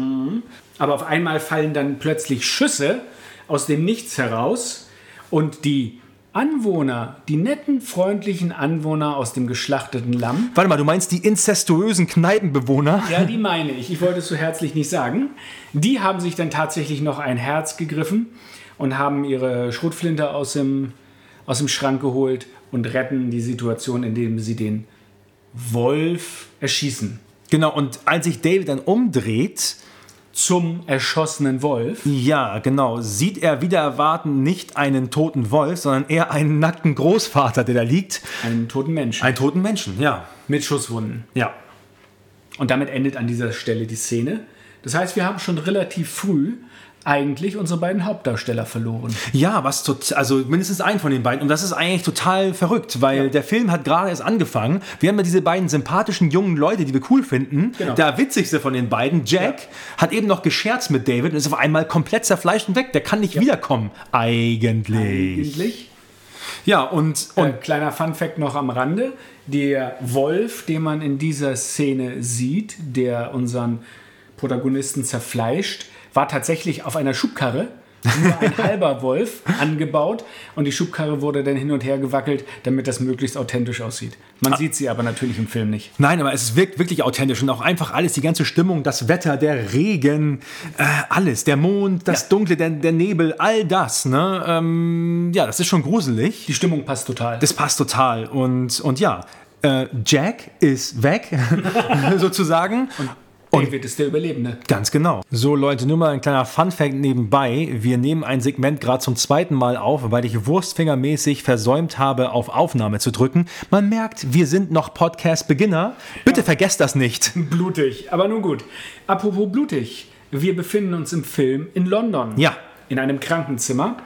Aber auf einmal fallen dann plötzlich Schüsse aus dem Nichts heraus und die Anwohner, die netten, freundlichen Anwohner aus dem geschlachteten Lamm, Warte mal, du meinst die inzestuösen Kneipenbewohner? ja, die meine ich, ich wollte es so herzlich nicht sagen, die haben sich dann tatsächlich noch ein Herz gegriffen und haben ihre Schrotflinte aus dem, aus dem Schrank geholt und retten die Situation, indem sie den Wolf erschießen. Genau, und als sich David dann umdreht, Zum erschossenen Wolf. ja, genau, sieht er wieder erwarten nicht einen toten Wolf, sondern eher einen nackten Großvater, der da liegt. Einen toten Menschen. Einen toten Menschen, ja. mit Schusswunden. Ja. Und damit endet an dieser Stelle die Szene. Das heißt, wir haben schon relativ früh eigentlich unsere beiden Hauptdarsteller verloren. Ja, was also mindestens einen von den beiden. Und das ist eigentlich total verrückt, weil der Film hat gerade erst angefangen. Wir haben ja diese beiden sympathischen jungen Leute, die wir cool finden. Genau. Der witzigste von den beiden, Jack, hat eben noch gescherzt mit David und ist auf einmal komplett zerfleischt und weg. Der kann nicht wiederkommen. Eigentlich. Eigentlich. Ja, und, und Und kleiner Funfact noch am Rande: Der Wolf, den man in dieser Szene sieht, der unseren Protagonisten zerfleischt, war tatsächlich auf einer Schubkarre nur ein halber Wolf angebaut und die Schubkarre wurde dann hin und her gewackelt, damit das möglichst authentisch aussieht. Man sieht sie aber natürlich im Film nicht. Nein, aber es wirkt wirklich authentisch und auch einfach alles, die ganze Stimmung, das Wetter, der Regen, äh, alles, der Mond, das Ja. Dunkle, der, der Nebel, all das. Ne? Ähm, ja, das ist schon gruselig. Die Stimmung passt total. Das passt total. Und, und ja, äh, Jack ist weg, sozusagen. David ist der Überlebende. Ganz genau. So Leute, nur mal ein kleiner Funfact nebenbei. Wir nehmen ein Segment gerade zum zweiten Mal auf, weil ich wurstfingermäßig versäumt habe, auf Aufnahme zu drücken. Man merkt, wir sind noch Podcast-Beginner. Bitte vergesst das nicht. Blutig, aber nun gut. Apropos blutig, wir befinden uns im Film in London. Ja. In einem Krankenzimmer.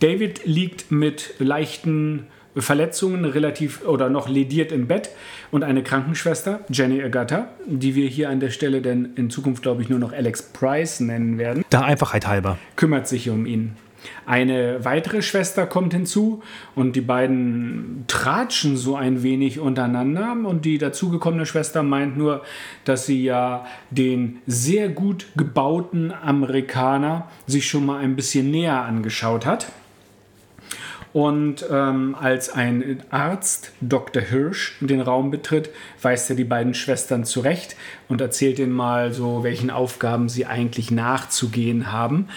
David liegt mit leichten Verletzungen relativ oder noch lediert im Bett und eine Krankenschwester, Jenny Agatha, die wir hier an der Stelle denn in Zukunft, glaube ich, nur noch Alex Price nennen werden, Der Einfachheit halber. kümmert sich um ihn. Eine weitere Schwester kommt hinzu und die beiden tratschen so ein wenig untereinander und die dazugekommene Schwester meint nur, dass sie ja den sehr gut gebauten Amerikaner sich schon mal ein bisschen näher angeschaut hat. Und ähm, als ein Arzt, Dr. Hirsch, den Raum betritt, weist er die beiden Schwestern zurecht und erzählt ihnen mal so, welchen Aufgaben sie eigentlich nachzugehen haben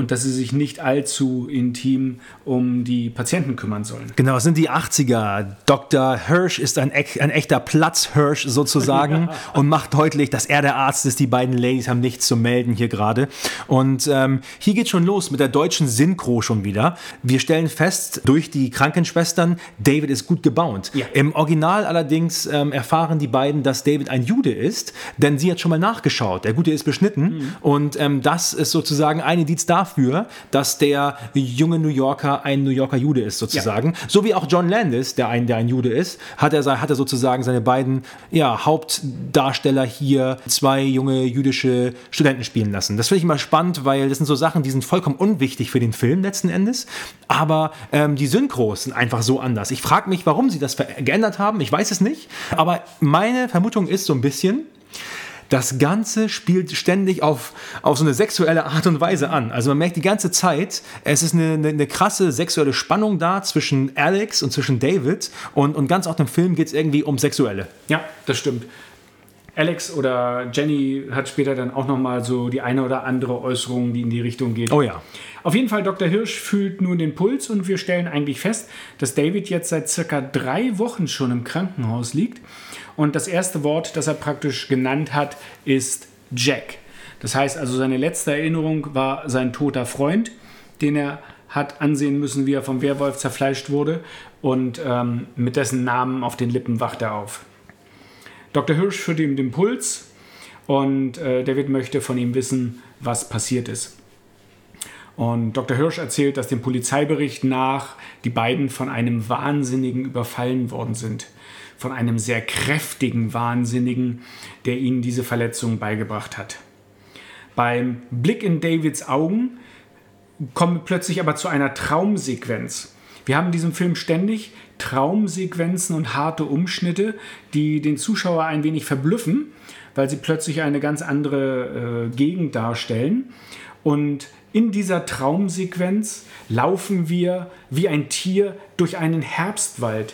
und dass sie sich nicht allzu intim um die Patienten kümmern sollen. Genau, es sind die 80er. Dr. Hirsch ist ein, ein echter Platzhirsch sozusagen und macht deutlich, dass er der Arzt ist. Die beiden Ladies haben nichts zu melden hier gerade. Und ähm, hier geht schon los mit der deutschen Synchro schon wieder. Wir stellen fest, durch die Krankenschwestern, David ist gut gebaut. Ja. Im Original allerdings ähm, erfahren die beiden, dass David ein Jude ist, denn sie hat schon mal nachgeschaut. Der Gute ist beschnitten und ähm, das ist sozusagen ein Indiz dafür, dass der junge New Yorker ein New Yorker Jude ist sozusagen. So wie auch John Landis, der ein, der ein Jude ist, hat er, hat er sozusagen seine beiden ja, Hauptdarsteller hier zwei junge jüdische Studenten spielen lassen. Das finde ich immer spannend, weil das sind so Sachen, die sind vollkommen unwichtig für den Film letzten Endes, aber ähm, die Synchros sind einfach so anders. Ich frage mich, warum sie das geändert haben, ich weiß es nicht, aber meine Vermutung ist so ein bisschen, das Ganze spielt ständig auf, auf so eine sexuelle Art und Weise an. Also man merkt die ganze Zeit, es ist eine, eine, eine krasse sexuelle Spannung da zwischen Alex und zwischen David und, und ganz oft im Film geht es irgendwie um Sexuelle. Ja, das stimmt. Alex oder Jenny hat später dann auch noch mal so die eine oder andere Äußerung, die in die Richtung geht. Oh ja. Auf jeden Fall, Dr. Hirsch fühlt nun den Puls und wir stellen eigentlich fest, dass David jetzt seit circa drei Wochen schon im Krankenhaus liegt. Und das erste Wort, das er praktisch genannt hat, ist Jack. Das heißt also, seine letzte Erinnerung war sein toter Freund, den er hat ansehen müssen, wie er vom Werwolf zerfleischt wurde. Und ähm, mit dessen Namen auf den Lippen wacht er auf. Dr. Hirsch führt ihm den Puls und äh, David möchte von ihm wissen, was passiert ist. Und Dr. Hirsch erzählt, dass dem Polizeibericht nach die beiden von einem Wahnsinnigen überfallen worden sind. Von einem sehr kräftigen Wahnsinnigen, der ihnen diese Verletzung beigebracht hat. Beim Blick in Davids Augen kommen wir plötzlich aber zu einer Traumsequenz. Wir haben in diesem Film ständig Traumsequenzen und harte Umschnitte, die den Zuschauer ein wenig verblüffen, weil sie plötzlich eine ganz andere äh, Gegend darstellen. Und in dieser Traumsequenz laufen wir wie ein Tier durch einen Herbstwald.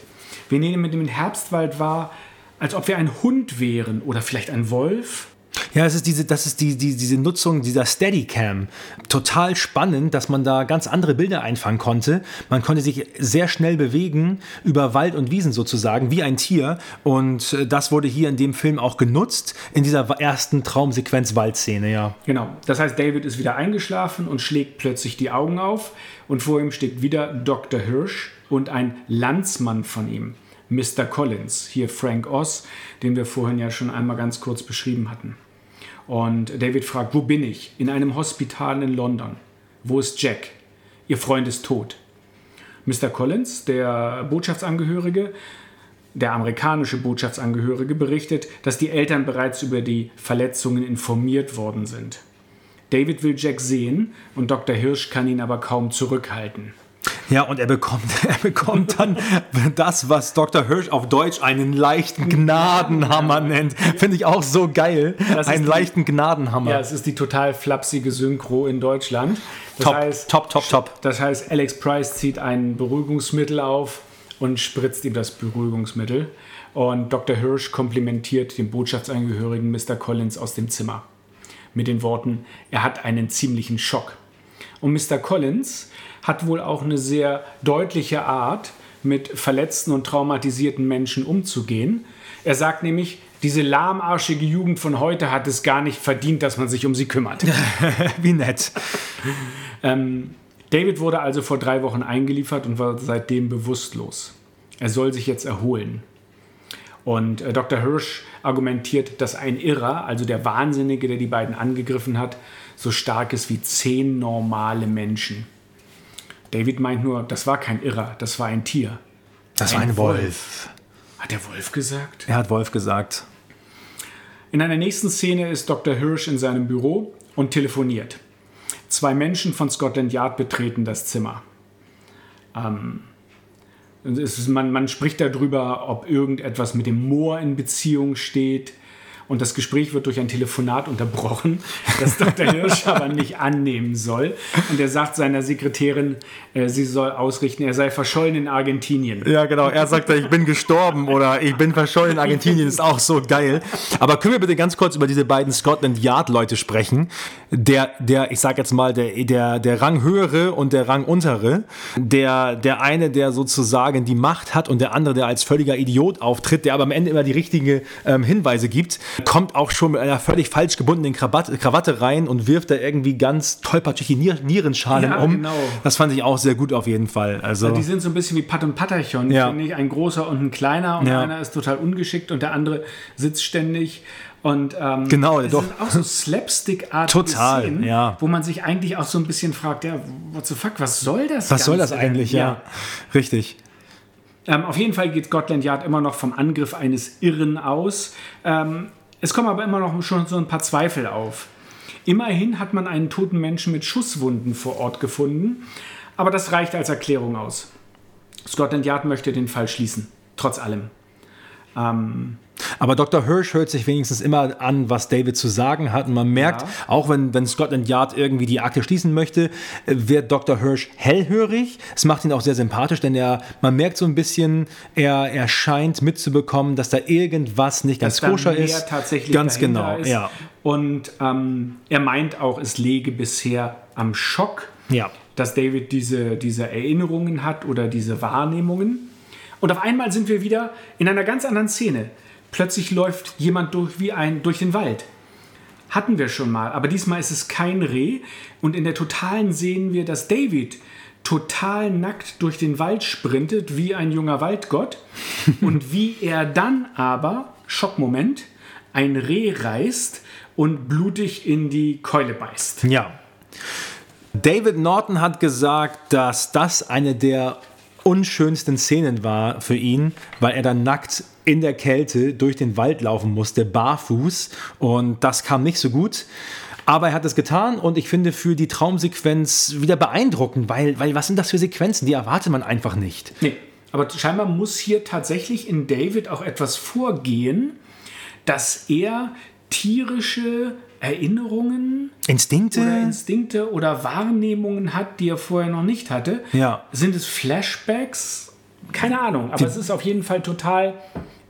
Wir nehmen mit dem Herbstwald wahr, als ob wir ein Hund wären oder vielleicht ein Wolf. Ja, es ist diese, das ist die, die, diese Nutzung dieser Steadicam. Total spannend, dass man da ganz andere Bilder einfangen konnte. Man konnte sich sehr schnell bewegen über Wald und Wiesen sozusagen, wie ein Tier. Und äh, das wurde hier in dem Film auch genutzt, in dieser ersten Traumsequenz Waldszene, ja. Genau. Das heißt, David ist wieder eingeschlafen und schlägt plötzlich die Augen auf und vor ihm steht wieder Dr. Hirsch und ein Landsmann von ihm, Mr. Collins, hier Frank Oz, den wir vorhin ja schon einmal ganz kurz beschrieben hatten. Und David fragt, wo bin ich? In einem Hospital in London. Wo ist Jack? Ihr Freund ist tot. Mr. Collins, der Botschaftsangehörige, der amerikanische Botschaftsangehörige berichtet, dass die Eltern bereits über die Verletzungen informiert worden sind. David will Jack sehen und Dr. Hirsch kann ihn aber kaum zurückhalten. Ja, und er bekommt, er bekommt dann das, was Dr. Hirsch auf Deutsch einen leichten Gnadenhammer nennt. Finde ich auch so geil. Das einen die- leichten Gnadenhammer. Ja, es ist die total flapsige Synchro in Deutschland. Das top, heißt, top, top, top. Das heißt, Alex Price zieht ein Beruhigungsmittel auf und spritzt ihm das Beruhigungsmittel. Und Dr. Hirsch komplimentiert den Botschaftsangehörigen Mr. Collins aus dem Zimmer mit den Worten, er hat einen ziemlichen Schock. Und Mr. Collins hat wohl auch eine sehr deutliche Art, mit verletzten und traumatisierten Menschen umzugehen. Er sagt nämlich, diese lahmarschige Jugend von heute hat es gar nicht verdient, dass man sich um sie kümmert. Wie nett. David wurde also vor drei Wochen eingeliefert und war seitdem bewusstlos. Er soll sich jetzt erholen. Und äh, Dr. Hirsch argumentiert, dass ein Irrer, also der Wahnsinnige, der die beiden angegriffen hat, so stark ist wie zehn normale Menschen. David meint nur, das war kein Irrer, das war ein Tier. Das war Ein ein Wolf. Hat der Wolf gesagt? Er hat Wolf gesagt. In einer nächsten Szene ist Dr. Hirsch in seinem Büro und telefoniert. Zwei Menschen von Scotland Yard betreten das Zimmer. Ähm, ist, man, man spricht darüber, ob irgendetwas mit dem Moor in Beziehung steht. Und das Gespräch wird durch ein Telefonat unterbrochen, das Dr. Hirsch aber nicht annehmen soll. Und er sagt seiner Sekretärin, äh, sie soll ausrichten, er sei verschollen in Argentinien. Ja, genau. Er sagt, ich bin gestorben oder ich bin verschollen in Argentinien. Ist auch so geil. Aber können wir bitte ganz kurz über diese beiden Scotland Yard Leute sprechen? Der, der, ich sag jetzt mal, der, der, der Ranghöhere und der Ranguntere. Der, der eine, der sozusagen die Macht hat und der andere, der als völliger Idiot auftritt, der aber am Ende immer die richtigen ähm, Hinweise gibt, kommt auch schon mit einer völlig falsch gebundenen Krawatte, rein und wirft da irgendwie ganz tollpatschig die Nier Nierenschalen Ja, um. genau. Das fand ich auch sehr gut auf jeden Fall. Also, Die sind so ein bisschen wie Pat und Patterchon, Ja. finde ich. Ein großer und ein kleiner und Ja. einer ist total ungeschickt und der andere sitzt ständig. Und ähm, Genau, es doch. sind auch so Slapstick-artige Total, Szenen, ja. wo man sich eigentlich auch so ein bisschen fragt, ja, what the fuck, was soll das was soll das Ganze eigentlich? Ja, richtig. Ähm, auf jeden Fall geht Scotland Yard immer noch vom Angriff eines Irren aus. Ähm, es kommen aber immer noch schon so ein paar Zweifel auf. Immerhin hat man einen toten Menschen mit Schusswunden vor Ort gefunden, aber das reicht als Erklärung aus. Scotland Yard möchte den Fall schließen, trotz allem. Aber Dr. Hirsch hört sich wenigstens immer an, was David zu sagen hat. Und man merkt, Ja. auch wenn, wenn Scotland Yard irgendwie die Akte schließen möchte, äh, wird Dr. Hirsch hellhörig. Es macht ihn auch sehr sympathisch, denn er, man merkt so ein bisschen, er, er scheint mitzubekommen, dass da irgendwas nicht ganz Dass da koscher ist. tatsächlich ganz genau, ist. ja. Und ähm, er meint auch, es läge bisher am Schock, Ja. dass David diese, diese Erinnerungen hat oder diese Wahrnehmungen. Und auf einmal sind wir wieder in einer ganz anderen Szene. Plötzlich läuft jemand durch wie ein durch den Wald. Hatten wir schon mal, aber diesmal ist es kein Reh. Und in der Totalen sehen wir, dass David total nackt durch den Wald sprintet wie ein junger Waldgott. und wie er dann aber, Schockmoment, ein Reh reißt und blutig in die Keule beißt. Ja. David Norton hat gesagt, dass das eine der unschönsten Szenen war für ihn, weil er dann nackt in der Kälte durch den Wald laufen musste, barfuß. Und das kam nicht so gut. Aber er hat es getan und ich finde für die Traumsequenz wieder beeindruckend, weil, weil was sind das für Sequenzen? Die erwartet man einfach nicht. Nee, aber scheinbar muss hier tatsächlich in David auch etwas vorgehen, dass er tierische Erinnerungen Instinkte? oder Instinkte oder Wahrnehmungen hat, die er vorher noch nicht hatte. Ja. Sind es Flashbacks? Keine Ahnung, aber es ist auf jeden Fall total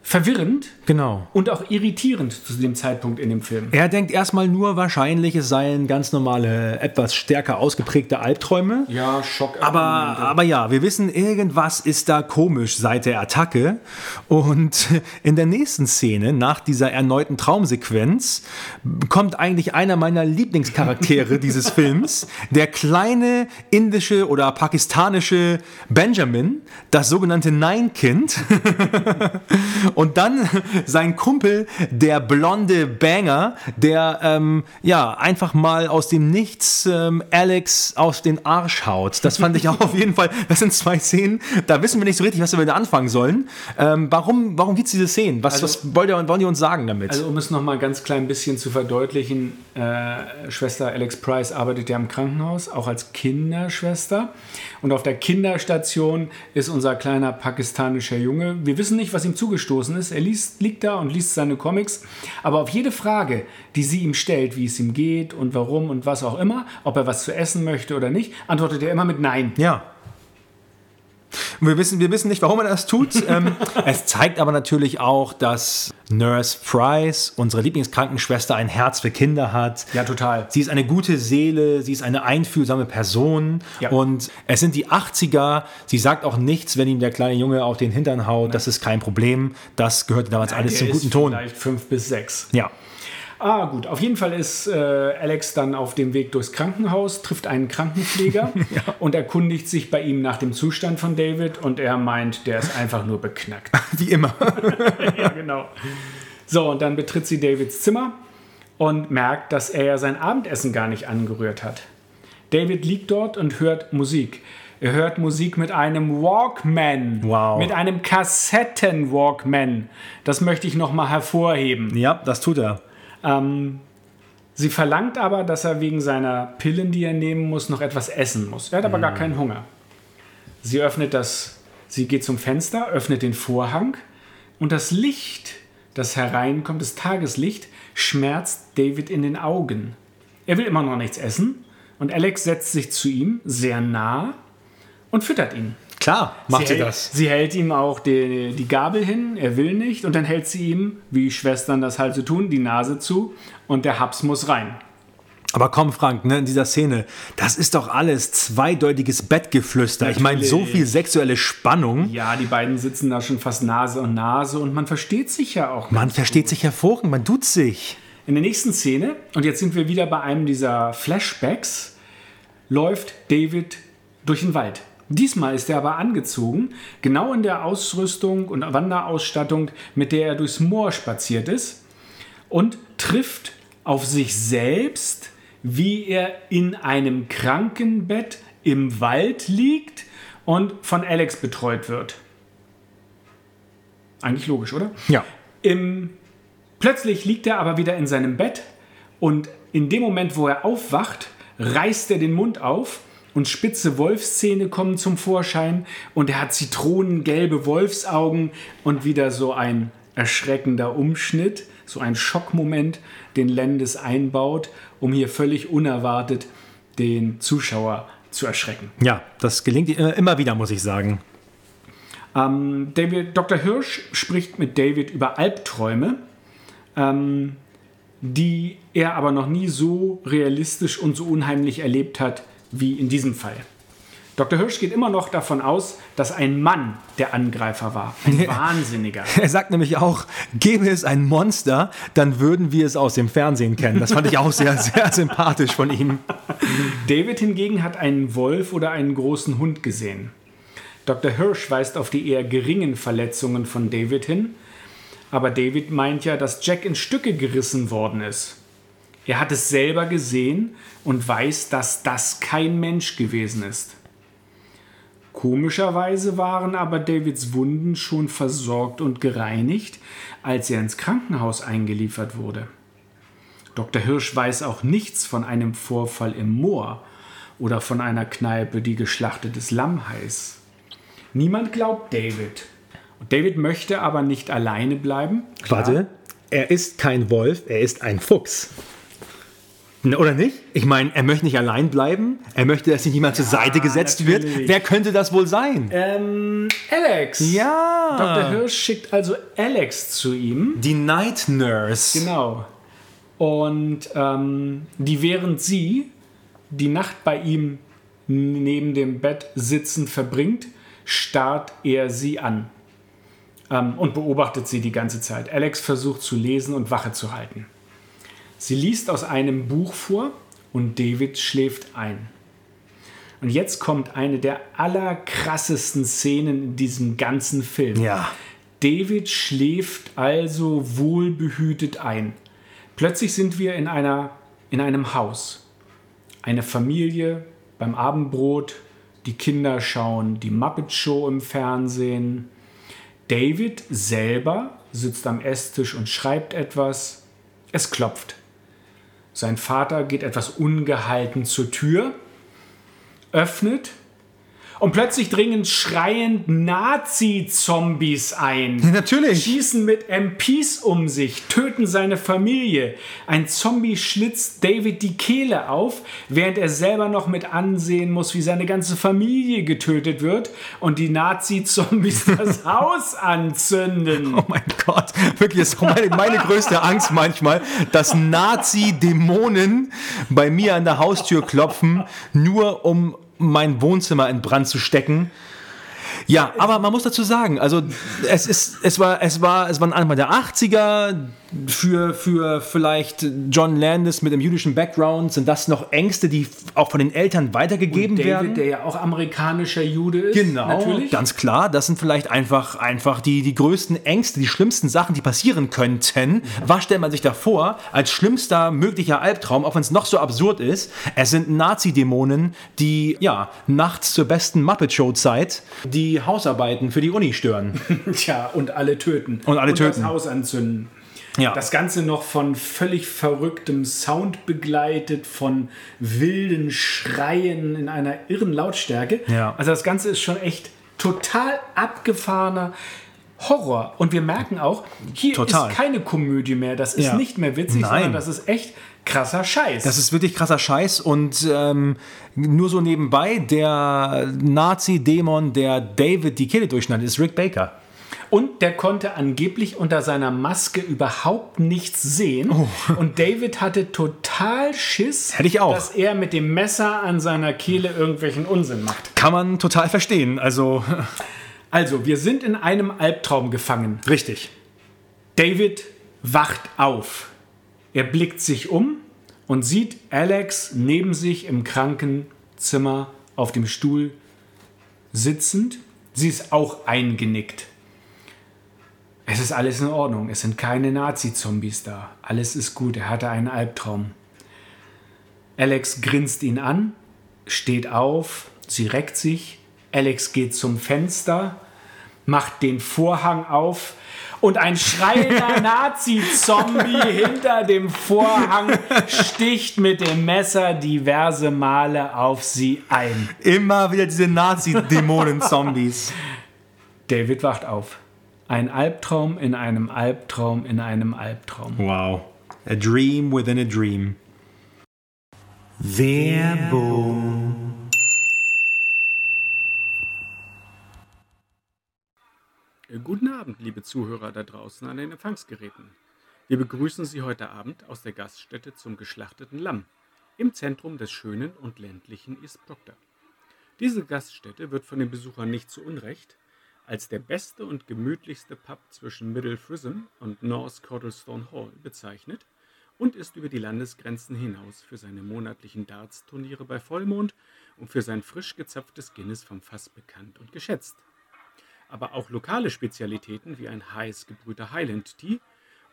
verwirrend genau. und auch irritierend zu dem Zeitpunkt in dem Film. Er denkt erstmal nur wahrscheinlich, es seien ganz normale, etwas stärker ausgeprägte Albträume. Ja, Schock. Aber, aber ja, wir wissen, irgendwas ist da komisch seit der Attacke. Und in der nächsten Szene, nach dieser erneuten Traumsequenz, kommt eigentlich einer meiner Lieblingscharaktere dieses Films, der kleine indische oder pakistanische Benjamin, das sogenannte Nein-Kind. Und dann sein Kumpel, der blonde Banger, der ähm, ja einfach mal aus dem Nichts ähm, Alex auf den Arsch haut. Das fand ich auch auf jeden Fall. Das sind zwei Szenen, da wissen wir nicht so richtig, was wir da anfangen sollen. Ähm, warum, warum gibt es diese Szenen? Was, Also- was wollt ihr, wollen die uns sagen damit? Also um es noch mal ganz klein bisschen zu verdeutlichen, äh, Schwester Alex Price arbeitet ja im Krankenhaus, auch als Kinderschwester. Und auf der Kinderstation ist unser kleiner pakistanischer Junge. Wir wissen nicht, was ihm zugestoßen ist. Er liest, liegt da und liest seine Comics. Aber auf jede Frage, die sie ihm stellt, wie es ihm geht und warum und was auch immer, ob er was zu essen möchte oder nicht, antwortet er immer mit Nein. Ja. Und Wir wissen, wir wissen nicht, warum er das tut. ähm, es zeigt aber natürlich auch, dass Nurse Price, unsere Lieblingskrankenschwester, ein Herz für Kinder hat. Ja, total. Sie ist eine gute Seele, sie ist eine einfühlsame Person Ja. und es sind die 80er. Sie sagt auch nichts, wenn ihm der kleine Junge auf den Hintern haut. Das ist kein Problem. Das gehörte damals alles Der zum guten Ton. Vielleicht fünf bis sechs. Ja. Ah, gut. Auf jeden Fall ist äh, Alex dann auf dem Weg durchs Krankenhaus, trifft einen Krankenpfleger und erkundigt sich bei ihm nach dem Zustand von David und er meint, der ist einfach nur beknackt. Wie immer. ja, genau. So, und dann betritt sie Davids Zimmer und merkt, dass er ja sein Abendessen gar nicht angerührt hat. David liegt dort und hört Musik. Er hört Musik mit einem Walkman. Wow. Mit einem Kassetten-Walkman. Das möchte ich nochmal hervorheben. Ja, das tut er. Ähm, sie verlangt aber, dass er wegen seiner Pillen, die er nehmen muss, noch etwas essen muss. Er hat aber gar keinen Hunger. Sie öffnet das, sie geht zum Fenster, öffnet den Vorhang und das Licht, das hereinkommt, das Tageslicht, schmerzt David in den Augen. Er will immer noch nichts essen und Alex setzt sich zu ihm sehr nah und füttert ihn. Klar, macht sie, hält, das. Sie hält ihm auch die, die Gabel hin, er will nicht, und dann hält sie ihm, wie Schwestern das halt so tun, die Nase zu und der Haps muss rein. Aber komm, Frank, ne, in dieser Szene, das ist doch alles zweideutiges Bettgeflüster. Ich meine, so Natürlich. viel sexuelle Spannung. Ja, die beiden sitzen da schon fast Nase und Nase und man versteht sich ja auch. Man versteht sich hervorragend, man tut sich. In der nächsten Szene, und jetzt sind wir wieder bei einem dieser Flashbacks, läuft David durch den Wald. Diesmal ist er aber angezogen, genau in der Ausrüstung und Wanderausstattung, mit der er durchs Moor spaziert ist und trifft auf sich selbst, wie er in einem Krankenbett im Wald liegt und von Alex betreut wird. Eigentlich logisch, oder? Ja. Im, plötzlich liegt er aber wieder in seinem Bett und in dem Moment, wo er aufwacht, reißt er den Mund auf und spitze Wolfszähne kommen zum Vorschein und er hat zitronengelbe Wolfsaugen und wieder so ein erschreckender Umschnitt, so ein Schockmoment, den Lendes einbaut, um hier völlig unerwartet den Zuschauer zu erschrecken. Ja, das gelingt ihr immer wieder, muss ich sagen. Ähm, David, Dr. Hirsch spricht mit David über Albträume, ähm, die er aber noch nie so realistisch und so unheimlich erlebt hat wie in diesem Fall. Dr. Hirsch geht immer noch davon aus, dass ein Mann der Angreifer war. Ein Wahnsinniger. Er sagt nämlich auch, gäbe es ein Monster, dann würden wir es aus dem Fernsehen kennen. Das fand ich auch sehr, sehr sympathisch von ihm. David hingegen hat einen Wolf oder einen großen Hund gesehen. Dr. Hirsch weist auf die eher geringen Verletzungen von David hin, aber David meint ja, dass Jack in Stücke gerissen worden ist. Er hat es selber gesehen und weiß, dass das kein Mensch gewesen ist. Komischerweise waren aber Davids Wunden schon versorgt und gereinigt, als er ins Krankenhaus eingeliefert wurde. Dr. Hirsch weiß auch nichts von einem Vorfall im Moor oder von einer Kneipe, die geschlachtetes Lamm heißt. Niemand glaubt David. Und David möchte aber nicht alleine bleiben. Klar. Warte, er ist kein Wolf, er ist ein Fuchs. Oder nicht? Ich meine, er möchte nicht allein bleiben. Er möchte, dass sich niemand zur Seite gesetzt wird. natürlich. Wer könnte das wohl sein? Ähm, Alex. ja. Dr. Hirsch schickt also Alex zu ihm. Die Night Nurse. Genau. Und ähm, die während sie die Nacht bei ihm neben dem Bett sitzend verbringt, starrt er sie an ähm, und beobachtet sie die ganze Zeit. Alex versucht zu lesen und Wache zu halten. Sie liest aus einem Buch vor und David schläft ein. Und jetzt kommt eine der allerkrassesten Szenen in diesem ganzen Film. Ja. David schläft also wohlbehütet ein. Plötzlich sind wir in, einer, in einem Haus. Eine Familie beim Abendbrot, die Kinder schauen die Muppet Show im Fernsehen. David selber sitzt am Esstisch und schreibt etwas. Es klopft. Sein Vater geht etwas ungehalten zur Tür, öffnet und plötzlich dringen schreiend Nazi-Zombies ein. Natürlich. Schießen mit MPs um sich, töten seine Familie. Ein Zombie schlitzt David die Kehle auf, während er selber noch mit ansehen muss, wie seine ganze Familie getötet wird und die Nazi-Zombies das Haus anzünden. Oh mein Gott, wirklich, ist meine, meine größte Angst manchmal, dass Nazi-Dämonen bei mir an der Haustür klopfen, nur um mein Wohnzimmer in Brand zu stecken. Ja, aber man muss dazu sagen, also es ist, es war, es war, es waren Anfang der 80er, für, für vielleicht John Landis mit einem jüdischen Background sind das noch Ängste, die auch von den Eltern weitergegeben David, werden. der ja auch amerikanischer Jude ist. Genau, natürlich. ganz klar. Das sind vielleicht einfach, einfach die, die größten Ängste, die schlimmsten Sachen, die passieren könnten. Was stellt man sich da vor als schlimmster möglicher Albtraum, auch wenn es noch so absurd ist? Es sind Nazi-Dämonen, die ja nachts zur besten Muppet-Show-Zeit die Hausarbeiten für die Uni stören. Tja, und alle töten. Und alle töten. das Haus anzünden. Ja. Das Ganze noch von völlig verrücktem Sound begleitet, von wilden Schreien in einer irren Lautstärke. Ja. Also das Ganze ist schon echt total abgefahrener Horror. Und wir merken auch, hier Total. ist keine Komödie mehr. Das ist Ja. nicht mehr witzig, Nein. sondern das ist echt krasser Scheiß. Das ist wirklich krasser Scheiß und ähm, nur so nebenbei, der Nazi-Dämon, der David die Kehle durchschneidet, ist Rick Baker. Und der konnte angeblich unter seiner Maske überhaupt nichts sehen. Und David hatte total Schiss, Oh. Hätte ich auch. dass er mit dem Messer an seiner Kehle irgendwelchen Unsinn macht. Kann man total verstehen. Also, Also, wir sind in einem Albtraum gefangen. richtig. David wacht auf. Er blickt sich um und sieht Alex neben sich im Krankenzimmer auf dem Stuhl sitzend. Sie ist auch eingenickt. Es ist alles in Ordnung. Es sind keine Nazi-Zombies da. Alles ist gut. Er hatte einen Albtraum. Alex grinst ihn an, steht auf, sie reckt sich. Alex geht zum Fenster, macht den Vorhang auf und ein schreiender Nazi-Zombie hinter dem Vorhang sticht mit dem Messer diverse Male auf sie ein. Immer wieder diese Nazi-Dämonen-Zombies. David wacht auf. Ein Albtraum in einem Albtraum in einem Albtraum. wow. A dream within a dream. Werbung. Guten Abend, liebe Zuhörer da draußen an den Empfangsgeräten. Wir begrüßen Sie heute Abend aus der Gaststätte zum geschlachteten Lamm im Zentrum des schönen und ländlichen East Proctor. Diese Gaststätte wird von den Besuchern nicht zu Unrecht als der beste und gemütlichste Pub zwischen Middle Frism und North Cordlestone Hall bezeichnet und ist über die Landesgrenzen hinaus für seine monatlichen Darts-Turniere bei Vollmond und für sein frisch gezapftes Guinness vom Fass bekannt und geschätzt aber auch lokale Spezialitäten wie ein heiß gebrühter Highland Tea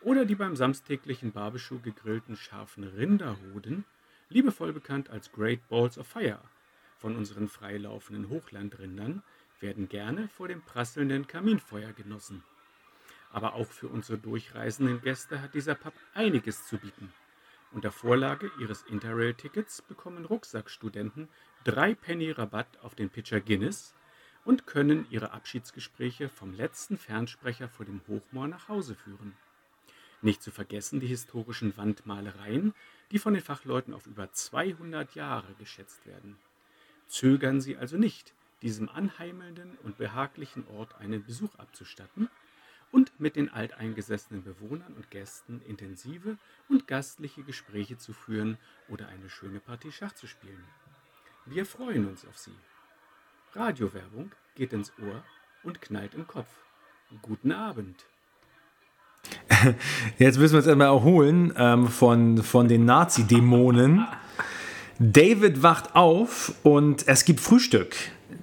oder die beim samstäglichen Barbecue gegrillten scharfen Rinderhoden, liebevoll bekannt als Great Balls of Fire, von unseren freilaufenden Hochlandrindern, werden gerne vor dem prasselnden Kaminfeuer genossen. Aber auch für unsere durchreisenden Gäste hat dieser Pub einiges zu bieten. Unter Vorlage ihres Interrail-Tickets bekommen Rucksackstudenten drei Penny Rabatt auf den Pitcher Guinness und können ihre Abschiedsgespräche vom letzten Fernsprecher vor dem Hochmoor nach Hause führen. Nicht zu vergessen die historischen Wandmalereien, die von den Fachleuten auf über 200 Jahre geschätzt werden. Zögern Sie also nicht, diesem anheimelnden und behaglichen Ort einen Besuch abzustatten und mit den alteingesessenen Bewohnern und Gästen intensive und gastliche Gespräche zu führen oder eine schöne Partie Schach zu spielen. Wir freuen uns auf Sie. Radiowerbung geht ins Ohr und knallt im Kopf. Guten Abend. Jetzt müssen wir uns einmal erholen ähm, von, von den Nazi-Dämonen. David wacht auf und es gibt Frühstück.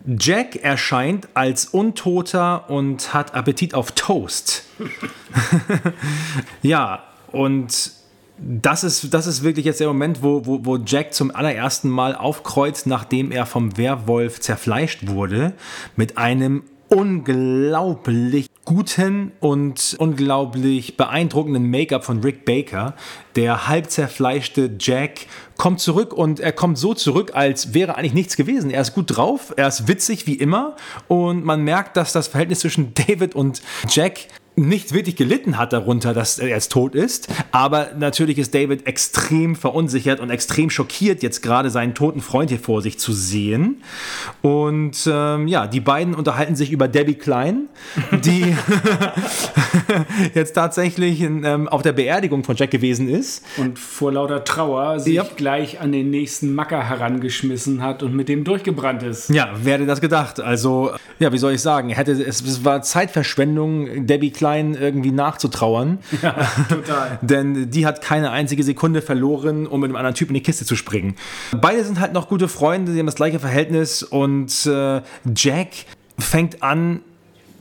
Jack erscheint als Untoter und hat Appetit auf Toast. ja, und das ist, das ist wirklich jetzt der Moment, wo, wo, wo Jack zum allerersten Mal aufkreuzt, nachdem er vom Werwolf zerfleischt wurde, mit einem unglaublich guten und unglaublich beeindruckenden Make-up von Rick Baker. Der halb zerfleischte Jack kommt zurück und er kommt so zurück, als wäre eigentlich nichts gewesen. Er ist gut drauf, er ist witzig wie immer und man merkt, dass das Verhältnis zwischen David und Jack nicht wirklich gelitten hat darunter, dass er jetzt tot ist. Aber natürlich ist David extrem verunsichert und extrem schockiert, jetzt gerade seinen toten Freund hier vor sich zu sehen. Und ähm, ja, die beiden unterhalten sich über Debbie Klein, die jetzt tatsächlich ähm, auf der Beerdigung von Jack gewesen ist. Und vor lauter Trauer sich Ja. gleich an den nächsten Macker herangeschmissen hat und mit dem durchgebrannt ist. Ja, wer hätte das gedacht? Also, ja, wie soll ich sagen? Hätte, es, es war Zeitverschwendung, Debbie Klein irgendwie nachzutrauern. Total. Denn die hat keine einzige Sekunde verloren, um mit einem anderen Typ in die Kiste zu springen. Beide sind halt noch gute Freunde, sie haben das gleiche Verhältnis und äh, Jack fängt an,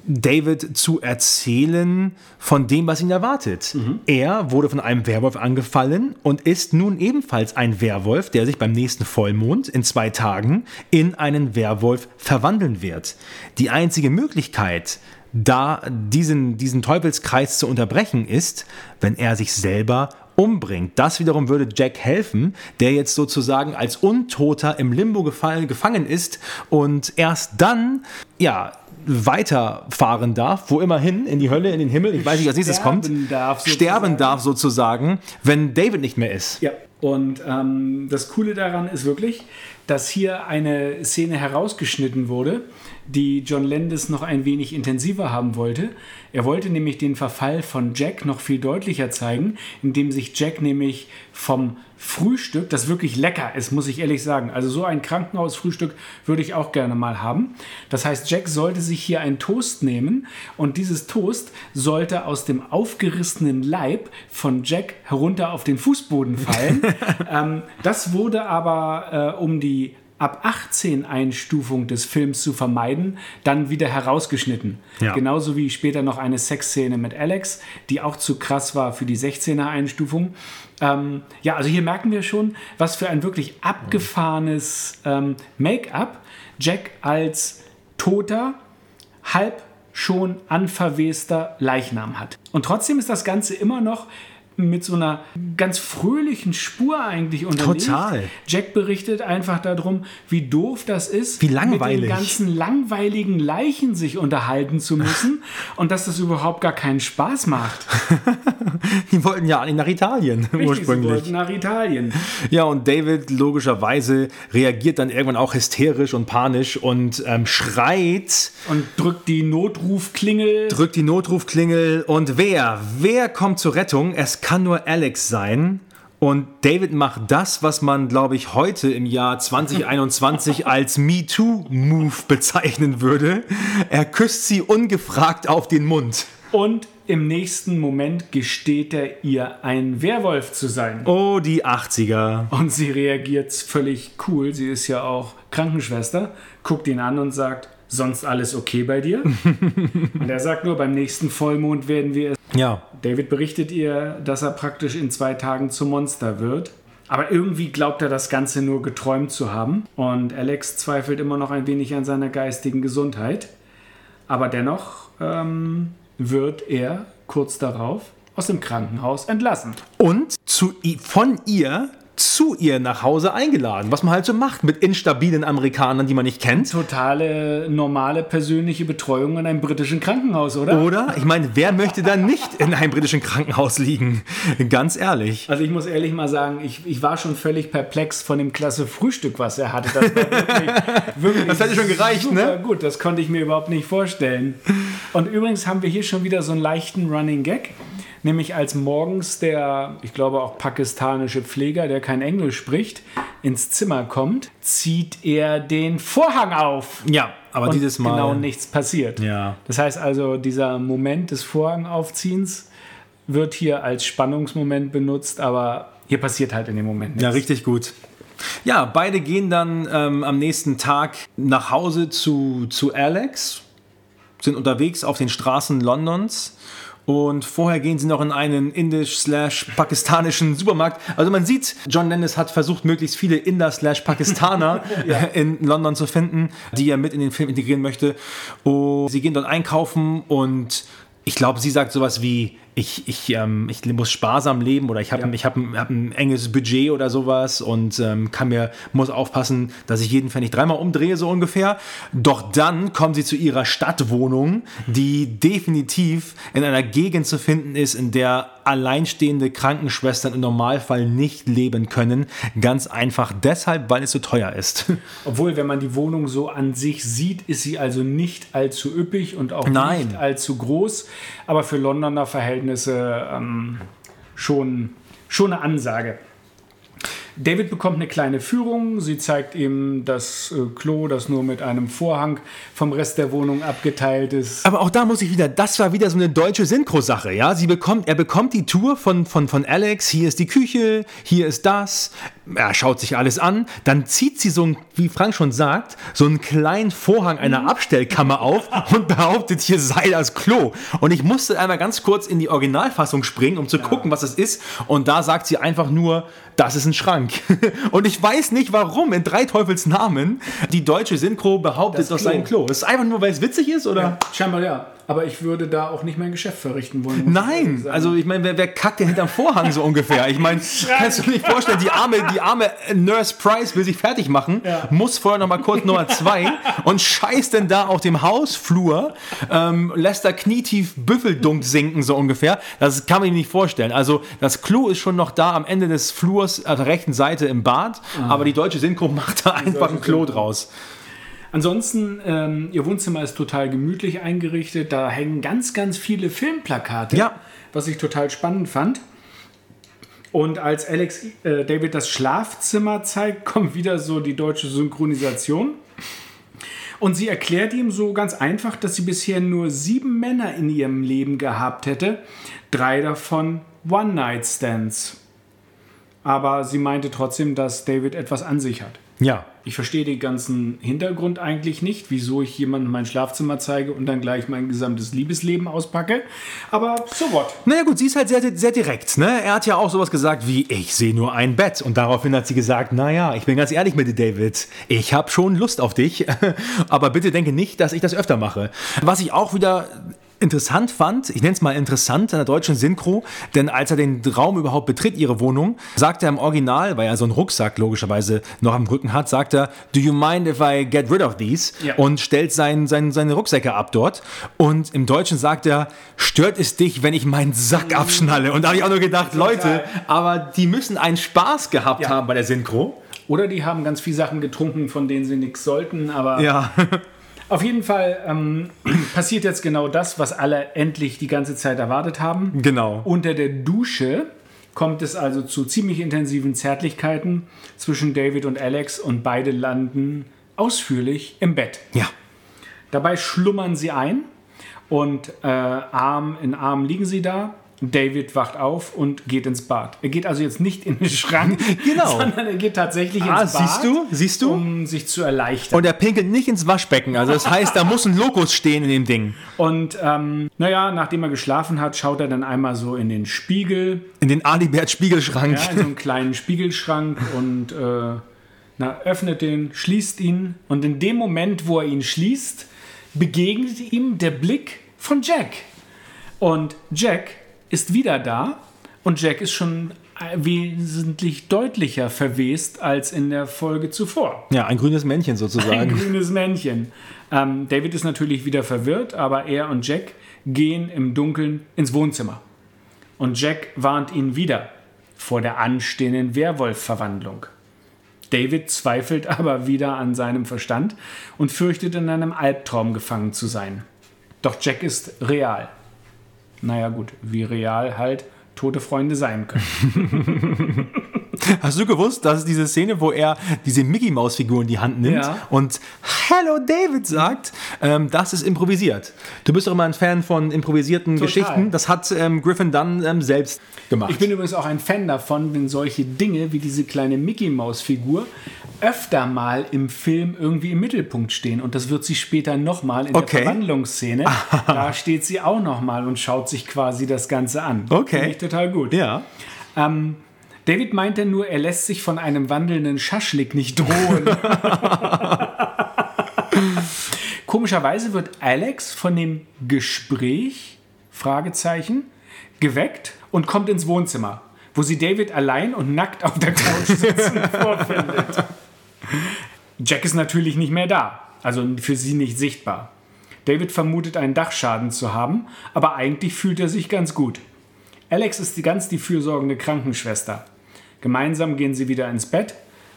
David zu erzählen von dem, was ihn erwartet. Er wurde von einem Werwolf angefallen und ist nun ebenfalls ein Werwolf, der sich beim nächsten Vollmond in zwei Tagen in einen Werwolf verwandeln wird. Die einzige Möglichkeit, da diesen, diesen Teufelskreis zu unterbrechen, ist, wenn er sich selber umbringt. Das wiederum würde Jack helfen, der jetzt sozusagen als Untoter im Limbo gefallen, gefangen ist und erst dann, ja, weiterfahren darf, wo immerhin, in die Hölle, in den Himmel, ich weiß nicht, als nächstes kommt, Sterben darf sterben sozusagen. darf sozusagen, wenn David nicht mehr ist. Ja, und ähm, das Coole daran ist wirklich, dass hier eine Szene herausgeschnitten wurde, die John Landis noch ein wenig intensiver haben wollte. Er wollte nämlich den Verfall von Jack noch viel deutlicher zeigen, indem sich Jack nämlich vom Frühstück, das wirklich lecker ist, muss ich ehrlich sagen. Also so ein Krankenhausfrühstück würde ich auch gerne mal haben. Das heißt, Jack sollte sich hier einen Toast nehmen und dieses Toast sollte aus dem aufgerissenen Leib von Jack herunter auf den Fußboden fallen. ähm, das wurde aber, äh, um die ab 18 Einstufung des Films zu vermeiden, dann wieder herausgeschnitten. Ja. Genauso wie später noch eine Sexszene mit Alex, die auch zu krass war für die 16er Einstufung. Ähm, ja, also hier merken wir schon, was für ein wirklich abgefahrenes ähm, Make-up Jack als toter, halb schon anverwester Leichnam hat. Und trotzdem ist das Ganze immer noch mit so einer ganz fröhlichen Spur eigentlich unterlegt. Total. Jack berichtet einfach darum, wie doof das ist, Wie langweilig. mit den ganzen langweiligen Leichen sich unterhalten zu müssen und dass das überhaupt gar keinen Spaß macht. Die wollten ja eigentlich nach Italien Richtig, sie ursprünglich. wollten nach Italien. Ja, und David logischerweise reagiert dann irgendwann auch hysterisch und panisch und ähm, schreit, Und drückt die Notrufklingel. drückt die Notrufklingel und wer? Wer kommt zur Rettung? Es kann nur Alex sein. Und David macht das, was man, glaube ich, heute im Jahr 2021 als MeToo-Move bezeichnen würde. Er küsst sie ungefragt auf den Mund. Und im nächsten Moment gesteht er ihr, ein Werwolf zu sein. Oh, die 80er. Und sie reagiert völlig cool. Sie ist ja auch Krankenschwester, guckt ihn an und sagt, sonst alles okay bei dir? und er sagt nur, beim nächsten Vollmond werden wir es. Ja, David berichtet ihr, dass er praktisch in zwei Tagen zum Monster wird. Aber irgendwie glaubt er, das Ganze nur geträumt zu haben. Und Alex zweifelt immer noch ein wenig an seiner geistigen Gesundheit. Aber dennoch ähm, wird er kurz darauf aus dem Krankenhaus entlassen. und zu, von ihr zu ihr nach Hause eingeladen, was man halt so macht mit instabilen Amerikanern, die man nicht kennt. Totale normale persönliche Betreuung in einem britischen Krankenhaus, oder? Oder? Ich meine, wer möchte dann nicht in einem britischen Krankenhaus liegen? Ganz ehrlich. Also ich muss ehrlich mal sagen, ich, ich war schon völlig perplex von dem klasse Frühstück, was er hatte. Das, wirklich, wirklich Das hätte schon gereicht, ne? gut, das konnte ich mir überhaupt nicht vorstellen. Und übrigens haben wir hier schon wieder so einen leichten Running Gag. Nämlich als morgens der, ich glaube auch pakistanische Pfleger, der kein Englisch spricht, ins Zimmer kommt, zieht er den Vorhang auf. Ja, aber und dieses Mal. genau nichts passiert. Ja. Das heißt also, dieser Moment des Vorhangaufziehens wird hier als Spannungsmoment benutzt, aber hier passiert halt in dem Moment nichts. Ja, richtig gut. Ja, beide gehen dann ähm, am nächsten Tag nach Hause zu, zu Alex, sind unterwegs auf den Straßen Londons. Und vorher gehen sie noch in einen indisch-pakistanischen Supermarkt. Also man sieht, John Landis hat versucht, möglichst viele Inder-Pakistaner ja. in London zu finden, die er mit in den Film integrieren möchte. Und sie gehen dort einkaufen und ich glaube, sie sagt sowas wie, ich, ich, ähm, ich muss sparsam leben oder ich habe ja. hab ein, hab ein enges Budget oder sowas und ähm, kann mir, muss aufpassen, dass ich jeden Pfennig dreimal umdrehe, so ungefähr. Doch dann kommen sie zu ihrer Stadtwohnung, die definitiv in einer Gegend zu finden ist, in der alleinstehende Krankenschwestern im Normalfall nicht leben können. Ganz einfach deshalb, weil es so teuer ist. Obwohl, wenn man die Wohnung so an sich sieht, ist sie also nicht allzu üppig und auch Nein. nicht allzu groß. Aber für Londoner Verhältnisse ähm, schon, schon eine Ansage. David bekommt eine kleine Führung. Sie zeigt ihm das äh, Klo, das nur mit einem Vorhang vom Rest der Wohnung abgeteilt ist. Aber auch da muss ich wieder, das war wieder so eine deutsche Synchro-Sache, ja. Sie bekommt, er bekommt die Tour von, von, von Alex. Hier ist die Küche, hier ist das er schaut sich alles an, dann zieht sie so, ein, wie Frank schon sagt, so einen kleinen Vorhang einer mhm. Abstellkammer auf und behauptet, hier sei das Klo. Und ich musste einmal ganz kurz in die Originalfassung springen, um zu ja. gucken, was es ist. Und da sagt sie einfach nur, das ist ein Schrank. Und ich weiß nicht, warum in drei Teufels Namen die deutsche Synchro behauptet, das, das sei ein Klo. Das ist einfach nur, weil es witzig ist, oder? Ja, scheinbar ja. Aber ich würde da auch nicht mein Geschäft verrichten wollen. Nein, ich also ich meine, wer, wer kackt denn hinterm Vorhang so ungefähr? Ich meine, kannst du dir nicht vorstellen, die arme, die arme Nurse Price will sich fertig machen, ja. muss vorher noch mal kurz Nummer zwei und scheißt denn da auf dem Hausflur, ähm, lässt da knietief Büffeldunk sinken so ungefähr. Das kann man sich nicht vorstellen. Also das Klo ist schon noch da am Ende des Flurs auf der rechten Seite im Bad, ah. aber die deutsche Synchro macht da einfach ein Klo draus. Ansonsten, ähm, ihr Wohnzimmer ist total gemütlich eingerichtet. Da hängen ganz, ganz viele Filmplakate, ja. was ich total spannend fand. Und als Alex äh, David das Schlafzimmer zeigt, kommt wieder so die deutsche Synchronisation. Und sie erklärt ihm so ganz einfach, dass sie bisher nur sieben Männer in ihrem Leben gehabt hätte. Drei davon One-Night-Stands. Aber sie meinte trotzdem, dass David etwas an sich hat. Ja. Ich verstehe den ganzen Hintergrund eigentlich nicht, wieso ich jemandem mein Schlafzimmer zeige und dann gleich mein gesamtes Liebesleben auspacke. Aber so what? Naja gut, sie ist halt sehr, sehr direkt. Ne? Er hat ja auch sowas gesagt wie, ich sehe nur ein Bett. Und daraufhin hat sie gesagt, naja, ich bin ganz ehrlich mit dir, David. Ich habe schon Lust auf dich. Aber bitte denke nicht, dass ich das öfter mache. Was ich auch wieder interessant fand, ich nenne es mal interessant in der deutschen Synchro, denn als er den Raum überhaupt betritt, ihre Wohnung, sagt er im Original, weil er so einen Rucksack logischerweise noch am Rücken hat, sagt er, do you mind if I get rid of these? Ja. Und stellt sein, sein, seine Rucksäcke ab dort. Und im Deutschen sagt er, stört es dich, wenn ich meinen Sack abschnalle? Und da habe ich auch nur gedacht. Leute, aber die müssen einen Spaß gehabt ja. haben bei der Synchro. Oder die haben ganz viele Sachen getrunken, von denen sie nichts sollten, aber... Ja. Auf jeden Fall ähm, passiert jetzt genau das, was alle endlich die ganze Zeit erwartet haben. Genau. Unter der Dusche kommt es also zu ziemlich intensiven Zärtlichkeiten zwischen David und Alex und beide landen ausführlich im Bett. Ja. Dabei schlummern sie ein und äh, Arm in Arm liegen sie da David wacht auf und geht ins Bad. Er geht also jetzt nicht in den Schrank, genau. sondern er geht tatsächlich ah, ins Bad, siehst du? Siehst du? um sich zu erleichtern. Und er pinkelt nicht ins Waschbecken. Also das heißt, da muss ein Lokus stehen in dem Ding. Und ähm, naja, nachdem er geschlafen hat, schaut er dann einmal so in den Spiegel. In den Alibert-Spiegelschrank. Ja, in so einen kleinen Spiegelschrank und äh, na, öffnet den, schließt ihn. Und in dem Moment, wo er ihn schließt, begegnet ihm der Blick von Jack. Und Jack ist wieder da und Jack ist schon wesentlich deutlicher verwest als in der Folge zuvor. Ja, ein grünes Männchen sozusagen. Ein grünes Männchen. Ähm, David ist natürlich wieder verwirrt, aber er und Jack gehen im Dunkeln ins Wohnzimmer. Und Jack warnt ihn wieder vor der anstehenden Werwolf-Verwandlung. David zweifelt aber wieder an seinem Verstand und fürchtet in einem Albtraum gefangen zu sein. Doch Jack ist real naja gut, wie real halt tote Freunde sein können. Hast du gewusst, dass diese Szene, wo er diese Mickey Maus Figur in die Hand nimmt Ja. und Hello David sagt, ähm, das ist improvisiert. Du bist doch immer ein Fan von improvisierten Total. Geschichten. Das hat ähm, Griffin Dunn ähm, selbst gemacht. Ich bin übrigens auch ein Fan davon, wenn solche Dinge wie diese kleine Mickey Maus Figur öfter mal im Film irgendwie im Mittelpunkt stehen und das wird sie später nochmal in Okay. der Verwandlungsszene. da steht sie auch nochmal und schaut sich quasi das Ganze an. Okay. Finde ich total gut. ja. Ähm, David meinte nur, er lässt sich von einem wandelnden Schaschlik nicht drohen. Komischerweise wird Alex von dem Gespräch, Fragezeichen, geweckt und kommt ins Wohnzimmer, wo sie David allein und nackt auf der Couch sitzen vorfindet. Jack ist natürlich nicht mehr da, also für sie nicht sichtbar. David vermutet einen Dachschaden zu haben, aber eigentlich fühlt er sich ganz gut. Alex ist die ganz die fürsorgende Krankenschwester. Gemeinsam gehen sie wieder ins Bett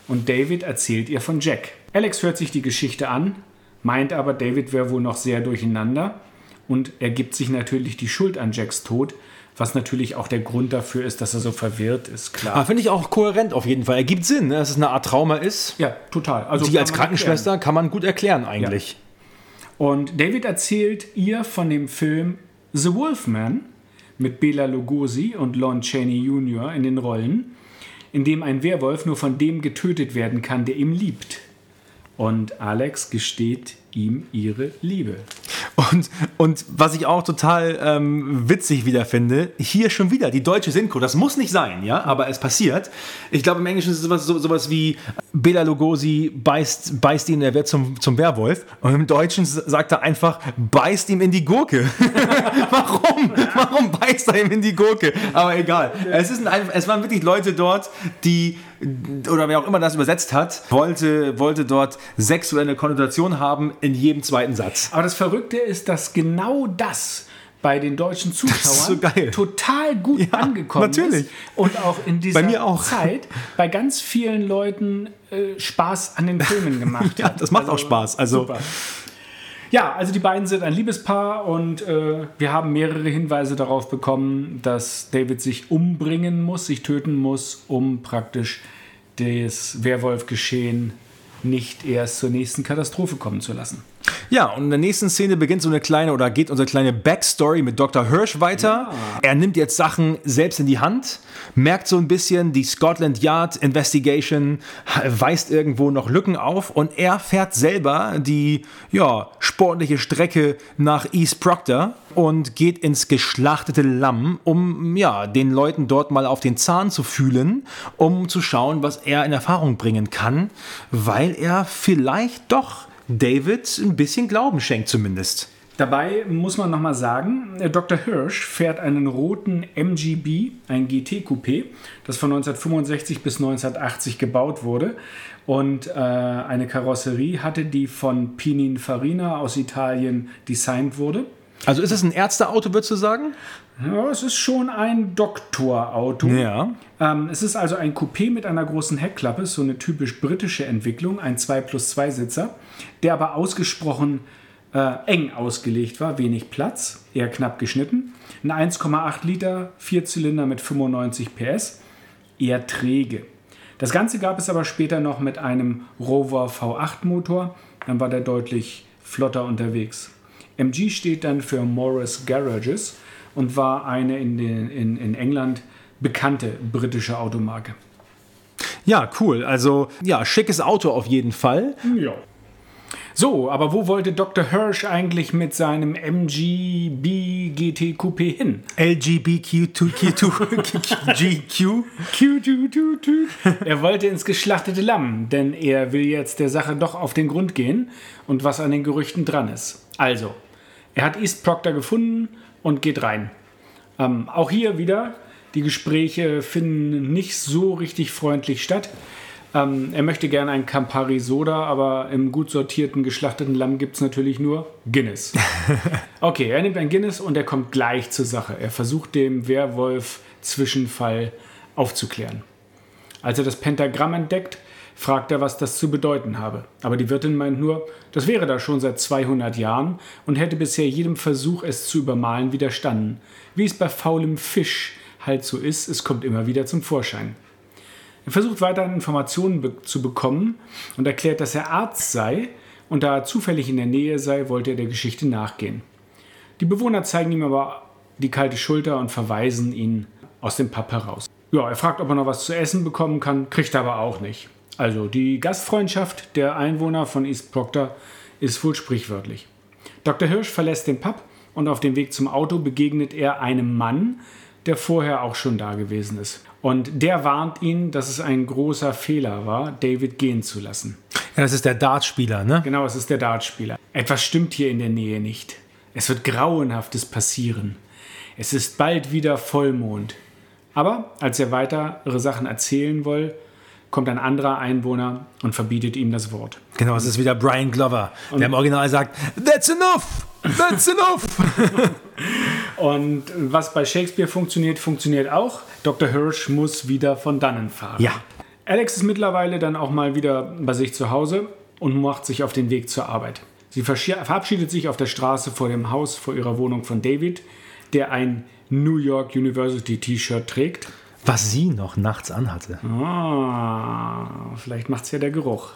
und David erzählt ihr von Jack. Alex hört sich die Geschichte an, meint aber, David wäre wohl noch sehr durcheinander und er gibt sich natürlich die Schuld an Jacks Tod, was natürlich auch der Grund dafür ist, dass er so verwirrt ist, klar. Aber finde ich auch kohärent auf jeden Fall. Ergibt Sinn, ne? dass es eine Art Trauma ist. ja, total. Also Die als Krankenschwester kann man gut erklären eigentlich. Und David erzählt ihr von dem Film The Wolfman mit Bela Lugosi und Lon Chaney Jr. in den Rollen, in dem ein Werwolf nur von dem getötet werden kann, der ihn liebt. Und Alex gesteht ihm ihre Liebe. Und, und was ich auch total ähm, witzig wieder finde, hier schon wieder die deutsche Synchro. Das muss nicht sein, ja, aber es passiert. Ich glaube, im Englischen ist es sowas, so, sowas wie Bela Lugosi beißt, beißt ihn, er wird zum, zum Werwolf. Und im Deutschen sagt er einfach, beißt ihm in die Gurke. Warum? Warum beißt er ihm in die Gurke? Aber egal. Es, ist ein, es waren wirklich Leute dort, die, oder wer auch immer das übersetzt hat, wollte, wollte dort sexuelle Konnotation haben in jedem zweiten Satz. Aber das Verrückte ist, dass genau das bei den deutschen Zuschauern so total gut Ja, angekommen natürlich. ist und auch in dieser Bei auch. Zeit bei ganz vielen Leuten äh, Spaß an den Filmen gemacht Ja, hat. das macht auch Spaß. Also, Super. Ja, also die beiden sind ein Liebespaar und äh, wir haben mehrere Hinweise darauf bekommen, dass David sich umbringen muss, sich töten muss, um praktisch das Werwolf-Geschehen nicht erst zur nächsten Katastrophe kommen zu lassen. Ja, und in der nächsten Szene beginnt so eine kleine oder geht unsere kleine Backstory mit Dr. Hirsch weiter. Er nimmt jetzt Sachen selbst in die Hand, merkt so ein bisschen, die Scotland Yard Investigation weist irgendwo noch Lücken auf und er fährt selber die ja, sportliche Strecke nach East Proctor und geht ins geschlachtete Lamm, um ja, den Leuten dort mal auf den Zahn zu fühlen, um zu schauen, was er in Erfahrung bringen kann, weil er vielleicht doch David ein bisschen Glauben schenkt zumindest. Dabei muss man nochmal sagen, äh, Dr. Hirsch fährt einen roten MGB, ein GT-Coupé, das von 1965 bis 1980 gebaut wurde und äh, eine Karosserie hatte, die von Pininfarina aus Italien designt wurde. Also ist es ein Ärzteauto, würdest du sagen? Ja, es ist schon ein Doktorauto. Ja. Ähm, es ist also ein Coupé mit einer großen Heckklappe, so eine typisch britische Entwicklung, ein 2 plus 2 Sitzer, der aber ausgesprochen äh, eng ausgelegt war, wenig Platz, eher knapp geschnitten. Ein 1,8 Liter Vierzylinder mit 95 PS, eher träge. Das Ganze gab es aber später noch mit einem Rover V8 Motor, dann war der deutlich flotter unterwegs. MG steht dann für Morris Garages und war eine in, den, in, in England bekannte britische Automarke. Ja, cool. Also, ja, schickes Auto auf jeden Fall. Ja. So, aber wo wollte Dr. Hirsch eigentlich mit seinem MGB GT Coupé hin? LGBTQ2GQ. Er wollte ins geschlachtete Lamm, denn er will jetzt der Sache doch auf den Grund gehen und was an den Gerüchten dran ist. Also, er hat East Proctor gefunden und geht rein. Ähm, auch hier wieder, die Gespräche finden nicht so richtig freundlich statt. Ähm, er möchte gerne ein Campari Soda, aber im gut sortierten geschlachteten Lamm gibt es natürlich nur Guinness. Okay, er nimmt ein Guinness und er kommt gleich zur Sache. Er versucht dem Werwolf-Zwischenfall aufzuklären. Als er das Pentagramm entdeckt, fragt er, was das zu bedeuten habe. Aber die Wirtin meint nur, das wäre da schon seit 200 Jahren und hätte bisher jedem Versuch, es zu übermalen, widerstanden. Wie es bei faulem Fisch halt so ist, es kommt immer wieder zum Vorschein. Er versucht weiter Informationen be zu bekommen und erklärt, dass er Arzt sei und da er zufällig in der Nähe sei, wollte er der Geschichte nachgehen. Die Bewohner zeigen ihm aber die kalte Schulter und verweisen ihn aus dem Pub heraus. Ja, er fragt, ob er noch was zu essen bekommen kann, kriegt er aber auch nicht. Also die Gastfreundschaft der Einwohner von East Proctor ist wohl sprichwörtlich. Dr. Hirsch verlässt den Pub und auf dem Weg zum Auto begegnet er einem Mann, der vorher auch schon da gewesen ist. Und der warnt ihn, dass es ein großer Fehler war, David gehen zu lassen. Ja, das ist der Dartspieler, ne? Genau, es ist der Dartspieler. Etwas stimmt hier in der Nähe nicht. Es wird Grauenhaftes passieren. Es ist bald wieder Vollmond. Aber als er weitere Sachen erzählen will, kommt ein anderer Einwohner und verbietet ihm das Wort. Genau, es ist wieder Brian Glover, der im Original sagt, That's enough! That's enough! Und was bei Shakespeare funktioniert, funktioniert auch. Dr. Hirsch muss wieder von dannen fahren. Ja. Alex ist mittlerweile dann auch mal wieder bei sich zu Hause und macht sich auf den Weg zur Arbeit. Sie verabschiedet sich auf der Straße vor dem Haus vor ihrer Wohnung von David, der ein New York University T-Shirt trägt. Was sie noch nachts anhatte. Ah, vielleicht macht es ja der Geruch.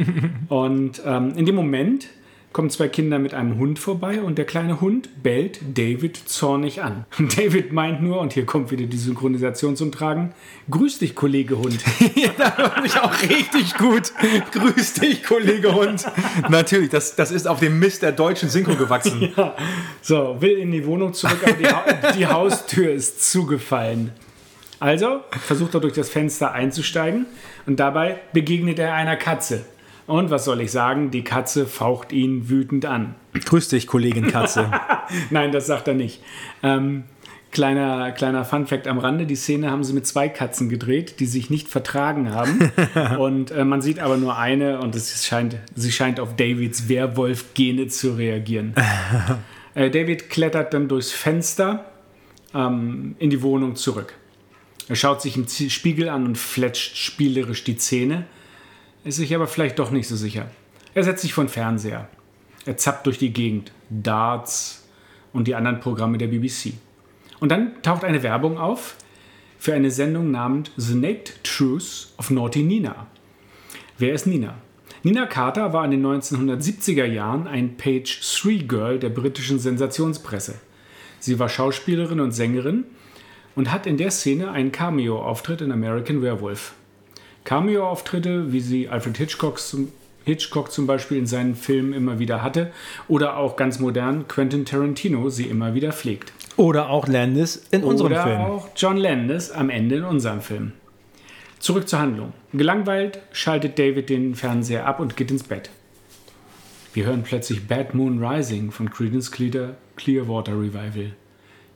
und ähm, in dem Moment kommen zwei Kinder mit einem Hund vorbei und der kleine Hund bellt David zornig an. David meint nur, und hier kommt wieder die Synchronisation zum Tragen, grüß dich, Kollege Hund. ja, da hört mich auch richtig gut. Grüß dich, Kollege Hund. Natürlich, das, das ist auf dem Mist der deutschen Synchro gewachsen. ja. So, will in die Wohnung zurück, aber die, ha die Haustür ist zugefallen. Also versucht er durch das Fenster einzusteigen und dabei begegnet er einer Katze. Und was soll ich sagen? Die Katze faucht ihn wütend an. Grüß dich, Kollegin Katze. Nein, das sagt er nicht. Ähm, kleiner, kleiner Fun-Fact am Rande: Die Szene haben sie mit zwei Katzen gedreht, die sich nicht vertragen haben. und äh, man sieht aber nur eine und es scheint, sie scheint auf Davids Werwolf-Gene zu reagieren. äh, David klettert dann durchs Fenster ähm, in die Wohnung zurück. Er schaut sich im Spiegel an und fletscht spielerisch die Zähne, ist sich aber vielleicht doch nicht so sicher. Er setzt sich vor den Fernseher. Er zappt durch die Gegend. Darts und die anderen Programme der BBC. Und dann taucht eine Werbung auf für eine Sendung namens The Naked Truth of Naughty Nina. Wer ist Nina? Nina Carter war in den 1970er Jahren ein Page 3 Girl der britischen Sensationspresse. Sie war Schauspielerin und Sängerin und hat in der Szene einen Cameo-Auftritt in American Werewolf. Cameo-Auftritte, wie sie Alfred Hitchcock zum, Hitchcock zum Beispiel in seinen Filmen immer wieder hatte oder auch ganz modern Quentin Tarantino sie immer wieder pflegt. Oder auch Landis in unserem oder Film. Oder auch John Landis am Ende in unserem Film. Zurück zur Handlung. Gelangweilt schaltet David den Fernseher ab und geht ins Bett. Wir hören plötzlich Bad Moon Rising von Creedence Clear, Clearwater Revival.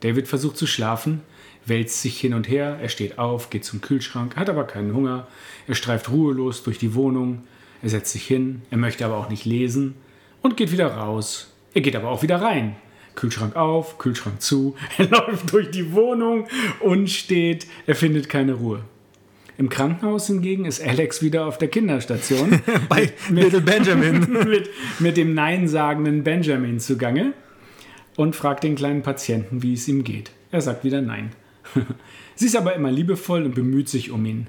David versucht zu schlafen, wälzt sich hin und her, er steht auf, geht zum Kühlschrank, hat aber keinen Hunger, er streift ruhelos durch die Wohnung, er setzt sich hin, er möchte aber auch nicht lesen und geht wieder raus. Er geht aber auch wieder rein. Kühlschrank auf, Kühlschrank zu, er läuft durch die Wohnung und steht, er findet keine Ruhe. Im Krankenhaus hingegen ist Alex wieder auf der Kinderstation. Bei Little Benjamin. mit, mit dem neinsagenden Benjamin zugange und fragt den kleinen Patienten, wie es ihm geht. Er sagt wieder Nein. sie ist aber immer liebevoll und bemüht sich um ihn.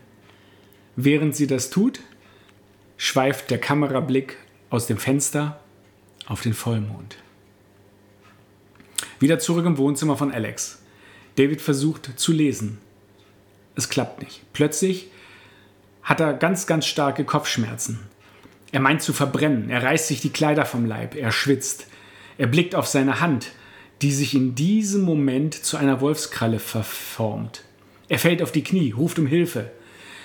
Während sie das tut, schweift der Kamerablick aus dem Fenster auf den Vollmond. Wieder zurück im Wohnzimmer von Alex. David versucht zu lesen. Es klappt nicht. Plötzlich hat er ganz, ganz starke Kopfschmerzen. Er meint zu verbrennen. Er reißt sich die Kleider vom Leib. Er schwitzt. Er blickt auf seine Hand, die sich in diesem Moment zu einer Wolfskralle verformt. Er fällt auf die Knie, ruft um Hilfe.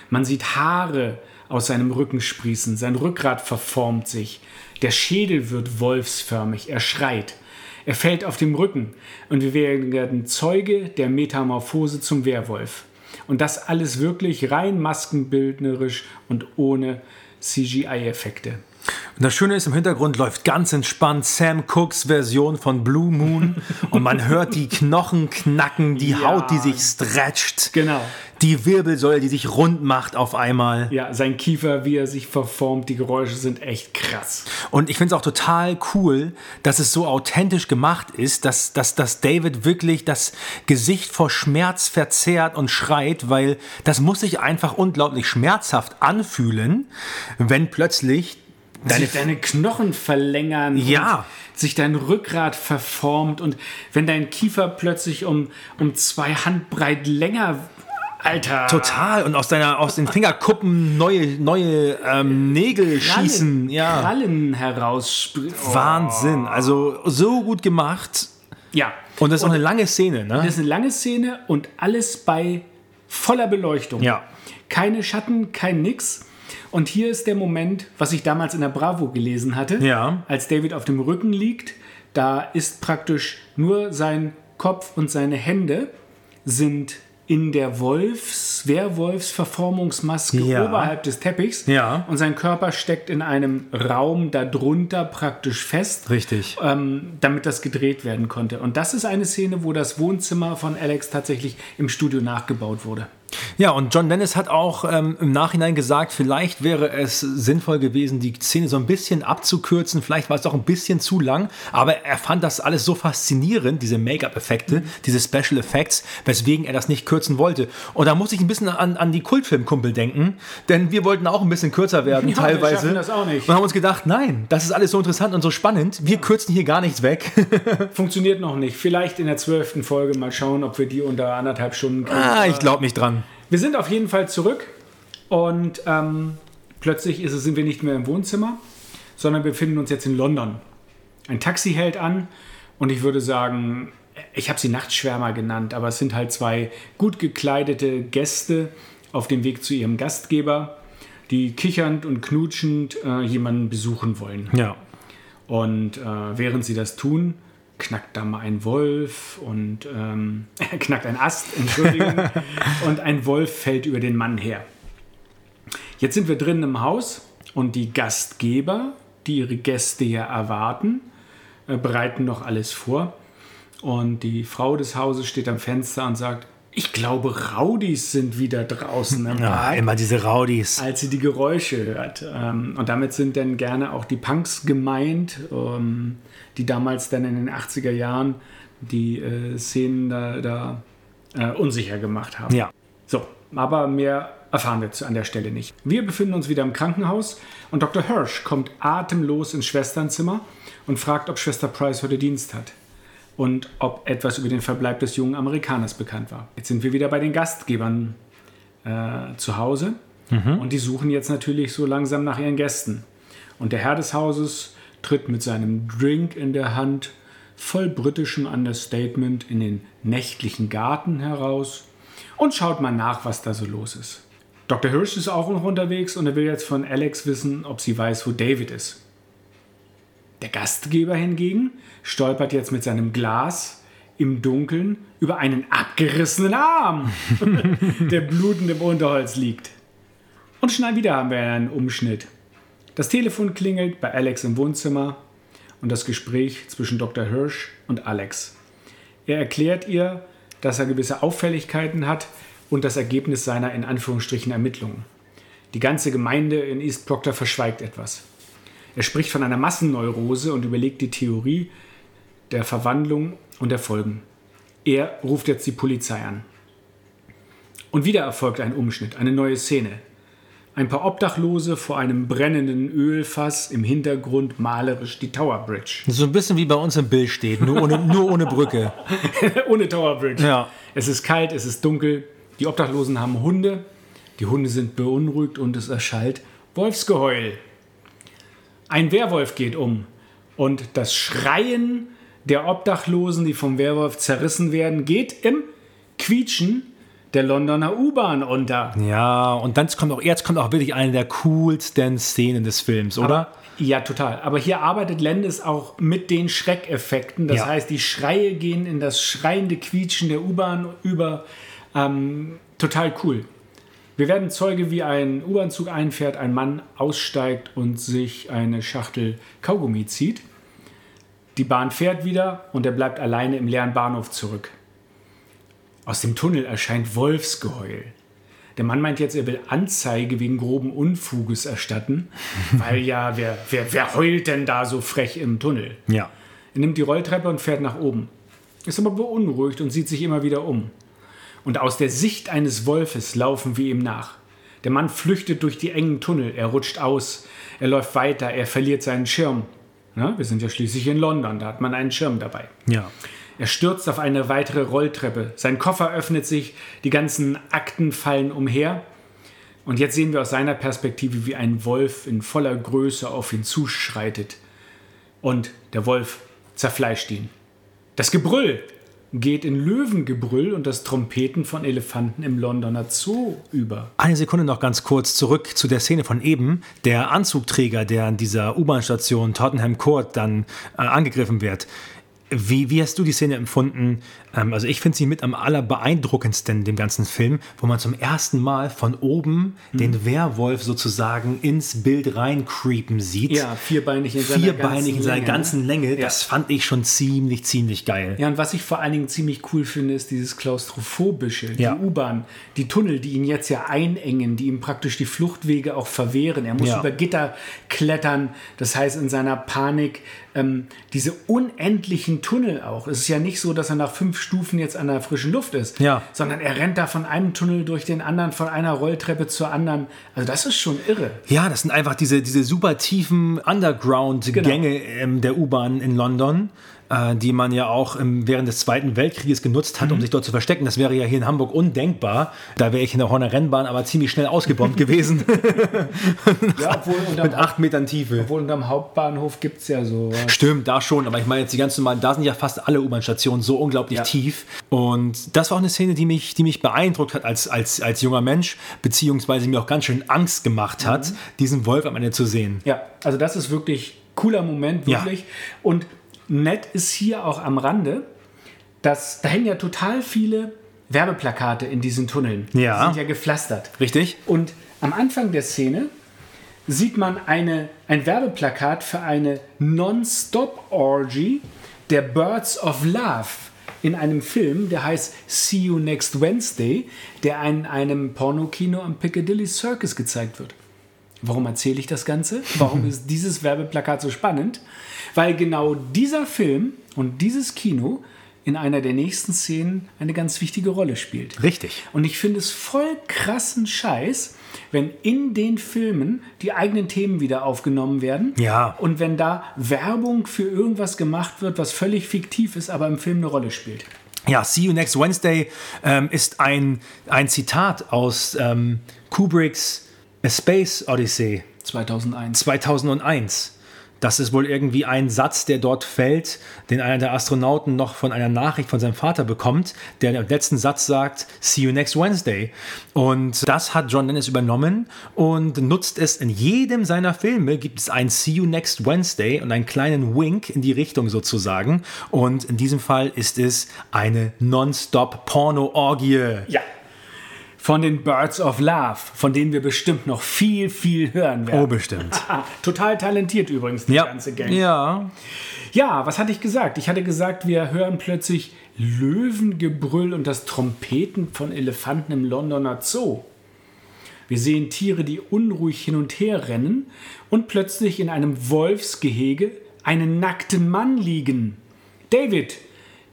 Man sieht Haare aus seinem Rücken sprießen, sein Rückgrat verformt sich, der Schädel wird wolfsförmig, er schreit. Er fällt auf dem Rücken und wir werden Zeuge der Metamorphose zum Werwolf. Und das alles wirklich rein maskenbildnerisch und ohne CGI-Effekte. Und das Schöne ist, im Hintergrund läuft ganz entspannt Sam Cooks Version von Blue Moon und man hört die Knochen knacken, die Ja. Haut, die sich stretcht, Genau. die Wirbelsäule, die sich rund macht auf einmal. Ja, sein Kiefer, wie er sich verformt, die Geräusche sind echt krass. Und ich finde es auch total cool, dass es so authentisch gemacht ist, dass, dass, dass David wirklich das Gesicht vor Schmerz verzerrt und schreit, weil das muss sich einfach unglaublich schmerzhaft anfühlen, wenn plötzlich deine sich deine Knochen verlängern, Ja. und sich dein Rückgrat verformt und wenn dein Kiefer plötzlich um, um zwei Handbreit länger, Alter, Total. Und aus, deiner, aus den Fingerkuppen neue, neue ähm, Nägel Krallen, schießen. Ja. Krallen herausspringen. Oh. Wahnsinn. Also so gut gemacht. Ja, Und das ist auch eine lange Szene, ne? das ist eine lange Szene und alles bei voller Beleuchtung. Ja. Keine Schatten, kein Nix. Und hier ist der Moment, was ich damals in der Bravo gelesen hatte, Ja. als David auf dem Rücken liegt. Da ist praktisch nur sein Kopf und seine Hände sind in der Wolfs, Werwolfsverformungsmaske Ja. oberhalb des Teppichs. Ja. Und sein Körper steckt in einem Raum darunter praktisch fest Richtig. ähm, damit das gedreht werden konnte. Und das ist eine Szene, wo das Wohnzimmer von Alex tatsächlich im Studio nachgebaut wurde. Ja, und John Dennis hat auch ähm, im Nachhinein gesagt, vielleicht wäre es sinnvoll gewesen, die Szene so ein bisschen abzukürzen. Vielleicht war es doch ein bisschen zu lang, aber er fand das alles so faszinierend, diese Make-up-Effekte, diese Special Effects, weswegen er das nicht kürzen wollte. Und da muss ich ein bisschen an, an die Kultfilmkumpel denken, denn wir wollten auch ein bisschen kürzer werden, Ja, wir teilweise. schaffen das auch nicht. Und haben uns gedacht, nein, das ist alles so interessant und so spannend. Wir kürzen hier gar nichts weg. Funktioniert noch nicht. Vielleicht in der zwölften Folge mal schauen, ob wir die unter anderthalb Stunden kriegen. ah, ich glaube nicht dran. Wir sind auf jeden Fall zurück und ähm, plötzlich es, sind wir nicht mehr im Wohnzimmer, sondern wir befinden uns jetzt in London. Ein Taxi hält an und ich würde sagen, ich habe sie Nachtschwärmer genannt, aber es sind halt zwei gut gekleidete Gäste auf dem Weg zu ihrem Gastgeber, die kichernd und knutschend äh, jemanden besuchen wollen. Ja. Und äh, während sie das tun, knackt da mal ein Wolf und ähm, knackt ein Ast, Entschuldigung, und ein Wolf fällt über den Mann her. Jetzt sind wir drinnen im Haus und die Gastgeber, die ihre Gäste hier erwarten, äh, bereiten noch alles vor. Und die Frau des Hauses steht am Fenster und sagt, ich glaube, Rowdies sind wieder draußen im ja, Park immer diese Rowdies. als sie die Geräusche hört. Ähm, und damit sind dann gerne auch die Punks gemeint, ähm, die damals dann in den 80er Jahren die äh, Szenen da, da äh, unsicher gemacht haben. Ja. So, aber mehr erfahren wir zu- an der Stelle nicht. Wir befinden uns wieder im Krankenhaus und Dr. Hirsch kommt atemlos ins Schwesternzimmer und fragt, ob Schwester Price heute Dienst hat und ob etwas über den Verbleib des jungen Amerikaners bekannt war. Jetzt sind wir wieder bei den Gastgebern äh, zu Hause und die suchen jetzt natürlich so langsam nach ihren Gästen. Und der Herr des Hauses tritt mit seinem Drink in der Hand voll britischem Understatement in den nächtlichen Garten heraus und schaut mal nach, was da so los ist. Dr. Hirsch ist auch noch unterwegs und er will jetzt von Alex wissen, ob sie weiß, wo David ist. Der Gastgeber hingegen stolpert jetzt mit seinem Glas im Dunkeln über einen abgerissenen Arm, der blutend im Unterholz liegt. Und schnell wieder haben wir einen Umschnitt. Das Telefon klingelt bei Alex im Wohnzimmer und das Gespräch zwischen Dr. Hirsch und Alex. Er erklärt ihr, dass er gewisse Auffälligkeiten hat und das Ergebnis seiner in Anführungsstrichen Ermittlungen. Die ganze Gemeinde in East Proctor verschweigt etwas. Er spricht von einer Massenneurose und überlegt die Theorie der Verwandlung und der Folgen. Er ruft jetzt die Polizei an. Und wieder erfolgt ein Umschnitt, eine neue Szene. Ein paar Obdachlose vor einem brennenden Ölfass, im Hintergrund malerisch die Tower Bridge. So ein bisschen wie bei uns im Bild steht, nur ohne, nur ohne Brücke. Ohne Tower Bridge. Ja. Es ist kalt, es ist dunkel. Die Obdachlosen haben Hunde. Die Hunde sind beunruhigt und es erschallt Wolfsgeheul. Ein Werwolf geht um. Und das Schreien der Obdachlosen, die vom Werwolf zerrissen werden, geht im Quietschen der Londoner U-Bahn unter. Ja, und dann kommt auch, jetzt kommt auch wirklich eine der coolsten Szenen des Films, oder? Ja, total. Aber hier arbeitet Landis auch mit den Schreckeffekten. Das Ja. heißt, die Schreie gehen in das schreiende Quietschen der U-Bahn über. Ähm, total cool. Wir werden Zeuge, wie ein U-Bahn-Zug einfährt, ein Mann aussteigt und sich eine Schachtel Kaugummi zieht. Die Bahn fährt wieder und er bleibt alleine im leeren Bahnhof zurück. Aus dem Tunnel erscheint Wolfsgeheul. Der Mann meint jetzt, er will Anzeige wegen groben Unfuges erstatten, weil ja, wer, wer, wer heult denn da so frech im Tunnel? Ja. Er nimmt die Rolltreppe und fährt nach oben. Ist aber beunruhigt und sieht sich immer wieder um. Und aus der Sicht eines Wolfes laufen wir ihm nach. Der Mann flüchtet durch die engen Tunnel, er rutscht aus, er läuft weiter, er verliert seinen Schirm. Na, wir sind ja schließlich in London, da hat man einen Schirm dabei. Ja. Er stürzt auf eine weitere Rolltreppe. Sein Koffer öffnet sich, die ganzen Akten fallen umher. Und jetzt sehen wir aus seiner Perspektive, wie ein Wolf in voller Größe auf ihn zuschreitet. Und der Wolf zerfleischt ihn. Das Gebrüll geht in Löwengebrüll und das Trompeten von Elefanten im Londoner Zoo über. Eine Sekunde noch ganz kurz zurück zu der Szene von eben. Der Anzugträger, der an dieser U-Bahn-Station Tottenham Court dann äh, angegriffen wird. Wie, wie hast du die Szene empfunden? Ähm, also ich finde sie mit am allerbeeindruckendsten in dem ganzen Film, wo man zum ersten Mal von oben Hm. den Werwolf sozusagen ins Bild reincreepen sieht. Ja, vierbeinig in seiner Vierbeinig ganzen in seiner Länge, ganzen ne? Länge. Ja. Das fand ich schon ziemlich, ziemlich geil. Ja, und was ich vor allen Dingen ziemlich cool finde, ist dieses Klaustrophobische, Ja. die U-Bahn, die Tunnel, die ihn jetzt ja einengen, die ihm praktisch die Fluchtwege auch verwehren. Er muss Ja. über Gitter klettern, das heißt in seiner Panik ähm, diese unendlichen Tunnel auch. Es ist ja nicht so, dass er nach fünf Stufen jetzt an der frischen Luft ist, Ja. sondern er rennt da von einem Tunnel durch den anderen, von einer Rolltreppe zur anderen. Also das ist schon irre. Ja, das sind einfach diese, diese super tiefen Underground-Gänge Genau. ähm, der U-Bahn in London, äh, die man ja auch ähm, während des Zweiten Weltkrieges genutzt hat, um Mhm. sich dort zu verstecken. Das wäre ja hier in Hamburg undenkbar. Da wäre ich in der Horner Rennbahn aber ziemlich schnell ausgebombt gewesen. Ja, obwohl unterm, Mit acht Metern Tiefe. obwohl unterm Hauptbahnhof gibt es ja so. Stimmt, da schon, aber ich meine jetzt die ganz normalen, da sind ja fast alle U-Bahn-Stationen so unglaublich Ja. tief. Und das war auch eine Szene, die mich, die mich beeindruckt hat als, als, als junger Mensch, beziehungsweise mir auch ganz schön Angst gemacht hat, Mhm. diesen Wolf am Ende zu sehen. Ja, also das ist wirklich cooler Moment, Ja. wirklich. Und nett ist hier auch am Rande, dass da hängen ja total viele Werbeplakate in diesen Tunneln. Ja. Die sind ja gepflastert. Richtig? Und am Anfang der Szene sieht man eine, ein Werbeplakat für eine Non-Stop-Orgy der Birds of Love in einem Film, der heißt See You Next Wednesday, der in einem Pornokino am Piccadilly Circus gezeigt wird. Warum erzähle ich das Ganze? Warum ist dieses Werbeplakat so spannend? Weil genau dieser Film und dieses Kino in einer der nächsten Szenen eine ganz wichtige Rolle spielt. Richtig. Und ich finde es voll krassen Scheiß, wenn in den Filmen die eigenen Themen wieder aufgenommen werden. Ja. Und wenn da Werbung für irgendwas gemacht wird, was völlig fiktiv ist, aber im Film eine Rolle spielt. Ja, See You Next Wednesday ähm, ist ein, ein Zitat aus ähm, Kubricks A Space Odyssey 2001. 2001. Das ist wohl irgendwie ein Satz, der dort fällt, den einer der Astronauten noch von einer Nachricht von seinem Vater bekommt, der im letzten Satz sagt, See you next Wednesday. Und das hat John Dennis übernommen und nutzt es in jedem seiner Filme, gibt es ein See you next Wednesday und einen kleinen Wink in die Richtung sozusagen. Und in diesem Fall ist es eine Non-Stop-Porno-Orgie. Ja. Von den Birds of Love, von denen wir bestimmt noch viel, viel hören werden. Oh, bestimmt. Total talentiert übrigens, die Ja. ganze Gang. ja. Ja, was hatte ich gesagt? Ich hatte gesagt, wir hören plötzlich Löwengebrüll und das Trompeten von Elefanten im Londoner Zoo. Wir sehen Tiere, die unruhig hin und her rennen und plötzlich in einem Wolfsgehege einen nackten Mann liegen. David.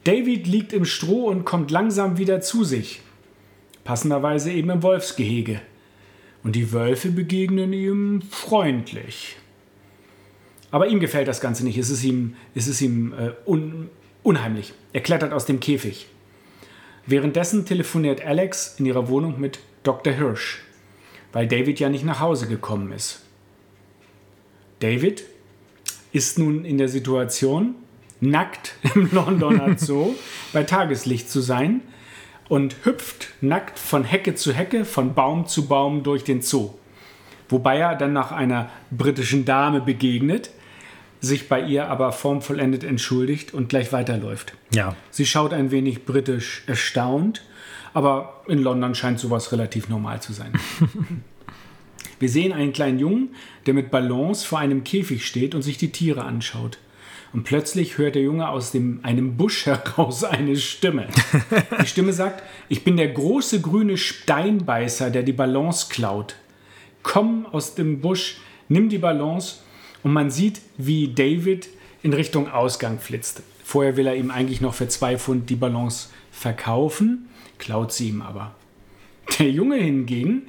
David liegt im Stroh und kommt langsam wieder zu sich. Passenderweise eben im Wolfsgehege. Und die Wölfe begegnen ihm freundlich. Aber ihm gefällt das Ganze nicht. Es ist ihm, es ist ihm äh, un, unheimlich. Er klettert aus dem Käfig. Währenddessen telefoniert Alex in ihrer Wohnung mit Dr. Hirsch, weil David ja nicht nach Hause gekommen ist. David ist nun in der Situation, nackt im Londoner Zoo bei Tageslicht zu sein und hüpft nackt von Hecke zu Hecke, von Baum zu Baum durch den Zoo. Wobei er dann nach einer britischen Dame begegnet, sich bei ihr aber formvollendet entschuldigt und gleich weiterläuft. Ja. Sie schaut ein wenig britisch erstaunt, aber in London scheint sowas relativ normal zu sein. Wir sehen einen kleinen Jungen, der mit Ballons vor einem Käfig steht und sich die Tiere anschaut. Und plötzlich hört der Junge aus dem, einem Busch heraus eine Stimme. Die Stimme sagt, ich bin der große grüne Steinbeißer, der die Ballons klaut. Komm aus dem Busch, nimm die Ballons und man sieht, wie David in Richtung Ausgang flitzt. Vorher will er ihm eigentlich noch für zwei Pfund die Ballons verkaufen, klaut sie ihm aber. Der Junge hingegen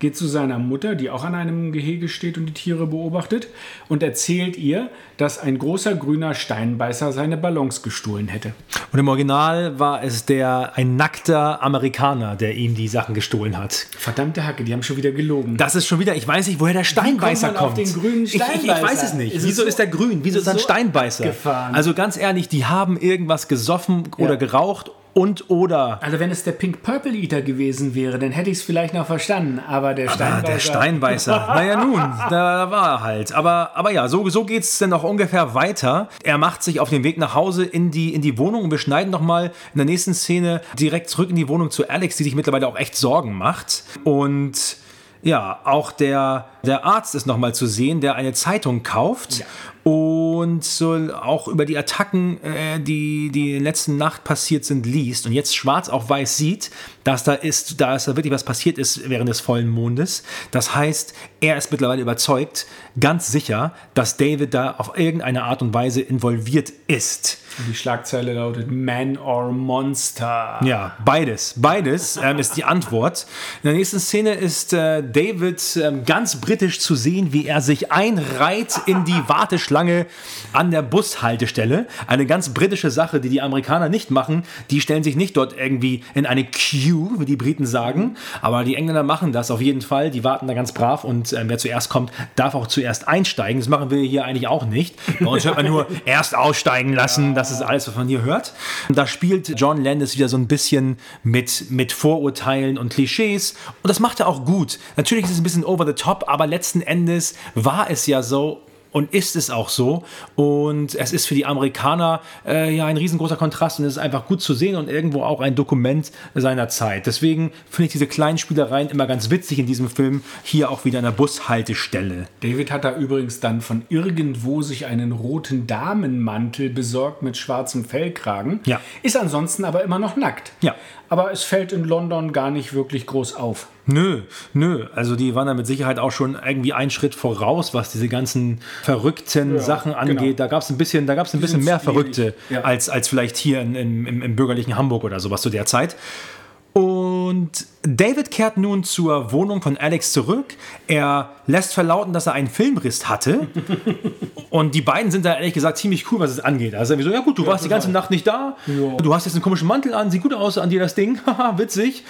geht zu seiner Mutter, die auch an einem Gehege steht und die Tiere beobachtet, und erzählt ihr, dass ein großer grüner Steinbeißer seine Ballons gestohlen hätte. Und im Original war es der ein nackter Amerikaner, der ihm die Sachen gestohlen hat. Verdammte Hacke, die haben schon wieder gelogen. Das ist schon wieder, ich weiß nicht, woher der Steinbeißer kommt man auf kommt. den grünen Ich, ich, ich Steinbeißer? weiß es nicht. Ist es Wieso so- ist der grün? Wieso ist er ein so Steinbeißer? abgefahren? Also ganz ehrlich, die haben irgendwas gesoffen oder Ja. geraucht und oder Also wenn es der Pink Purple Eater gewesen wäre, dann hätte ich es vielleicht noch verstanden. Aber der Ah, Steinbeißer... der Steinbeißer. naja, nun, da war er halt. Aber, aber ja, so, so geht es dann auch ungefähr weiter. Er macht sich auf den Weg nach Hause in die, in die Wohnung und wir schneiden nochmal in der nächsten Szene direkt zurück in die Wohnung zu Alex, die sich mittlerweile auch echt Sorgen macht. Und ja, auch der, der Arzt ist nochmal zu sehen, der eine Zeitung kauft. Und so auch über die Attacken, äh, die, die in der letzten Nacht passiert sind, liest und jetzt schwarz auf weiß sieht, dass da ist, da ist da wirklich was passiert ist während des vollen Mondes. Das heißt, er ist mittlerweile überzeugt, ganz sicher, dass David da auf irgendeine Art und Weise involviert ist. Und die Schlagzeile lautet Man or Monster. Ja, beides. Beides ähm, ist die Antwort. In der nächsten Szene ist äh, David ähm, ganz britisch zu sehen, wie er sich einreiht in die Warteschlange an der Bushaltestelle. Eine ganz britische Sache, die die Amerikaner nicht machen. Die stellen sich nicht dort irgendwie in eine Queue, wie die Briten sagen. Aber die Engländer machen das auf jeden Fall. Die warten da ganz brav und ähm, wer zuerst kommt, darf auch zuerst einsteigen. Das machen wir hier eigentlich auch nicht. Bei uns hört man nur erst aussteigen lassen. Das ist alles, was man hier hört. Und da spielt John Landis wieder so ein bisschen mit, mit Vorurteilen und Klischees. Und das macht er auch gut. Natürlich ist es ein bisschen over the top, aber letzten Endes war es ja so, und ist es auch so. Und es ist für die Amerikaner äh, ja ein riesengroßer Kontrast und es ist einfach gut zu sehen und irgendwo auch ein Dokument seiner Zeit. Deswegen finde ich diese kleinen Spielereien immer ganz witzig in diesem Film. Hier auch wieder an der Bushaltestelle. David hat da übrigens dann von irgendwo sich einen roten Damenmantel besorgt mit schwarzem Fellkragen. Ja. Ist ansonsten aber immer noch nackt. Ja. Aber es fällt in London gar nicht wirklich groß auf. Nö, nö. Also die waren da mit Sicherheit auch schon irgendwie einen Schritt voraus, was diese ganzen verrückten Sachen angeht. genau. Da gab es ein bisschen, da gab es ein bisschen mehr. Verrückte Ja. als, als vielleicht hier in, im, im, im bürgerlichen Hamburg oder sowas zu der Zeit. Und David kehrt nun zur Wohnung von Alex zurück. Er lässt verlauten, dass er einen Filmriss hatte. Und die beiden sind da ehrlich gesagt ziemlich cool, was es angeht. Also irgendwie so, ja gut, du warst die ganze Nacht nicht da. Du hast jetzt einen komischen Mantel an, sieht gut aus an dir das Ding. Haha, witzig.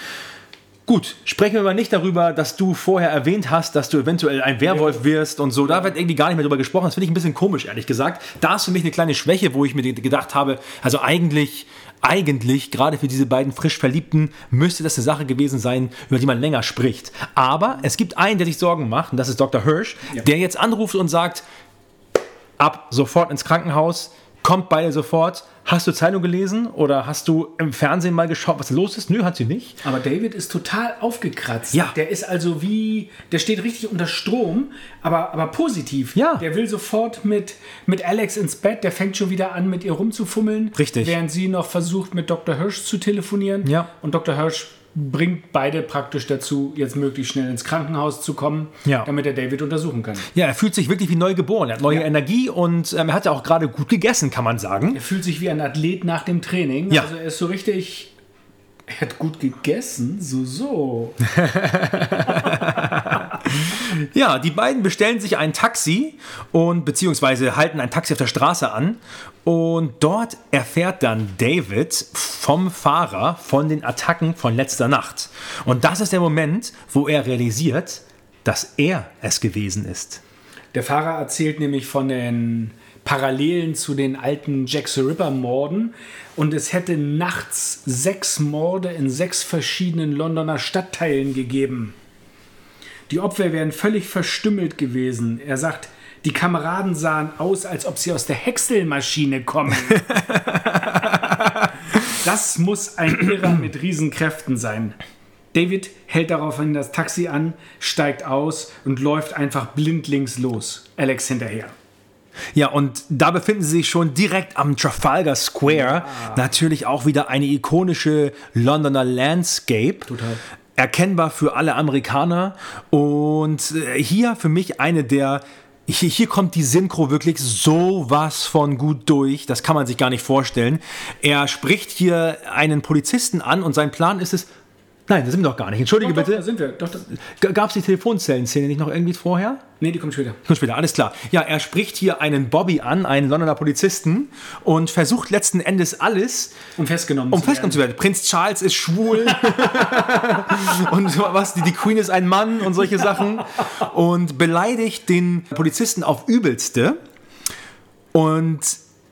Gut, sprechen wir mal nicht darüber, dass du vorher erwähnt hast, dass du eventuell ein Werwolf wirst und so. Da wird irgendwie gar nicht mehr drüber gesprochen. Das finde ich ein bisschen komisch, ehrlich gesagt. Da ist für mich eine kleine Schwäche, wo ich mir gedacht habe, also eigentlich, eigentlich, gerade für diese beiden frisch Verliebten, müsste das eine Sache gewesen sein, über die man länger spricht. Aber es gibt einen, der sich Sorgen macht, und das ist Dr. Hirsch, der jetzt anruft und sagt, ab sofort ins Krankenhaus, kommt beide sofort. Hast du Zeitung gelesen oder hast du im Fernsehen mal geschaut, was los ist? Nö, hat sie nicht. Aber David ist total aufgekratzt. Ja. Der ist also wie, der steht richtig unter Strom, aber, aber positiv. Ja. Der will sofort mit, mit Alex ins Bett, der fängt schon wieder an, mit ihr rumzufummeln. Richtig. Während sie noch versucht, mit Dr. Hirsch zu telefonieren. Ja. Und Dr. Hirsch bringt beide praktisch dazu, jetzt möglichst schnell ins Krankenhaus zu kommen, Ja. damit er David untersuchen kann. Ja, er fühlt sich wirklich wie neu geboren. Er hat neue Ja. Energie und ähm, er hat ja auch gerade gut gegessen, kann man sagen. Er fühlt sich wie ein Athlet nach dem Training. Ja. Also er ist so richtig. Er hat gut gegessen, so, so. Ja, die beiden bestellen sich ein Taxi und beziehungsweise halten ein Taxi auf der Straße an. Und dort erfährt dann David vom Fahrer von den Attacken von letzter Nacht. Und das ist der Moment, wo er realisiert, dass er es gewesen ist. Der Fahrer erzählt nämlich von den Parallelen zu den alten Jack the Ripper Morden und es hätte nachts sechs Morde in sechs verschiedenen Londoner Stadtteilen gegeben. Die Opfer wären völlig verstümmelt gewesen. Er sagt, die Kameraden sahen aus, als ob sie aus der Häckselmaschine kommen. da Das muss ein Irrer mit Riesenkräften sein. David hält daraufhin das Taxi an, steigt aus und läuft einfach blindlings los. Alex hinterher. Ja, und da befinden sie sich schon direkt am Trafalgar Square. Natürlich auch wieder eine ikonische Londoner Landscape. Total. Erkennbar für alle Amerikaner. Und äh, hier für mich eine der. Hier, hier kommt die Synchro wirklich sowas von gut durch. Das kann man sich gar nicht vorstellen. Er spricht hier einen Polizisten an und sein Plan ist es. Nein, das sind wir doch gar nicht. Entschuldige Doch, doch, da bitte. sind wir. Doch, Gab es die Telefonzellenszene nicht noch irgendwie vorher? nee, die kommt später. Kommt später, alles klar. Ja, er spricht hier einen Bobby an, einen Londoner Polizisten, und versucht letzten Endes alles, Um festgenommen um zu festgenommen zu werden. Prinz Charles ist schwul und was, die, die Queen ist ein Mann und solche Sachen und beleidigt den Polizisten auf übelste. Und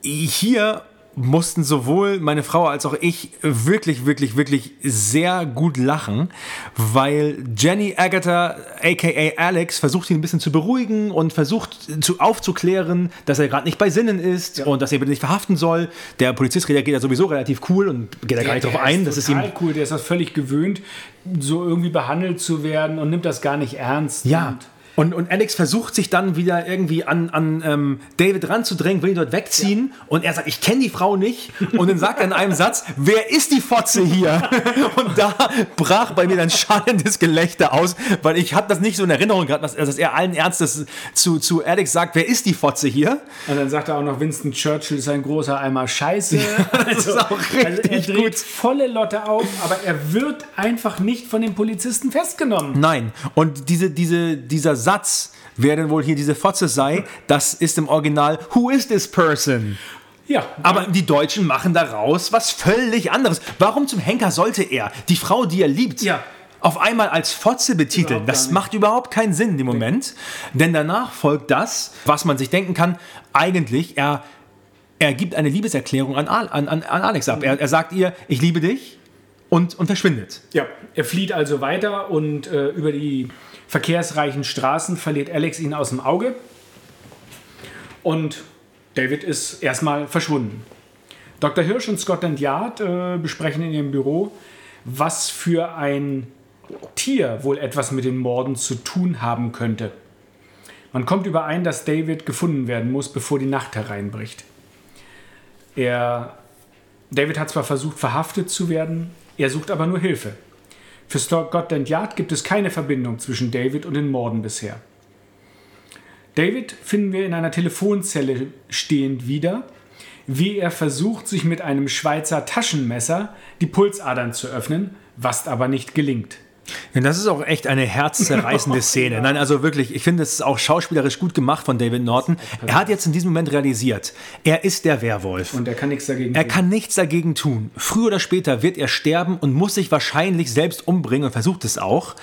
hier mussten sowohl meine Frau als auch ich wirklich, wirklich, wirklich sehr gut lachen, weil Jenny Agatha, aka Alex, versucht ihn ein bisschen zu beruhigen und versucht zu, aufzuklären, dass er gerade nicht bei Sinnen ist und dass er bitte nicht verhaften soll. Der Polizist reagiert ja sowieso relativ cool und geht da gar nicht drauf ein. Das ist ihm cool. Der ist das völlig gewöhnt, so irgendwie behandelt zu werden und nimmt das gar nicht ernst. Ja. Und Und, und Alex versucht sich dann wieder irgendwie an, an ähm, David ranzudrängen, will ihn dort wegziehen. Und er sagt, ich kenne die Frau nicht. Und dann sagt er in einem Satz, wer ist die Fotze hier? Und da brach bei mir dann schallendes Gelächter aus, weil ich habe das nicht so in Erinnerung gehabt, dass, dass er allen Ernstes zu, zu Alex sagt, wer ist die Fotze hier? Und dann sagt er auch noch, Winston Churchill ist ein großer Eimer Scheiße. das ist auch also er richtig dreht gut. volle Lotte auf, aber er wird einfach nicht von den Polizisten festgenommen. Nein. Und diese, diese, dieser Satz, wer denn wohl hier diese Fotze sei, das ist im Original, who is this person? Ja, Aber die Deutschen machen daraus was völlig anderes. Warum zum Henker sollte er die Frau, die er liebt, Ja. auf einmal als Fotze betiteln? Überhaupt Das macht überhaupt keinen Sinn in dem Moment. Denn danach folgt das, was man sich denken kann, eigentlich, er, er gibt eine Liebeserklärung an, an, an Alex ab. Er, er sagt ihr, ich liebe dich und, und verschwindet. Ja, er flieht also weiter und äh, über die verkehrsreichen Straßen verliert Alex ihn aus dem Auge. Und David ist erstmal verschwunden. Dr. Hirsch und Scotland Yard äh, besprechen in ihrem Büro, was für ein Tier wohl etwas mit den Morden zu tun haben könnte. Man kommt überein, dass David gefunden werden muss, bevor die Nacht hereinbricht. Er, David hat zwar versucht, verhaftet zu werden, er sucht aber nur Hilfe. Für Scotland Yard gibt es keine Verbindung zwischen David und den Morden bisher. David finden wir in einer Telefonzelle stehend wieder, wie er versucht, sich mit einem Schweizer Taschenmesser die Pulsadern zu öffnen, was aber nicht gelingt. Ja, das ist auch echt eine herzzerreißende Szene. Nein, also wirklich, ich finde, es ist auch schauspielerisch gut gemacht von David Norton. Er hat jetzt in diesem Moment realisiert, er ist der Werwolf. Und er kann nichts dagegen Er tun. kann nichts dagegen tun. Früher oder später wird er sterben und muss sich wahrscheinlich selbst umbringen und versucht es auch.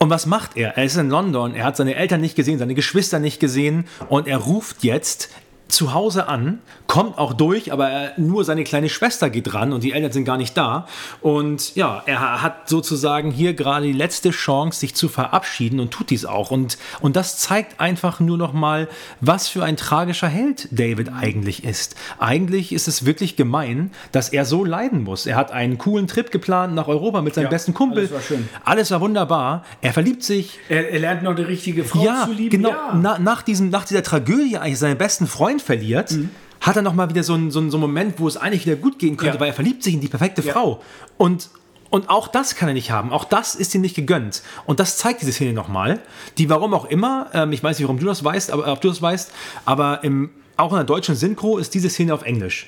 Und was macht er? Er ist in London, er hat seine Eltern nicht gesehen, seine Geschwister nicht gesehen und er ruft jetzt zu Hause an, kommt auch durch, aber er, nur seine kleine Schwester geht ran und die Eltern sind gar nicht da. Und ja, er hat sozusagen hier gerade die letzte Chance, sich zu verabschieden und tut dies auch. Und, und das zeigt einfach nur noch mal, was für ein tragischer Held David eigentlich ist. Eigentlich ist es wirklich gemein, dass er so leiden muss. Er hat einen coolen Trip geplant nach Europa mit seinem Ja, besten Kumpel. alles war schön. Alles war wunderbar. Er verliebt sich, Er, er lernt noch die richtige Frau ja, zu lieben. genau. Ja. Na, nach, diesem, nach dieser Tragödie eigentlich seinen besten Freund verliert, hat er noch mal wieder so einen, so, einen, so einen Moment, wo es eigentlich wieder gut gehen könnte, Ja. weil er verliebt sich in die perfekte Ja. Frau. Und, und auch das kann er nicht haben. Auch das ist ihm nicht gegönnt. Und das zeigt diese Szene nochmal, die warum auch immer, ähm, ich weiß nicht, warum du das weißt, aber ob du das weißt, aber im, auch in der deutschen Synchro ist diese Szene auf Englisch.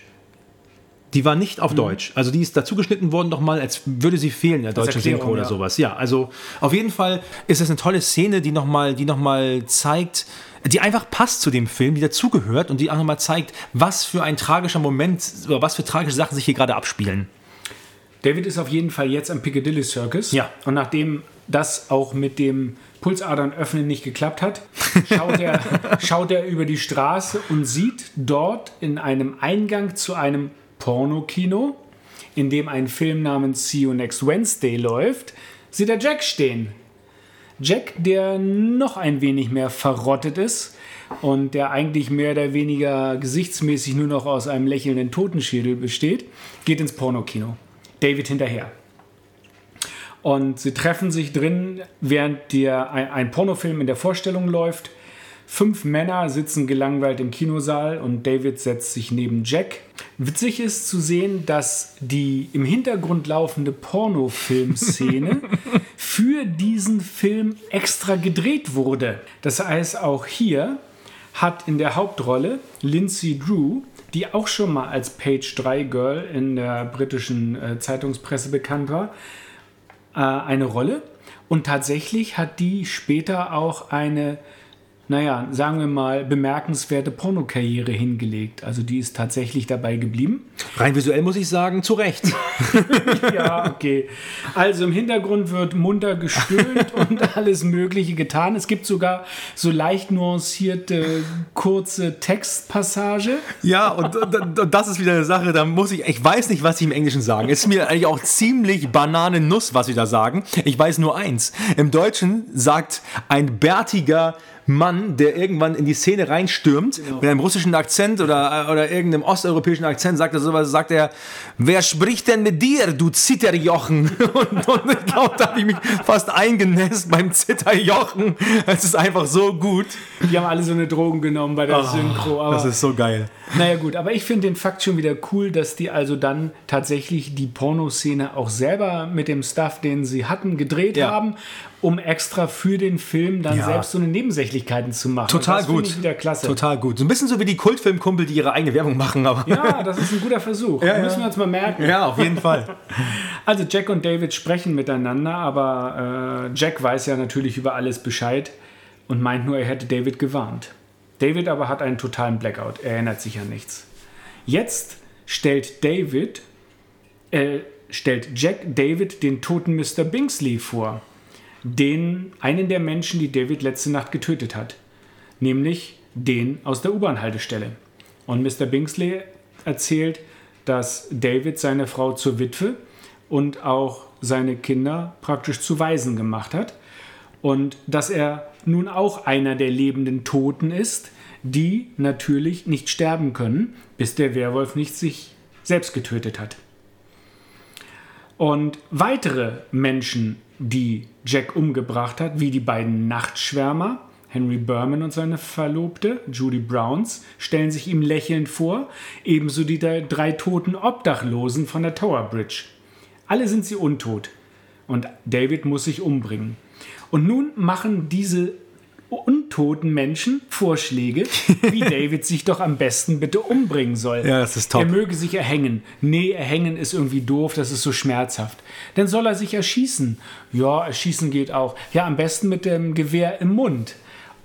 Die war nicht Mhm. auf Deutsch. Also die ist dazu geschnitten worden nochmal, als würde sie fehlen in der deutschen Erklärung, Synchro oder ja. sowas. Ja, also auf jeden Fall ist es eine tolle Szene, die nochmal die noch mal zeigt, die einfach passt zu dem Film, die dazugehört und die auch nochmal zeigt, was für ein tragischer Moment oder was für tragische Sachen sich hier gerade abspielen. David ist auf jeden Fall jetzt am Piccadilly Circus. Ja. Und nachdem das auch mit dem Pulsadern öffnen nicht geklappt hat, schaut er, schaut er über die Straße und sieht dort in einem Eingang zu einem Pornokino, in dem ein Film namens See You Next Wednesday läuft, sieht er Jack stehen. Jack, der noch ein wenig mehr verrottet ist und der eigentlich mehr oder weniger gesichtsmäßig nur noch aus einem lächelnden Totenschädel besteht, geht ins Pornokino. David hinterher. Und sie treffen sich drin, während der, ein, Pornofilm in der Vorstellung läuft. Fünf Männer sitzen gelangweilt im Kinosaal und David setzt sich neben Jack. Witzig ist zu sehen, dass die im Hintergrund laufende Pornofilmszene für diesen Film extra gedreht wurde. Das heißt, auch hier hat in der Hauptrolle Lindsay Drew, die auch schon mal als Page 3 Girl in der britischen äh, Zeitungspresse bekannt war, äh, eine Rolle. Und tatsächlich hat die später auch eine naja, sagen wir mal, bemerkenswerte Pornokarriere hingelegt. Also die ist tatsächlich dabei geblieben. Rein visuell muss ich sagen, zu Recht. ja, okay. Also im Hintergrund wird munter gestöhnt und alles Mögliche getan. Es gibt sogar so leicht nuancierte, kurze Textpassage. Ja, und, und das ist wieder eine Sache, da muss ich, ich weiß nicht, was sie im Englischen sagen. Es ist mir eigentlich auch ziemlich Bananennuss, was sie da sagen. Ich weiß nur eins. Im Deutschen sagt ein bärtiger Mann, der irgendwann in die Szene reinstürmt, genau. mit einem russischen Akzent oder, oder irgendeinem osteuropäischen Akzent, sagt er sowas, sagt er, wer spricht denn mit dir, du Zitterjochen? Und, und ich glaube, da habe ich mich fast eingenässt beim Zitterjochen. Es ist einfach so gut. Die haben alle so eine Drogen genommen bei der oh, Synchro. Aber, das ist so geil. Naja gut, aber ich finde den Fakt schon wieder cool, dass die also dann tatsächlich die Pornoszene auch selber mit dem Stuff, den sie hatten, gedreht ja. haben um extra für den Film dann ja. selbst so eine Nebensächlichkeiten zu machen. Total gut. Ich wieder klasse. Total gut. So ein bisschen so wie die Kultfilmkumpel, die ihre eigene Werbung machen. Aber ja, das ist ein guter Versuch. Ja, müssen wir uns mal merken. Ja, auf jeden Fall. Also Jack und David sprechen miteinander, aber äh, Jack weiß ja natürlich über alles Bescheid und meint nur, er hätte David gewarnt. David aber hat einen totalen Blackout. Er erinnert sich an nichts. Jetzt stellt David, äh, stellt Jack David den toten Mr. Bingsley vor den einen der Menschen, die David letzte Nacht getötet hat, nämlich den aus der U-Bahn-Haltestelle. Und Mr. Bingsley erzählt, dass David seine Frau zur Witwe und auch seine Kinder praktisch zu Waisen gemacht hat und dass er nun auch einer der lebenden Toten ist, die natürlich nicht sterben können, bis der Werwolf nicht sich selbst getötet hat. Und weitere Menschen die Jack umgebracht hat, wie die beiden Nachtschwärmer, Henry Berman und seine Verlobte, Judy Browns, stellen sich ihm lächelnd vor, ebenso die drei toten Obdachlosen von der Tower Bridge. Alle sind sie untot und David muss sich umbringen. Und nun machen diese untoten Menschen Vorschläge, wie David sich doch am besten bitte umbringen soll. Ja, das ist top. Er möge sich erhängen. Nee, erhängen ist irgendwie doof, das ist so schmerzhaft. Dann soll er sich erschießen. Ja, erschießen geht auch. Ja, am besten mit dem Gewehr im Mund.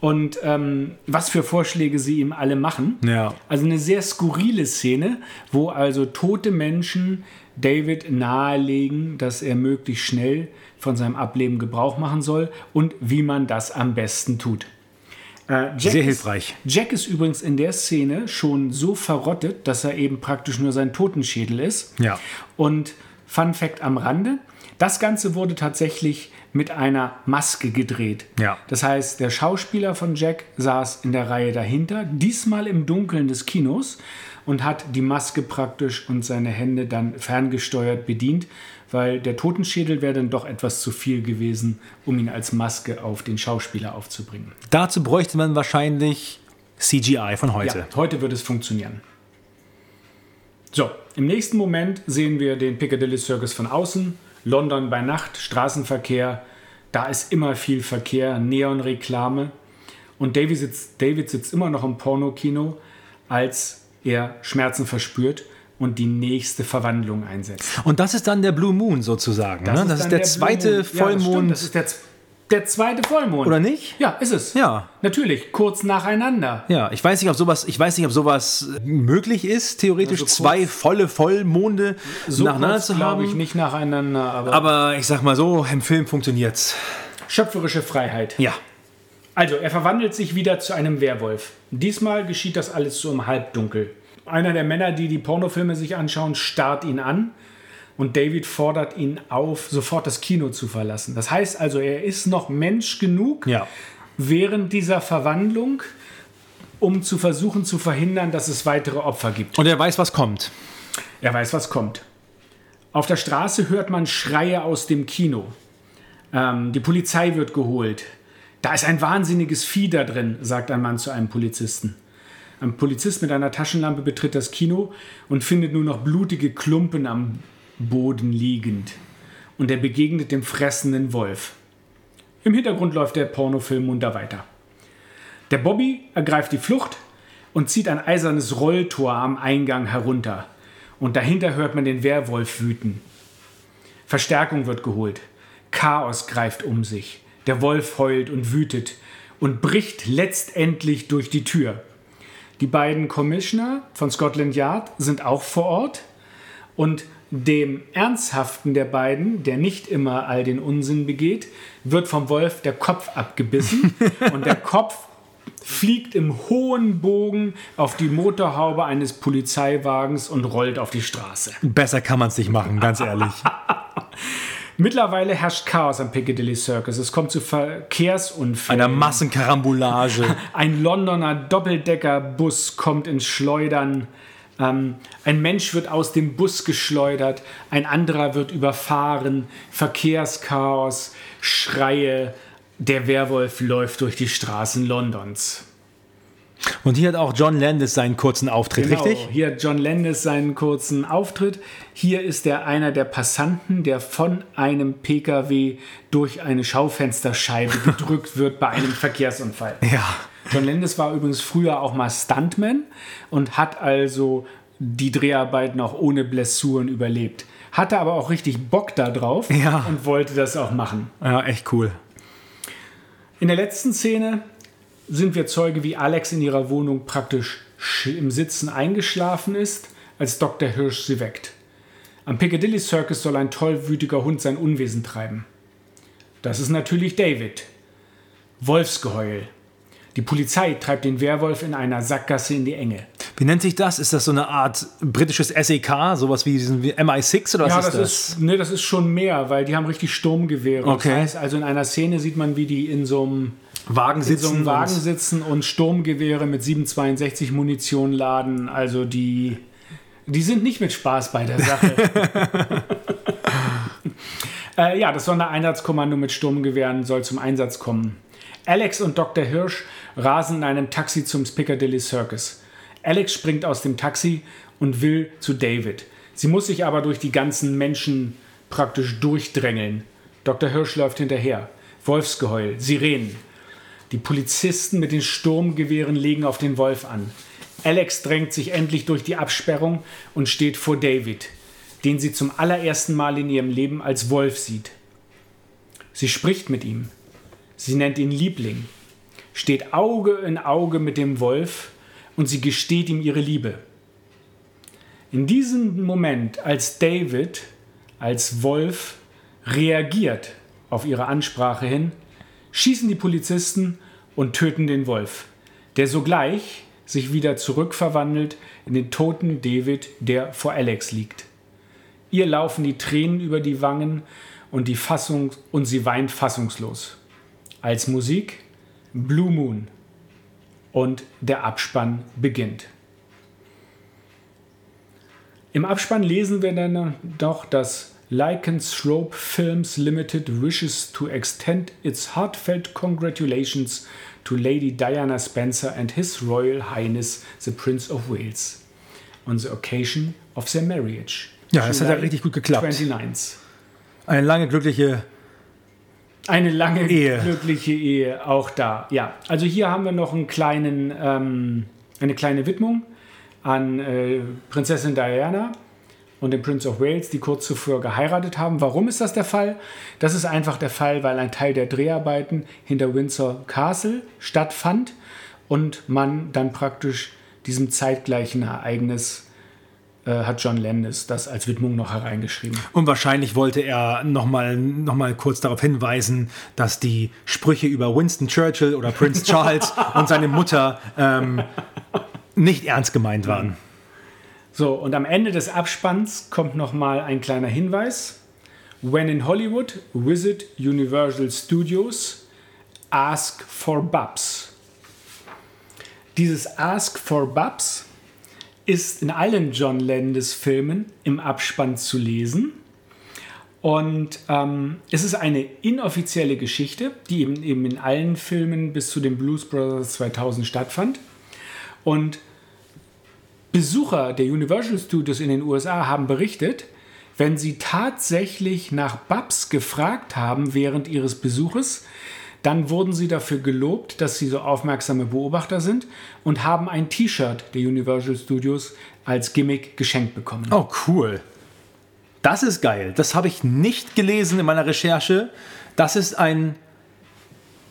Und ähm, was für Vorschläge sie ihm alle machen. Ja. Also eine sehr skurrile Szene, wo also tote Menschen David nahelegen, dass er möglichst schnell von seinem Ableben Gebrauch machen soll und wie man das am besten tut. Äh, Sehr hilfreich. Ist, Jack ist übrigens in der Szene schon so verrottet, dass er eben praktisch nur sein Totenschädel ist. Ja. Und Fun Fact am Rande: Das Ganze wurde tatsächlich mit einer Maske gedreht. Ja. Das heißt, der Schauspieler von Jack saß in der Reihe dahinter, diesmal im Dunkeln des Kinos und hat die Maske praktisch und seine Hände dann ferngesteuert bedient weil der Totenschädel wäre dann doch etwas zu viel gewesen, um ihn als Maske auf den Schauspieler aufzubringen. Dazu bräuchte man wahrscheinlich CGI von heute. Ja, heute wird es funktionieren. So, im nächsten Moment sehen wir den Piccadilly Circus von außen, London bei Nacht, Straßenverkehr, da ist immer viel Verkehr, Neonreklame und David sitzt, David sitzt immer noch im Pornokino, als er Schmerzen verspürt und die nächste Verwandlung einsetzt. Und das ist dann der Blue Moon sozusagen. Das, ne? ist, das ist der, der zweite Vollmond. Ja, das, das, ist der, der zweite Vollmond. Oder nicht? Ja, ist es. Ja. Natürlich, kurz nacheinander. Ja, ich weiß nicht, ob sowas, ich weiß nicht, ob sowas möglich ist, theoretisch also zwei volle Vollmonde so nacheinander kurz, zu haben. glaube ich, nicht nacheinander. Aber, aber ich sag mal so, im Film funktioniert's. Schöpferische Freiheit. Ja. Also, er verwandelt sich wieder zu einem Werwolf. Diesmal geschieht das alles so im Halbdunkel. Einer der Männer, die die Pornofilme sich anschauen, starrt ihn an, und David fordert ihn auf, sofort das Kino zu verlassen. Das heißt also, er ist noch Mensch genug Ja. während dieser Verwandlung, um zu versuchen zu verhindern, dass es weitere Opfer gibt. Und er weiß, was kommt. Er weiß, was kommt. Auf der Straße hört man Schreie aus dem Kino. Ähm, die Polizei wird geholt. Da ist ein wahnsinniges Vieh da drin, sagt ein Mann zu einem Polizisten. Ein Polizist mit einer Taschenlampe betritt das Kino und findet nur noch blutige Klumpen am Boden liegend. Und er begegnet dem fressenden Wolf. Im Hintergrund läuft der Pornofilm munter weiter. Der Bobby ergreift die Flucht und zieht ein eisernes Rolltor am Eingang herunter. Und dahinter hört man den Werwolf wüten. Verstärkung wird geholt. Chaos greift um sich. Der Wolf heult und wütet und bricht letztendlich durch die Tür. Die beiden Commissioner von Scotland Yard sind auch vor Ort und dem Ernsthaften der beiden, der nicht immer all den Unsinn begeht, wird vom Wolf der Kopf abgebissen und der Kopf fliegt im hohen Bogen auf die Motorhaube eines Polizeiwagens und rollt auf die Straße. Besser kann man es nicht machen, ganz ehrlich. Mittlerweile herrscht Chaos am Piccadilly Circus. Es kommt zu Verkehrsunfällen. Einer Massenkarambolage. Ein Londoner Doppeldeckerbus kommt ins Schleudern. Ähm, ein Mensch wird aus dem Bus geschleudert. Ein anderer wird überfahren. Verkehrschaos, Schreie. Der Werwolf läuft durch die Straßen Londons. Und hier hat auch John Landis seinen kurzen Auftritt, Genau, richtig? hier hat John Landis seinen kurzen Auftritt. Hier ist er einer der Passanten, der von einem PKW durch eine Schaufensterscheibe gedrückt wird bei einem Verkehrsunfall. Ja. John Landis war übrigens früher auch mal Stuntman und hat also die Dreharbeiten auch ohne Blessuren überlebt. Hatte aber auch richtig Bock da drauf Ja. und wollte das auch machen. Ja, echt cool. In der letzten Szene sind wir Zeuge, wie Alex in ihrer Wohnung praktisch sch- im Sitzen eingeschlafen ist, als Dr. Hirsch sie weckt. Am Piccadilly Circus soll ein tollwütiger Hund sein Unwesen treiben. Das ist natürlich David. Wolfsgeheul. Die Polizei treibt den Werwolf in einer Sackgasse in die Enge. Wie nennt sich das? Ist das so eine Art britisches SEK? Sowas wie diesen wie MI6 oder was Ja, ist das, das? ist, nee, das ist schon mehr, weil die haben richtig Sturmgewehre. Okay. Das heißt, also in einer Szene sieht man, wie die in so einem Wagen in so sitzen. einem Wagen und- sitzen und Sturmgewehre mit 762 Munition laden. Also die, die sind nicht mit Spaß bei der Sache. äh, ja, das Sondereinsatzkommando mit Sturmgewehren soll zum Einsatz kommen. Alex und Dr. Hirsch rasen in einem Taxi zum Piccadilly Circus. Alex springt aus dem Taxi und will zu David. Sie muss sich aber durch die ganzen Menschen praktisch durchdrängeln. Dr. Hirsch läuft hinterher. Wolfsgeheul, Sirenen. Die Polizisten mit den Sturmgewehren legen auf den Wolf an. Alex drängt sich endlich durch die Absperrung und steht vor David, den sie zum allerersten Mal in ihrem Leben als Wolf sieht. Sie spricht mit ihm. Sie nennt ihn Liebling, steht Auge in Auge mit dem Wolf und sie gesteht ihm ihre Liebe. In diesem Moment, als David als Wolf reagiert auf ihre Ansprache hin, schießen die Polizisten und töten den Wolf, der sogleich sich wieder zurückverwandelt in den toten David, der vor Alex liegt. Ihr laufen die Tränen über die Wangen und, die Fassung, und sie weint fassungslos. Als Musik Blue Moon und der Abspann beginnt. Im Abspann lesen wir dann doch, dass Lycanthrope Films Limited wishes to extend its heartfelt congratulations to Lady Diana Spencer and His Royal Highness the Prince of Wales on the occasion of their marriage. Ja, das hat ja July richtig gut geklappt. 29. Eine lange glückliche. Eine lange Ehe. glückliche Ehe auch da. Ja, also hier haben wir noch einen kleinen, ähm, eine kleine Widmung an äh, Prinzessin Diana und den Prince of Wales, die kurz zuvor geheiratet haben. Warum ist das der Fall? Das ist einfach der Fall, weil ein Teil der Dreharbeiten hinter Windsor Castle stattfand und man dann praktisch diesem zeitgleichen Ereignis hat John Landis das als Widmung noch hereingeschrieben. Und wahrscheinlich wollte er nochmal noch mal kurz darauf hinweisen, dass die Sprüche über Winston Churchill oder Prince Charles und seine Mutter ähm, nicht ernst gemeint waren. So, und am Ende des Abspanns kommt nochmal ein kleiner Hinweis. When in Hollywood, visit Universal Studios, ask for Bubs. Dieses Ask for Bubs ist in allen John Landis-Filmen im Abspann zu lesen. Und ähm, es ist eine inoffizielle Geschichte, die eben, eben in allen Filmen bis zu den Blues Brothers 2000 stattfand. Und Besucher der Universal Studios in den USA haben berichtet, wenn sie tatsächlich nach Babs gefragt haben während ihres Besuches, dann wurden sie dafür gelobt, dass sie so aufmerksame Beobachter sind und haben ein T-Shirt der Universal Studios als Gimmick geschenkt bekommen. Oh, cool. Das ist geil. Das habe ich nicht gelesen in meiner Recherche. Das ist ein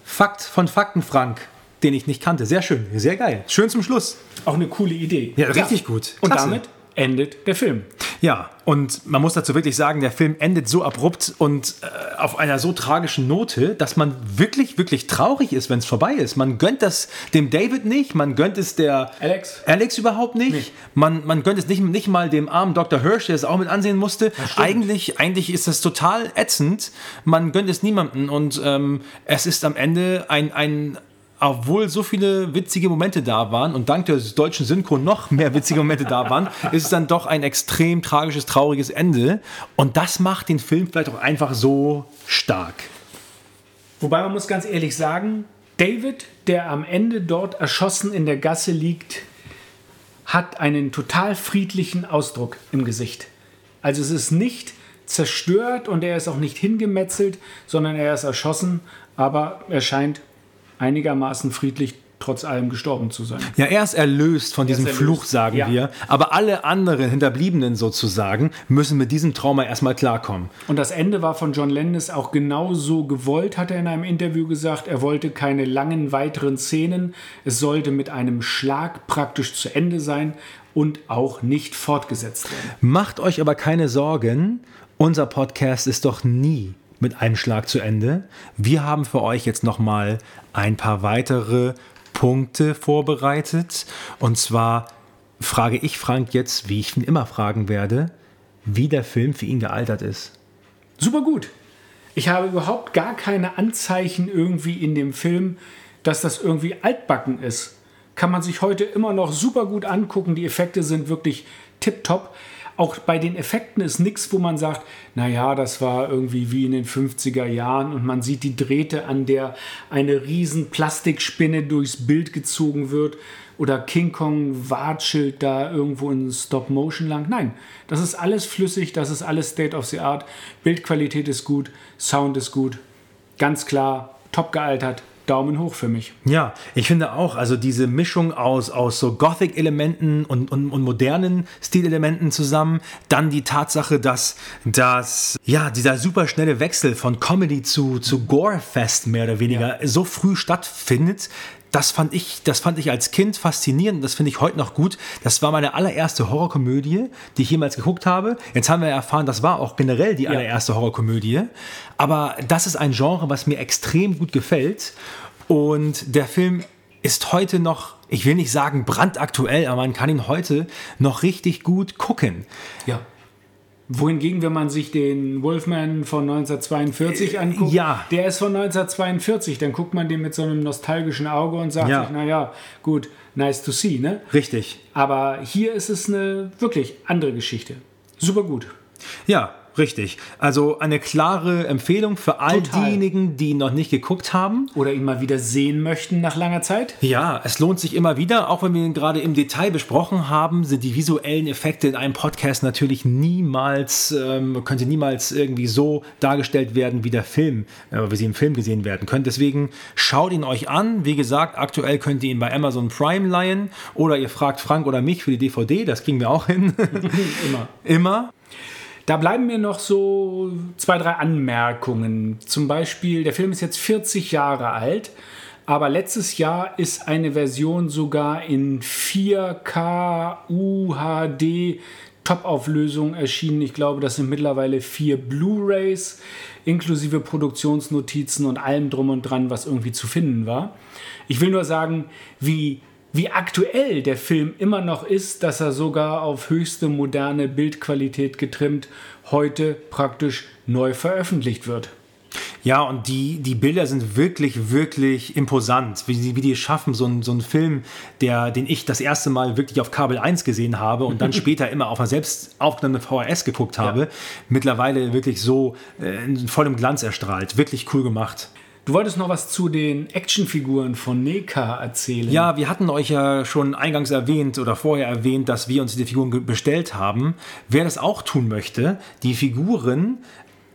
Fakt von Fakten, Frank, den ich nicht kannte. Sehr schön, sehr geil. Schön zum Schluss. Auch eine coole Idee. Ja, richtig gut. Und Klasse. damit endet der Film. Ja, und man muss dazu wirklich sagen, der Film endet so abrupt und äh, auf einer so tragischen Note, dass man wirklich, wirklich traurig ist, wenn es vorbei ist. Man gönnt das dem David nicht, man gönnt es der Alex? Alex überhaupt nicht. Nicht. Man, man gönnt es nicht, nicht mal dem armen Dr. Hirsch, der es auch mit ansehen musste. Eigentlich, eigentlich ist das total ätzend. Man gönnt es niemandem und ähm, es ist am Ende ein, ein obwohl so viele witzige Momente da waren und dank der deutschen Synchro noch mehr witzige Momente da waren, ist es dann doch ein extrem tragisches, trauriges Ende. Und das macht den Film vielleicht auch einfach so stark. Wobei man muss ganz ehrlich sagen, David, der am Ende dort erschossen in der Gasse liegt, hat einen total friedlichen Ausdruck im Gesicht. Also es ist nicht zerstört und er ist auch nicht hingemetzelt, sondern er ist erschossen, aber er scheint einigermaßen friedlich trotz allem gestorben zu sein. Ja, er ist erlöst von diesem ist Fluch, erlöst. sagen Ja. wir. Aber alle anderen Hinterbliebenen sozusagen müssen mit diesem Trauma erstmal klarkommen. Und das Ende war von John Landis auch genauso gewollt, hat er in einem Interview gesagt. Er wollte keine langen weiteren Szenen. Es sollte mit einem Schlag praktisch zu Ende sein und auch nicht fortgesetzt werden. Macht euch aber keine Sorgen, unser Podcast ist doch nie mit einem Schlag zu Ende. Wir haben für euch jetzt nochmal ein paar weitere Punkte vorbereitet. Und zwar frage ich Frank jetzt, wie ich ihn immer fragen werde, wie der Film für ihn gealtert ist. Super gut. Ich habe überhaupt gar keine Anzeichen irgendwie in dem Film, dass das irgendwie altbacken ist. Kann man sich heute immer noch super gut angucken. Die Effekte sind wirklich tipptopp. Auch bei den Effekten ist nichts, wo man sagt, naja, das war irgendwie wie in den 50er Jahren und man sieht die Drähte, an der eine riesen Plastikspinne durchs Bild gezogen wird oder King Kong watschelt da irgendwo in Stop Motion lang. Nein, das ist alles flüssig, das ist alles State of the Art. Bildqualität ist gut, Sound ist gut. Ganz klar, top gealtert. Daumen hoch für mich. Ja, ich finde auch, also diese Mischung aus, aus so Gothic-Elementen und, und, und modernen Stilelementen zusammen, dann die Tatsache, dass, dass ja, dieser superschnelle Wechsel von Comedy zu, zu Gore-Fest mehr oder weniger so früh stattfindet, das fand ich, das fand ich als Kind faszinierend. Das finde ich heute noch gut. Das war meine allererste Horrorkomödie, die ich jemals geguckt habe. Jetzt haben wir erfahren, das war auch generell die allererste Horrorkomödie. Aber das ist ein Genre, was mir extrem gut gefällt. Und der Film ist heute noch, ich will nicht sagen brandaktuell, aber man kann ihn heute noch richtig gut gucken. Ja. Wohingegen, wenn man sich den Wolfman von 1942 anguckt, ja. der ist von 1942, dann guckt man den mit so einem nostalgischen Auge und sagt Ja. sich, naja, gut, nice to see, ne? Richtig. Aber hier ist es eine wirklich andere Geschichte. Super gut. Ja, richtig. Also eine klare Empfehlung für all Total. diejenigen, die ihn noch nicht geguckt haben. Oder ihn mal wieder sehen möchten nach langer Zeit. Ja, es lohnt sich immer wieder, auch wenn wir ihn gerade im Detail besprochen haben, sind die visuellen Effekte in einem Podcast natürlich niemals, ähm, könnte niemals irgendwie so dargestellt werden, wie der Film, äh, wie sie im Film gesehen werden können. Deswegen schaut ihn euch an. Wie gesagt, aktuell könnt ihr ihn bei Amazon Prime leihen oder ihr fragt Frank oder mich für die DVD, das kriegen wir auch hin. Immer. Immer. Da bleiben mir noch so zwei, drei Anmerkungen. Zum Beispiel, der Film ist jetzt 40 Jahre alt, aber letztes Jahr ist eine Version sogar in 4K UHD Top-Auflösung erschienen. Ich glaube, das sind mittlerweile vier Blu-rays inklusive Produktionsnotizen und allem drum und dran, was irgendwie zu finden war. Ich will nur sagen, wie wie aktuell der Film immer noch ist, dass er sogar auf höchste moderne Bildqualität getrimmt heute praktisch neu veröffentlicht wird. Ja, und die, die Bilder sind wirklich, wirklich imposant. Wie, die- wie die es schaffen, so einen so einen Film, der, den ich das erste Mal wirklich auf Kabel 1 gesehen habe und dann später immer auf einer selbst aufgenommenen VHS geguckt habe, mittlerweile wirklich so äh, in vollem Glanz erstrahlt. Wirklich cool gemacht. Du wolltest noch was zu den Actionfiguren von NECA erzählen. Ja, wir hatten euch ja schon eingangs erwähnt oder vorher erwähnt, dass wir uns diese Figuren bestellt haben. Wer das auch tun möchte, die Figuren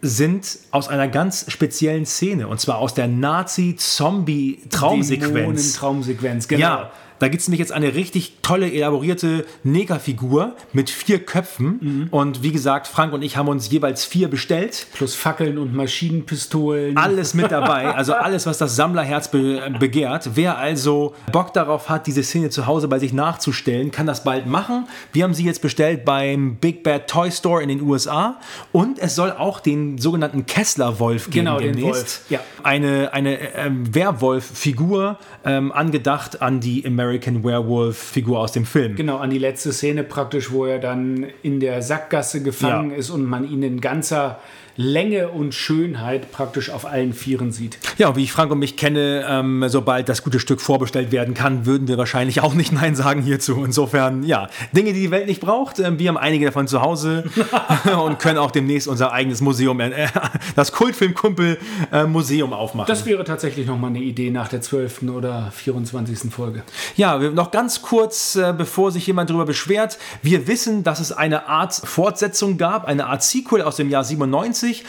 sind aus einer ganz speziellen Szene und zwar aus der Nazi-Zombie-Traumsequenz. Traumsequenz, genau. Ja, da gibt es nämlich jetzt eine richtig tolle, elaborierte Negerfigur mit vier Köpfen. Und wie gesagt, Frank und ich haben uns jeweils vier bestellt. Plus Fackeln und Maschinenpistolen. Alles mit dabei, also alles, was das Sammlerherz be begehrt. Wer also Bock darauf hat, diese Szene zu Hause bei sich nachzustellen, kann das bald machen. Wir haben sie jetzt bestellt beim Big Bad Toy Store in den USA. Und es soll auch den sogenannten Kessler-Wolf geben Genau, den demnächst. Wolf, ja. Eine, eine ähm, Werwolf-Figur, ähm, angedacht an die American Werewolf-Figur aus dem Film. Genau, an die letzte Szene praktisch, wo er dann in der Sackgasse gefangen Ja. ist und man ihn in ganzer Länge und Schönheit praktisch auf allen Vieren sieht. Ja, und wie ich Frank und mich kenne, ähm, sobald das gute Stück vorbestellt werden kann, würden wir wahrscheinlich auch nicht Nein sagen hierzu. Insofern, ja, Dinge, die die Welt nicht braucht. Ähm, wir haben einige davon zu Hause und können auch demnächst unser eigenes Museum, äh, das Kultfilmkumpel-Museum aufmachen. Das wäre tatsächlich nochmal eine Idee nach der 12. oder 24. Folge. Ja, noch ganz kurz, äh, bevor sich jemand darüber beschwert. Wir wissen, dass es eine Art Fortsetzung gab, eine Art Sequel aus dem Jahr 97 sich.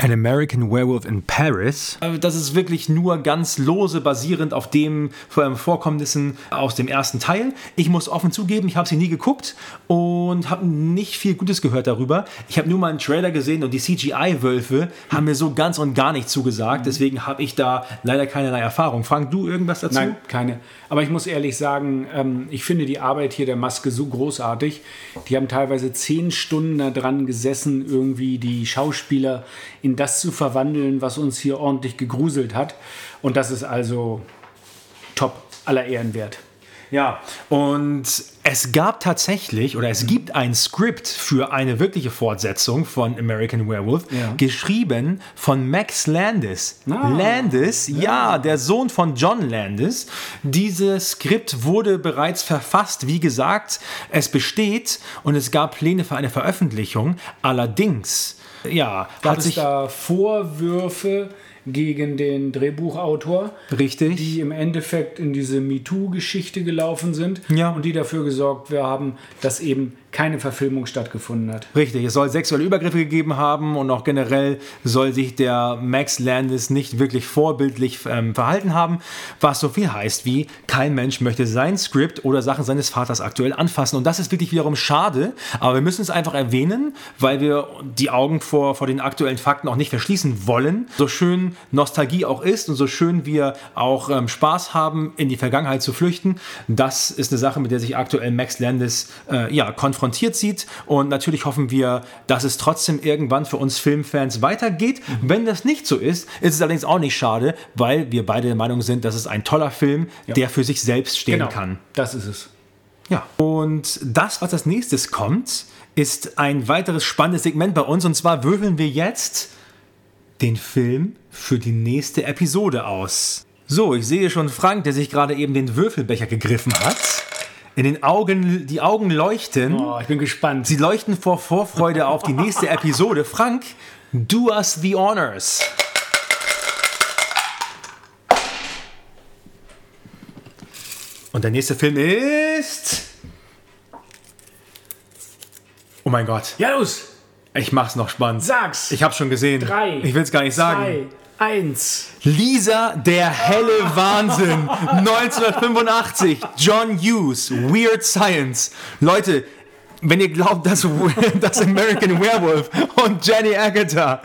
An American Werewolf in Paris. Äh, Das ist wirklich nur ganz lose basierend auf dem ähm, Vorkommnissen aus dem ersten Teil. Ich muss offen zugeben, ich habe sie nie geguckt und habe nicht viel Gutes gehört darüber. Ich habe nur mal einen Trailer gesehen und die CGI-Wölfe haben mir so ganz und gar nicht zugesagt. Deswegen habe ich da leider keinerlei Erfahrung. Frank, du irgendwas dazu? Nein, keine. Aber ich muss ehrlich sagen, ähm, ich finde die Arbeit hier der Maske so großartig. Die haben teilweise zehn Stunden da dran gesessen, irgendwie die Schauspieler in das zu verwandeln, was uns hier ordentlich gegruselt hat. Und das ist also top, aller Ehren wert. Ja, und es gab tatsächlich oder es gibt ein Skript für eine wirkliche Fortsetzung von American Werewolf, Ja. geschrieben von Max Landis. Ah. Landis, ja. der Sohn von John Landis. Dieses Skript wurde bereits verfasst, wie gesagt, es besteht und es gab Pläne für eine Veröffentlichung. Allerdings, ja, Gab hat es sich da Vorwürfe gegen den Drehbuchautor, richtig die im Endeffekt in diese MeToo-Geschichte gelaufen sind Ja. und die dafür gesorgt haben, dass eben keine Verfilmung stattgefunden hat. Richtig, es soll sexuelle Übergriffe gegeben haben und auch generell soll sich der Max Landis nicht wirklich vorbildlich ähm, verhalten haben, was so viel heißt wie, kein Mensch möchte sein Skript oder Sachen seines Vaters aktuell anfassen. Und das ist wirklich wiederum schade, aber wir müssen es einfach erwähnen, weil wir die Augen vor, vor den aktuellen Fakten auch nicht verschließen wollen. So schön Nostalgie auch ist und so schön wir auch ähm, Spaß haben, in die Vergangenheit zu flüchten, das ist eine Sache, mit der sich aktuell Max Landis äh, ja, konfrontiert sieht. Und natürlich hoffen wir, dass es trotzdem irgendwann für uns Filmfans weitergeht. Wenn das nicht so ist, ist es allerdings auch nicht schade, weil wir beide der Meinung sind, dass es ein toller Film, der für sich selbst stehen Genau, kann. das ist es. Ja. Und das, was als nächstes kommt, ist ein weiteres spannendes Segment bei uns. Und zwar würfeln wir jetzt den Film für die nächste Episode aus. So, ich sehe schon Frank, der sich gerade eben den Würfelbecher gegriffen hat. In den Augen, die Augen leuchten. Oh, ich bin gespannt. Sie leuchten vor Vorfreude auf die nächste Episode. Frank, do us the honors. Und der nächste Film ist. Oh mein Gott. ja, los! Ich mach's noch spannend. Sag's! Ich hab's schon gesehen. Drei, Ich will's gar nicht sagen. Zwei, eins. Lisa, der helle Wahnsinn. 1985. John Hughes. Weird Science. Leute, wenn ihr glaubt, dass, dass American Werewolf und Jenny Agutter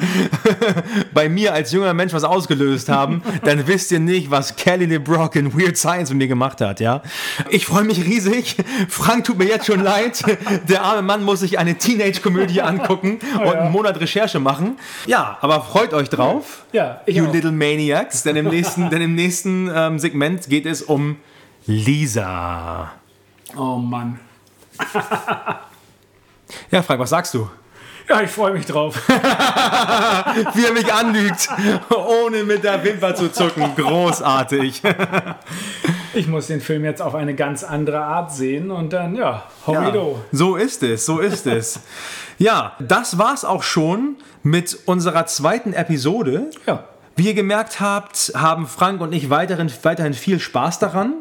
bei mir als junger Mensch was ausgelöst haben, dann wisst ihr nicht, was Kelly LeBrock in Weird Science mit mir gemacht hat, ja? Ich freue mich riesig. Frank tut mir jetzt schon leid. Der arme Mann muss sich eine Teenage-Komödie angucken und einen Monat Recherche machen. Ja, aber freut euch drauf. Ja, You auch. Little Maniacs, denn im nächsten, denn im nächsten ähm, Segment geht es um Lisa. Oh Mann. Ja, Frank, was sagst du? Ja, ich freue mich drauf. Wie er mich anlügt, ohne mit der Wimper zu zucken. Großartig. Ich muss den Film jetzt auf eine ganz andere Art sehen und dann, ja, Horrido. so ist es, so ist es. Ja, das war's auch schon mit unserer zweiten Episode. Ja. Wie ihr gemerkt habt, haben Frank und ich weiterhin, weiterhin viel Spaß daran.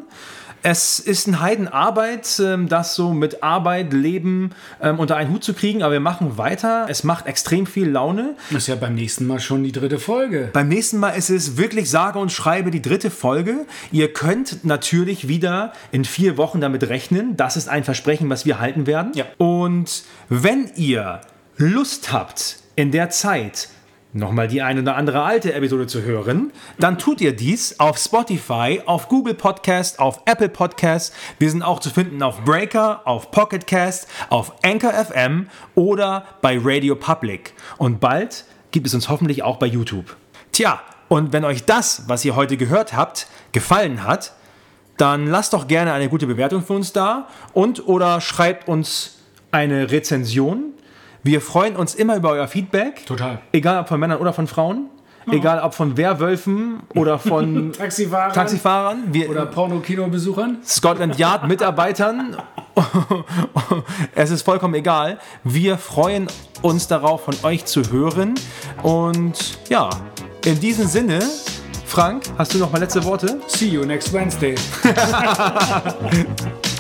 Es ist eine Heidenarbeit, ähm, das so mit Arbeit, Leben ähm, unter einen Hut zu kriegen, aber wir machen weiter. Es macht extrem viel Laune. Das ist ja beim nächsten Mal schon die dritte Folge. Beim nächsten Mal ist es wirklich sage und schreibe die dritte Folge. Ihr könnt natürlich wieder in vier Wochen damit rechnen. Das ist ein Versprechen, was wir halten werden. Ja. Und wenn ihr Lust habt, in der Zeit nochmal die eine oder andere alte Episode zu hören, dann tut ihr dies auf Spotify, auf Google Podcast, auf Apple Podcast. Wir sind auch zu finden auf Breaker, auf Pocket Cast, auf Anchor FM oder bei Radio Public. Und bald gibt es uns hoffentlich auch bei YouTube. Tja, und wenn euch das, was ihr heute gehört habt, gefallen hat, dann lasst doch gerne eine gute Bewertung für uns da und oder schreibt uns eine Rezension. Wir freuen uns immer über euer Feedback. Total. Egal ob von Männern oder von Frauen. Egal ob von Werwölfen oder von Taxifahrer Taxifahrern. Wir, oder Porno-Kino-Besuchern. Scotland Yard Mitarbeitern. es ist vollkommen egal. Wir freuen uns darauf, von euch zu hören. Und ja, in diesem Sinne, Frank, hast du noch mal letzte Worte? See you next Wednesday.